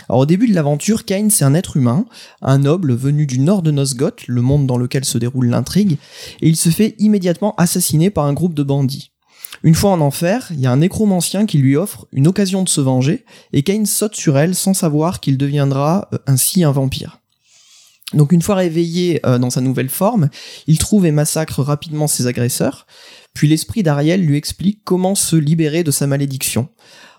Alors au début de l'aventure, Cain c'est un être humain, un noble venu du nord de Nosgoth, le monde dans lequel se déroule l'intrigue, et il se fait immédiatement assassiner par un groupe de bandits. Une fois en enfer, il y a un nécromancien qui lui offre une occasion de se venger, et Cain saute sur elle sans savoir qu'il deviendra euh, ainsi un vampire. Donc une fois réveillé euh, dans sa nouvelle forme, il trouve et massacre rapidement ses agresseurs, puis l'esprit d'Ariel lui explique comment se libérer de sa malédiction.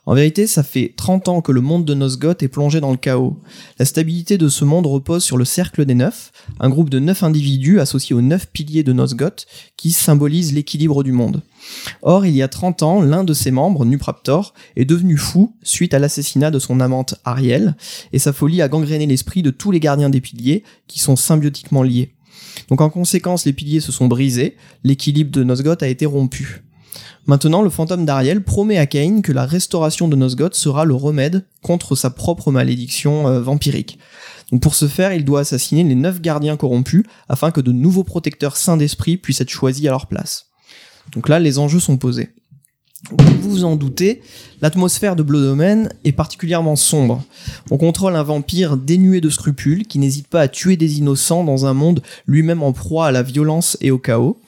En vérité, ça fait 30 ans que le monde de Nosgoth est plongé dans le chaos. La stabilité de ce monde repose sur le Cercle des Neufs, un groupe de neuf individus associés aux neuf piliers de Nosgoth qui symbolisent l'équilibre du monde. Or, il y a 30 ans, l'un de ses membres, Nupraptor, est devenu fou suite à l'assassinat de son amante Ariel, et sa folie a gangréné l'esprit de tous les gardiens des piliers, qui sont symbiotiquement liés. Donc en conséquence, les piliers se sont brisés, l'équilibre de Nosgoth a été rompu. Maintenant, le fantôme d'Ariel promet à Cain que la restauration de Nosgoth sera le remède contre sa propre malédiction euh, vampirique. Donc pour ce faire, il doit assassiner les neuf gardiens corrompus afin que de nouveaux protecteurs saints d'esprit puissent être choisis à leur place. Donc là, les enjeux sont posés. Vous vous en doutez, l'atmosphère de Omen est particulièrement sombre. On contrôle un vampire dénué de scrupules qui n'hésite pas à tuer des innocents dans un monde lui-même en proie à la violence et au chaos.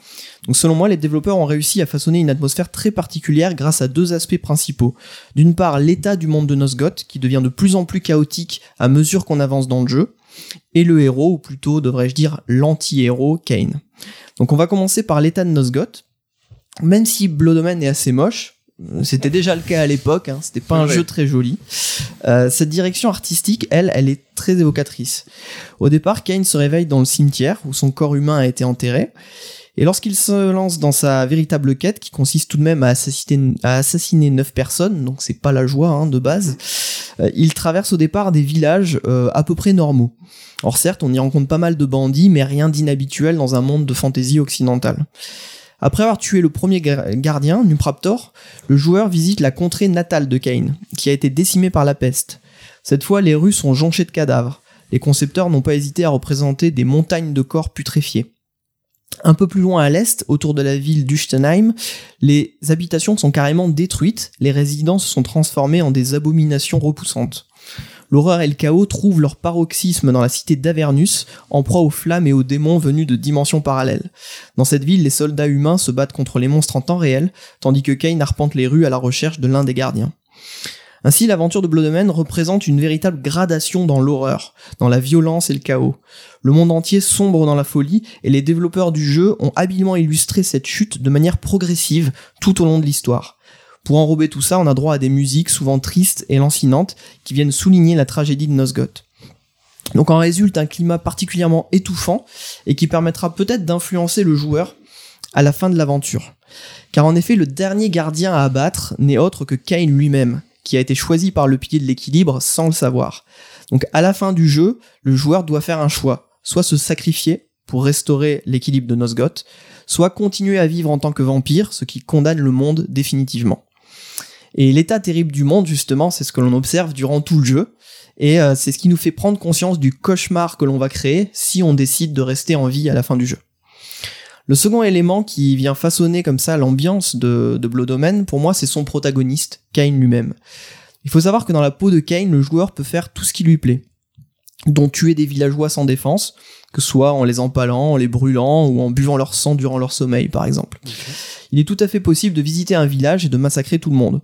Donc selon moi, les développeurs ont réussi à façonner une atmosphère très particulière grâce à deux aspects principaux. D'une part, l'état du monde de Nosgoth, qui devient de plus en plus chaotique à mesure qu'on avance dans le jeu, et le héros, ou plutôt devrais-je dire l'anti-héros, Cain. Donc on va commencer par l'état de Nosgoth. Même si Blood Omen est assez moche, c'était déjà le cas à l'époque, hein, c'était pas un Ouais. jeu très joli. Euh, cette direction artistique, elle, elle est très évocatrice. Au départ, Cain se réveille dans le cimetière où son corps humain a été enterré. Et lorsqu'il se lance dans sa véritable quête, qui consiste tout de même à assassiner, à assassiner 9 personnes, donc c'est pas la joie hein, de base, euh, il traverse au départ des villages euh, à peu près normaux. Or certes, on y rencontre pas mal de bandits, mais rien d'inhabituel dans un monde de fantasy occidentale. Après avoir tué le premier gar- gardien, Nupraptor, le joueur visite la contrée natale de Kane, qui a été décimée par la peste. Cette fois, les rues sont jonchées de cadavres. Les concepteurs n'ont pas hésité à représenter des montagnes de corps putréfiés. Un peu plus loin à l'est, autour de la ville d'Uchtenheim, les habitations sont carrément détruites, les résidents se sont transformés en des abominations repoussantes. L'horreur et le chaos trouvent leur paroxysme dans la cité d'Avernus, en proie aux flammes et aux démons venus de dimensions parallèles. Dans cette ville, les soldats humains se battent contre les monstres en temps réel, tandis que Kane arpente les rues à la recherche de l'un des gardiens. Ainsi, l'aventure de Blood Omen représente une véritable gradation dans l'horreur, dans la violence et le chaos. Le monde entier sombre dans la folie, et les développeurs du jeu ont habilement illustré cette chute de manière progressive tout au long de l'histoire. Pour enrober tout ça, on a droit à des musiques souvent tristes et lancinantes qui viennent souligner la tragédie de Nosgoth. Donc en résulte un climat particulièrement étouffant et qui permettra peut-être d'influencer le joueur à la fin de l'aventure. Car en effet, le dernier gardien à abattre n'est autre que Kane lui-même, qui a été choisi par le pilier de l'équilibre sans le savoir. Donc à la fin du jeu, le joueur doit faire un choix, soit se sacrifier pour restaurer l'équilibre de Nosgoth, soit continuer à vivre en tant que vampire, ce qui condamne le monde définitivement. Et l'état terrible du monde, justement, c'est ce que l'on observe durant tout le jeu, et euh, c'est ce qui nous fait prendre conscience du cauchemar que l'on va créer si on décide de rester en vie à la fin du jeu. Le second élément qui vient façonner comme ça l'ambiance de, de pour moi, c'est son protagoniste, Kane lui-même. Il faut savoir que dans la peau de Kane, le joueur peut faire tout ce qui lui plaît, dont tuer des villageois sans défense, que ce soit en les empalant, en les brûlant ou en buvant leur sang durant leur sommeil, par exemple. Il est tout à fait possible de visiter un village et de massacrer tout le monde.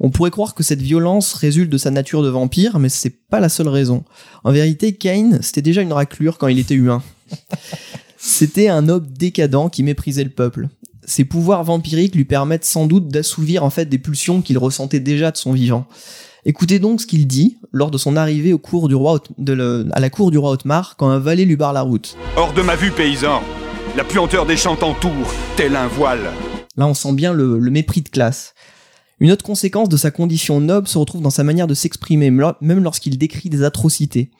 On pourrait croire que cette violence résulte de sa nature de vampire, mais c'est pas la seule raison. En vérité, Kane, c'était déjà une raclure quand il était humain. <laughs> C'était un homme décadent qui méprisait le peuple. Ses pouvoirs vampiriques lui permettent sans doute d'assouvir en fait des pulsions qu'il ressentait déjà de son vivant. Écoutez donc ce qu'il dit lors de son arrivée au cours du roi, Ot- de le- à la cour du roi Otmar quand un valet lui barre la route. Hors de ma vue, paysan. La puanteur des champs t'entoure, tel un voile. Là, on sent bien le, le mépris de classe. Une autre conséquence de sa condition noble se retrouve dans sa manière de s'exprimer, même lorsqu'il décrit des atrocités.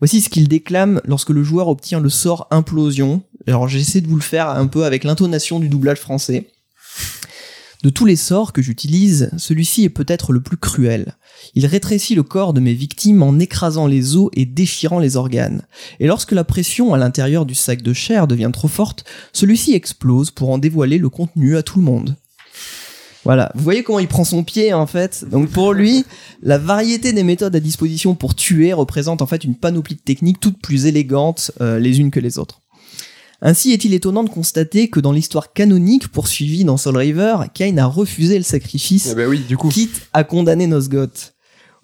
Voici ce qu'il déclame lorsque le joueur obtient le sort implosion. Alors j'essaie de vous le faire un peu avec l'intonation du doublage français. De tous les sorts que j'utilise, celui-ci est peut-être le plus cruel. Il rétrécit le corps de mes victimes en écrasant les os et déchirant les organes. Et lorsque la pression à l'intérieur du sac de chair devient trop forte, celui-ci explose pour en dévoiler le contenu à tout le monde. Voilà, vous voyez comment il prend son pied en fait. Donc pour lui, la variété des méthodes à disposition pour tuer représente en fait une panoplie de techniques toutes plus élégantes euh, les unes que les autres. Ainsi est-il étonnant de constater que dans l'histoire canonique poursuivie dans Soul River, Kain a refusé le sacrifice Eh ben oui, du coup. quitte à condamner Nosgoth.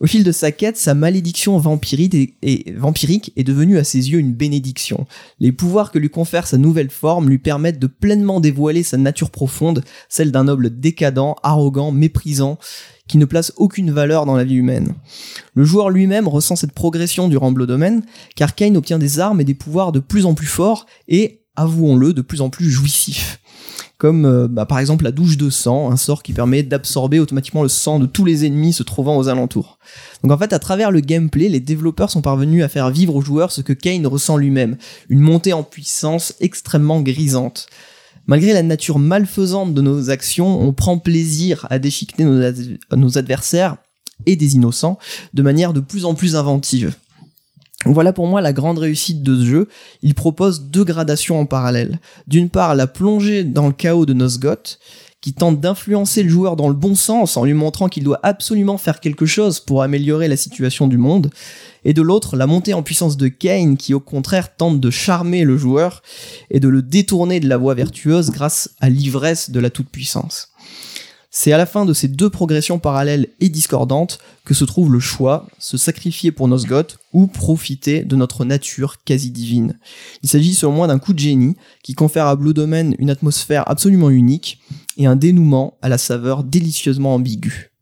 Au fil de sa quête, sa malédiction vampirique est, devenue à ses yeux une bénédiction. Les pouvoirs que lui confère sa nouvelle forme lui permettent de pleinement dévoiler sa nature profonde, celle d'un noble décadent, arrogant, méprisant, qui ne place aucune valeur dans la vie humaine. Le joueur lui-même ressent cette progression durant Omen, car Kain obtient des armes et des pouvoirs de plus en plus forts et, avouons-le, de plus en plus jouissifs comme euh, bah, par exemple la douche de sang, un sort qui permet d'absorber automatiquement le sang de tous les ennemis se trouvant aux alentours. Donc en fait, à travers le gameplay, les développeurs sont parvenus à faire vivre au joueur ce que Kane ressent lui-même, une montée en puissance extrêmement grisante. Malgré la nature malfaisante de nos actions, on prend plaisir à déchiqueter nos adversaires et des innocents de manière de plus en plus inventive. Voilà pour moi la grande réussite de ce jeu. Il propose deux gradations en parallèle. D'une part, la plongée dans le chaos de Nosgoth, qui tente d'influencer le joueur dans le bon sens en lui montrant qu'il doit absolument faire quelque chose pour améliorer la situation du monde. Et de l'autre, la montée en puissance de Kane, qui au contraire tente de charmer le joueur et de le détourner de la voie vertueuse grâce à l'ivresse de la toute-puissance. C'est à la fin de ces deux progressions parallèles et discordantes que se trouve le choix, se sacrifier pour Nosgoth ou profiter de notre nature quasi divine. Il s'agit selon moi d'un coup de génie qui confère à Blue Domain une atmosphère absolument unique et un dénouement à la saveur délicieusement ambiguë.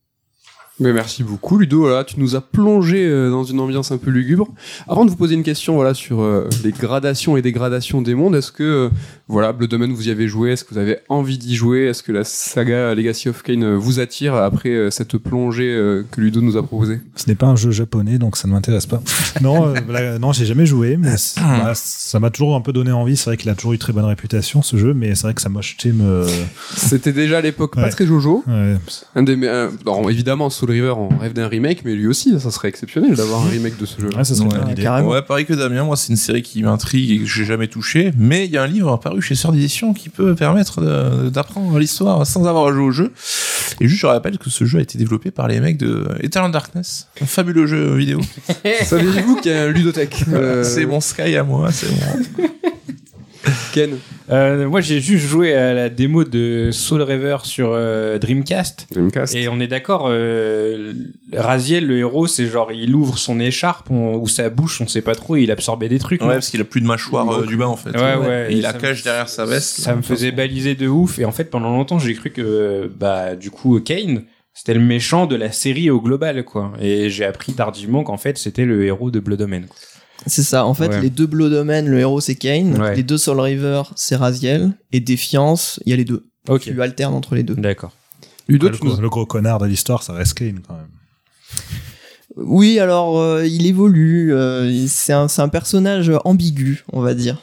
Mais merci beaucoup Ludo, voilà, tu nous as plongé euh, dans une ambiance un peu lugubre. Avant de vous poser une question voilà sur euh, les gradations et dégradations des mondes, est-ce que euh, voilà, Blood Omen vous y avez joué, est-ce que vous avez envie d'y jouer, est-ce que la saga Legacy of Kain euh, vous attire après euh, cette plongée euh, que Ludo nous a proposée? Ce n'est pas un jeu japonais, donc ça ne m'intéresse pas. <laughs> non, euh, voilà, non, j'ai jamais joué, mais voilà, ça m'a toujours un peu donné envie. C'est vrai qu'il a toujours eu très bonne réputation ce jeu, mais c'est vrai que ça m'a acheté me. C'était déjà à l'époque pas très jojo. Ouais, Un des, un- bon, évidemment, Soul River, on rêve d'un remake, mais lui aussi, ça serait exceptionnel d'avoir un remake de ce jeu. ouais, ça serait Ouais, l'idée. carrément. Ouais, pareil que Damien, moi c'est une série qui m'intrigue et que j'ai jamais touché, mais il y a un livre paru chez Sœur d'édition qui peut permettre d'apprendre l'histoire sans avoir à jouer au jeu. Et juste je rappelle que ce jeu a été développé par les mecs de Eternal Darkness, un fabuleux jeu vidéo. <laughs> Saviez-vous qu'il y a un ludothèque euh, C'est mon Sky à moi, c'est bon. <laughs> Ken Euh, moi, j'ai juste joué à la démo de Soul Reaver sur euh, Dreamcast. Dreamcast. Et on est d'accord, euh, Raziel, le héros, c'est genre, il ouvre son écharpe on- ou sa bouche, on sait pas trop, et il absorbait des trucs. Ouais, non parce qu'il a plus de mâchoire euh, d'humain en fait. Ouais, ouais, Et il la cache derrière sa veste. Ça me faisait baliser de ouf. Et en fait, pendant longtemps, j'ai cru que, bah, du coup, Kane, c'était le méchant de la série au global, quoi. Et j'ai appris tardivement qu'en fait, c'était le héros de Blood Omen. quoi. C'est ça. En fait, Ouais. les deux Blood Omen, le héros c'est Kane. Ouais. Les deux Soul River, c'est Raziel. Et Défiance, il y a les deux. Ok. Tu alternes entre les deux. D'accord. Ludo, le, tu nous... gros, le gros connard de l'histoire, ça reste Kane quand même. Oui, alors euh, il évolue. euh, c'est un, c'est un personnage ambigu, on va dire.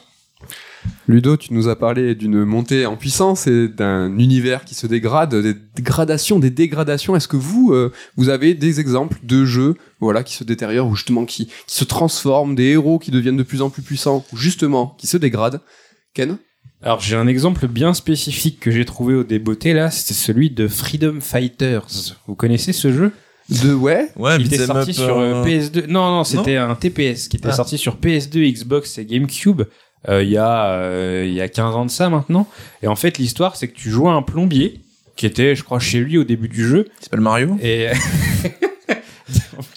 Ludo, tu nous as parlé d'une montée en puissance et d'un univers qui se dégrade, des dégradations, des dégradations. Est-ce que vous, euh, vous avez des exemples de jeux, voilà, qui se détériorent ou justement qui, qui se transforment, des héros qui deviennent de plus en plus puissants ou justement qui se dégradent? Ken? Alors, j'ai un exemple bien spécifique que j'ai trouvé au débeauté, là. C'était celui de Freedom Fighters. Vous connaissez ce jeu? De ouais Ouais, il était sorti up, sur euh, euh, PS2. Non, non, c'était un TPS qui était Ah. sorti sur PS2, Xbox et GameCube. Euh, Il y a euh, il y a 15 ans de ça maintenant. Et en fait, l'histoire, c'est que tu jouais un plombier qui était, je crois, chez lui au début du jeu. Il s'appelle Mario. Et <laughs>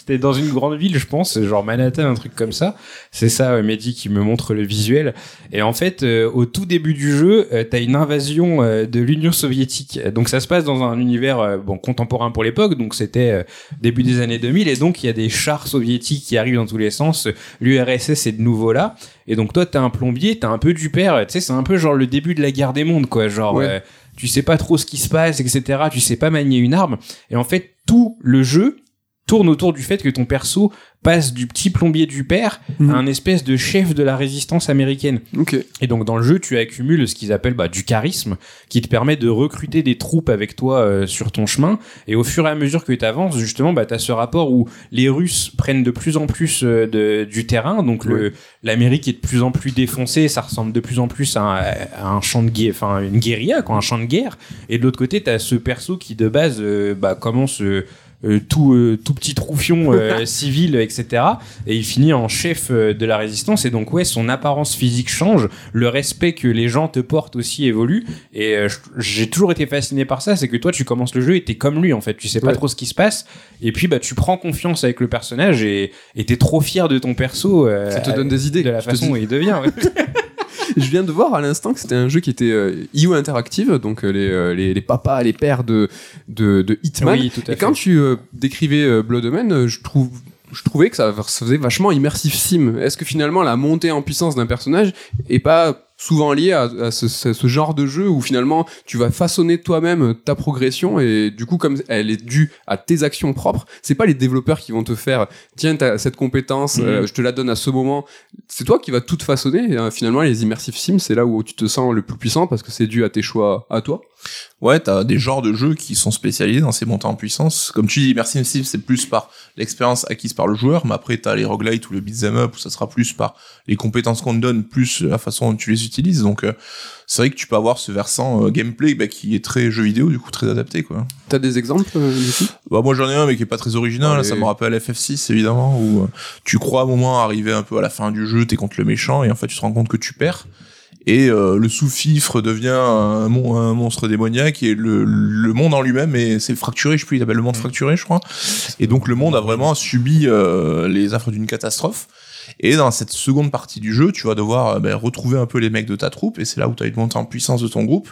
c'était dans une grande ville, je pense, genre Manhattan, un truc comme ça. C'est ça, euh, Mehdi, qui me montre le visuel. Et en fait, euh, au tout début du jeu, euh, t'as une invasion euh, de l'Union soviétique. Donc ça se passe dans un univers bon contemporain pour l'époque, donc c'était début des années 2000. Et donc il y a des chars soviétiques qui arrivent dans tous les sens. L'URSS est de nouveau là. Et donc toi, t'as un plombier, t'as un peu du père. Tu sais, c'est un peu genre le début de la guerre des mondes, quoi. Genre. Ouais. tu sais pas trop ce qui se passe, etc. Tu sais pas manier une arme. Et en fait, tout le jeu tourne autour du fait que ton perso passe du petit plombier du père Mhm. à un espèce de chef de la résistance américaine. Et donc dans le jeu, tu accumules ce qu'ils appellent bah, du charisme, qui te permet de recruter des troupes avec toi euh, sur ton chemin. Et au fur et à mesure que tu avances, justement, bah, tu as ce rapport où les Russes prennent de plus en plus euh, de, du terrain. Donc l'Amérique est de plus en plus défoncée, ça ressemble de plus en plus à un, à un champ de guerre, enfin une guérilla, quoi, un champ de guerre. Et de l'autre côté, tu as ce perso qui de base euh, bah, commence... euh, tout euh, tout petit troufion euh, <laughs> civil etc et il finit en chef euh, de la résistance. Et donc ouais son apparence physique change. Le respect que les gens te portent aussi évolue. Et euh, j'ai toujours été fasciné par ça. C'est que toi tu commences le jeu et t'es comme lui en fait. Tu sais pas Ouais. trop ce qui se passe. Et puis bah tu prends confiance avec le personnage et t'es trop fier de ton perso euh, Ça te donne des idées. de la façon où il devient ouais. <laughs> Je viens de voir à l'instant que c'était un jeu qui était euh, IO Interactive, donc euh, les, euh, les, les papas, les pères de, de, de Hitman. oui tout à Et fait quand tu euh, décrivais Blood Omen, je trouve je trouvais que ça, ça faisait vachement immersif sim. Est-ce que finalement la montée en puissance d'un personnage est pas souvent liée à, à ce, genre de jeu où finalement tu vas façonner toi-même ta progression et du coup comme elle est due à tes actions propres, c'est pas les développeurs qui vont te faire tiens t'as cette compétence, Mhm. euh, je te la donne à ce moment. C'est toi qui vas tout façonner. Et, euh, finalement les immersive sims c'est là où tu te sens le plus puissant parce que c'est dû à tes choix à toi. Ouais, t'as des genres de jeux qui sont spécialisés dans ces montées en puissance. Comme tu dis, Immersive Sim, c'est plus par l'expérience acquise par le joueur, mais après t'as les roguelites ou le beat'em up où ça sera plus par les compétences qu'on te donne, plus la façon dont tu les utilises. Donc euh, c'est vrai que tu peux avoir ce versant euh, gameplay bah, qui est très jeu vidéo, du coup très adapté quoi. T'as des exemples euh, Bah, moi j'en ai un mais qui est pas très original, là, Allez. ça me rappelle FF6 évidemment, où euh, tu crois à un moment arriver un peu à la fin du jeu, t'es contre le méchant et en fait tu te rends compte que tu perds. Et euh, le sous-fifre devient un, mon- un monstre démoniaque et le, le monde en lui-même et c'est fracturé, je sais plus, il appelle le monde fracturé je crois. Et donc le monde a vraiment subi euh, les affres d'une catastrophe. Et dans cette seconde partie du jeu, tu vas devoir euh, ben, retrouver un peu les mecs de ta troupe et c'est là où tu as une montée en puissance de ton groupe.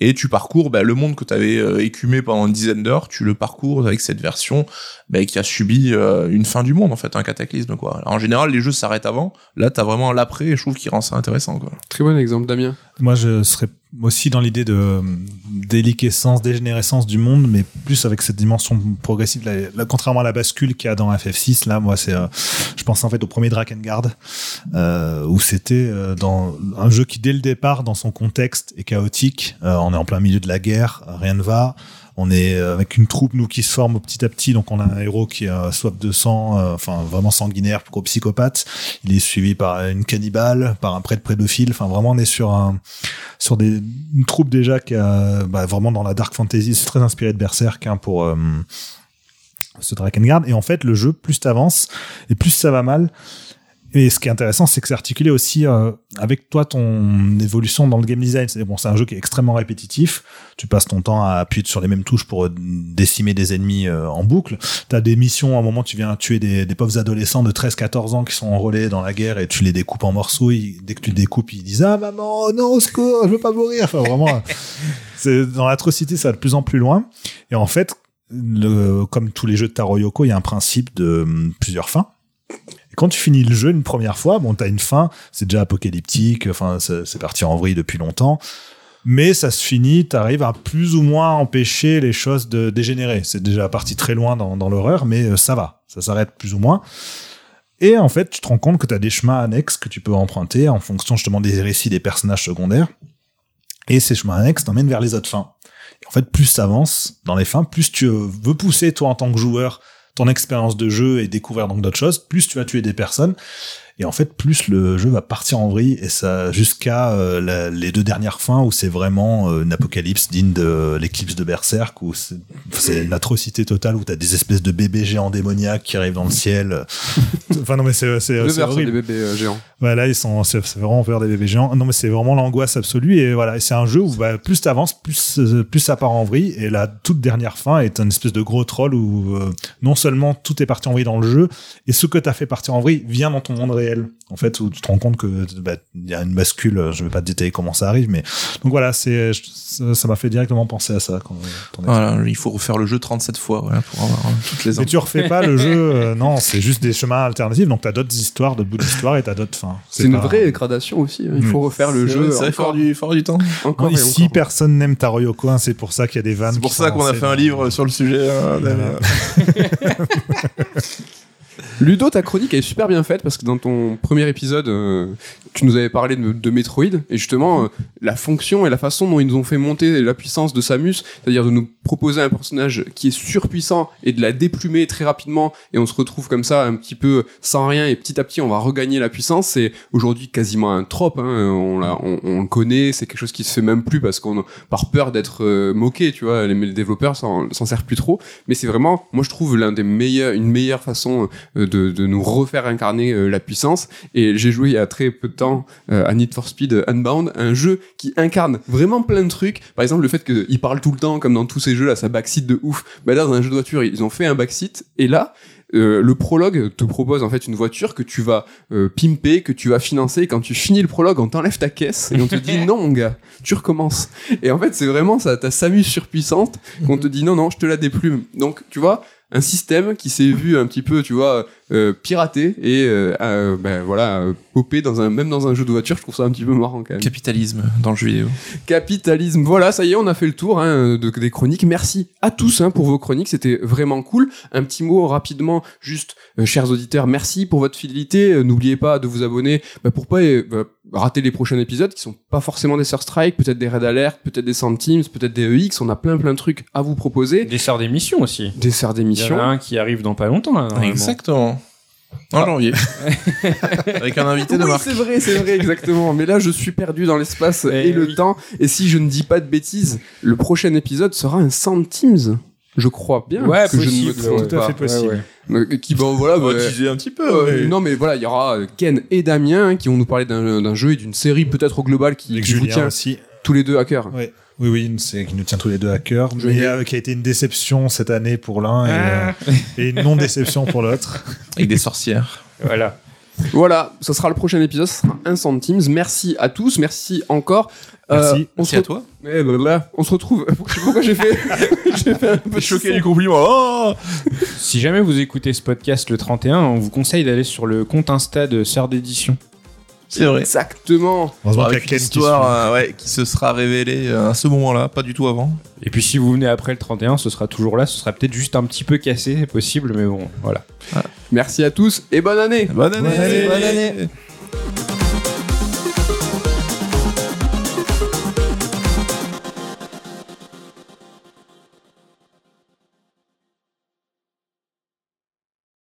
Et tu parcours bah, le monde que tu avais écumé pendant une dizaine d'heures, tu le parcours avec cette version bah, qui a subi euh, une fin du monde en fait, un cataclysme quoi. Alors, en général, les jeux s'arrêtent avant. Là, t'as vraiment l'après et je trouve qu'il rend ça intéressant quoi. Très bon exemple, Damien. Moi, je serais aussi dans l'idée de déliquescence, dégénérescence du monde, mais plus avec cette dimension progressive. Là, contrairement à la bascule qu'il y a dans FF6, là, moi, c'est, euh, je pense en fait au premier Drakengard, euh, où c'était euh, dans un jeu qui dès le départ, dans son contexte, est chaotique. On est en plein milieu de la guerre, rien ne va. On est euh, avec une troupe nous qui se forme petit à petit, donc on a un héros qui a soif de sang, euh, enfin vraiment sanguinaire, gros psychopathe. Il est suivi par une cannibale, par un prêtre pédophile. Enfin vraiment on est sur un sur des une troupe déjà qui a bah, vraiment dans la dark fantasy. C'est très inspiré de Berserk hein, pour euh, ce Drakengard. Et en fait le jeu plus t'avances et plus ça va mal. Et ce qui est intéressant, c'est que c'est articulé aussi euh, avec toi ton évolution dans le game design. C'est bon, c'est un jeu qui est extrêmement répétitif. Tu passes ton temps à appuyer sur les mêmes touches pour euh, décimer des ennemis euh, en boucle. T'as des missions, à un moment, tu viens tuer des, des pauvres adolescents de 13-14 ans qui sont enrôlés dans la guerre et tu les découpes en morceaux. Ils- dès que tu découpes, ils disent ah maman, non au secours, je veux pas mourir. Enfin vraiment, <laughs> c'est dans l'atrocité, ça va de plus en plus loin. Et en fait, le, comme tous les jeux de Taro Yoko, il y a un principe de hum, plusieurs fins. Quand tu finis le jeu une première fois, bon, t'as une fin, c'est déjà apocalyptique, enfin, c'est parti en vrille depuis longtemps. Mais ça se finit, t'arrives à plus ou moins empêcher les choses de dégénérer. C'est déjà parti très loin dans, dans l'horreur, mais euh, ça va, ça s'arrête plus ou moins. Et en fait, tu te rends compte que tu as des chemins annexes que tu peux emprunter en fonction justement des récits des personnages secondaires. Et ces chemins annexes t'emmènent vers les autres fins. Et en fait, plus t'avances dans les fins, plus tu veux pousser toi en tant que joueur ton expérience de jeu et découvrir donc d'autres choses, plus tu vas tuer des personnes. Et en fait, plus le jeu va partir en vrille et ça jusqu'à euh, les deux dernières fins où c'est vraiment euh, une apocalypse digne de l'éclipse de Berserk où c'est une atrocité totale où t'as des espèces de bébés géants démoniaques qui arrivent dans le ciel. <laughs> enfin non mais c'est c'est horrible. des bébés euh, géants. Ouais, là, ils sont, c'est vraiment peur des bébés géants. Non, mais c'est vraiment l'angoisse absolue. Et voilà, c'est un jeu où bah, plus t'avances, plus, euh, plus ça part en vrille. Et la toute dernière fin est une espèce de gros troll où euh, non seulement tout est parti en vrille dans le jeu, et ce que t'as fait partir en vrille vient dans ton monde réel. En fait, où tu te rends compte que bah, il y a une bascule. Je vais pas te détailler comment ça arrive, mais donc voilà, c'est ça m'a fait directement penser à ça. Quand, Voilà, il faut refaire le jeu 37 fois voilà, pour avoir euh, toutes les Mais tu refais pas le jeu, <laughs> euh, non, c'est juste des chemins alternatifs. Donc t'as d'autres histoires, d'autres bouts d'histoire et t'as d'autres fins. C'est une pas- vraie gradation aussi. hein. Il Mm. faut refaire le jeu vrai, c'est vrai, encore, du, avoir du temps. encore Non, ici, encore. personne n'aime Taro Yoko, hein, c'est pour ça qu'il y a des vannes. C'est pour ça qu'on a fait un livre sur le sujet. hein. <laughs> <laughs> Ludo, ta chronique est super bien faite parce que dans ton premier épisode, euh, tu nous avais parlé de, Metroid et justement euh, la fonction et la façon dont ils nous ont fait monter la puissance de Samus, c'est-à-dire de nous proposer un personnage qui est surpuissant et de la déplumer très rapidement et on se retrouve comme ça un petit peu sans rien et petit à petit on va regagner la puissance. C'est aujourd'hui quasiment un trope, hein, on, le connaît, c'est quelque chose qui se fait même plus parce qu'on par peur d'être euh, moqué, tu vois, les, développeurs s'en servent plus trop, mais c'est vraiment, moi je trouve l'un des meilleurs, une meilleure façon de, de nous refaire incarner euh, la puissance. Et j'ai joué il y a très peu de temps euh, à Need for Speed Unbound, un jeu qui incarne vraiment plein de trucs. Par exemple, le fait qu'il parle tout le temps, comme dans tous ces jeux là, ça backseat de ouf. Bah là, dans un jeu de voiture, ils ont fait un backseat, et là, euh, le prologue te propose en fait une voiture que tu vas euh, pimper, que tu vas financer. Et quand tu finis le prologue, on t'enlève ta caisse et on te dit <laughs> non mon gars, tu recommences. Et en fait, c'est vraiment ça, ta Samus surpuissante qu'on te dit non non, je te la déplume. Donc tu vois, un système qui s'est vu un petit peu, tu vois, euh, piraté et euh, euh, ben voilà, popé dans un même dans un jeu de voiture. Je trouve ça un petit peu marrant quand même. Capitalisme dans le jeu vidéo. Capitalisme. Voilà, ça y est, on a fait le tour hein, de, des chroniques. Merci à tous hein, pour vos chroniques, c'était vraiment cool. Un petit mot rapidement, juste, chers auditeurs, merci pour votre fidélité. N'oubliez pas de vous abonner bah, pour pas bah, rater les prochains épisodes qui sont pas forcément des Sur Strike, peut-être des Red Alert, peut-être des Teams, peut-être des EX. On a plein plein de trucs à vous proposer. Des sorts d'émission aussi. Des serres Il y en d'émission. a un qui arrive dans pas longtemps. là. Exactement. En janvier. <laughs> Avec un invité de Oui, marque. c'est vrai, c'est vrai, exactement. Mais là, je suis perdu dans l'espace et, Eh le oui. temps. Et si je ne dis pas de bêtises, le prochain épisode sera un Sound Teams. Je crois bien Ouais, que je ne me trompe. Tout à pas. fait possible. Ouais, ouais. Euh, Qui, bon, voilà, bah, teaser un petit peu. euh, mais- Non, mais voilà, il y aura euh, Ken et Damien hein, qui vont nous parler d'un jeu et d'une série peut-être au global qui, qui vous tient aussi. tous les deux à cœur. Ouais. Oui, oui, c'est qui nous tient tous les deux à cœur, Je mais euh, qui a été une déception cette année pour l'un et, Ah. euh, et une non-déception pour l'autre. Avec des sorcières. Voilà. Voilà, ce sera le prochain épisode, ce sera un centimes. Merci à tous, merci encore. Merci. on Merci se à toi. Eh, blablabla. On se retrouve. Je sais pas pourquoi j'ai fait. <laughs> j'ai fait un peu choqué du compliment. Oh Si jamais vous écoutez ce podcast le 31, on vous conseille d'aller sur le compte Insta de Sœur d'édition. C'est vrai. Exactement. Heureusement a Avec Ken une qui histoire suit. euh, ouais, qui se sera révélée euh, à ce moment-là, pas du tout avant. Et puis si vous venez après le 31, ce sera toujours là. Ce sera peut-être juste un petit peu cassé, c'est possible, mais bon, voilà. Merci à tous et bonne année. Bonne année. Bonne année. Bonne année.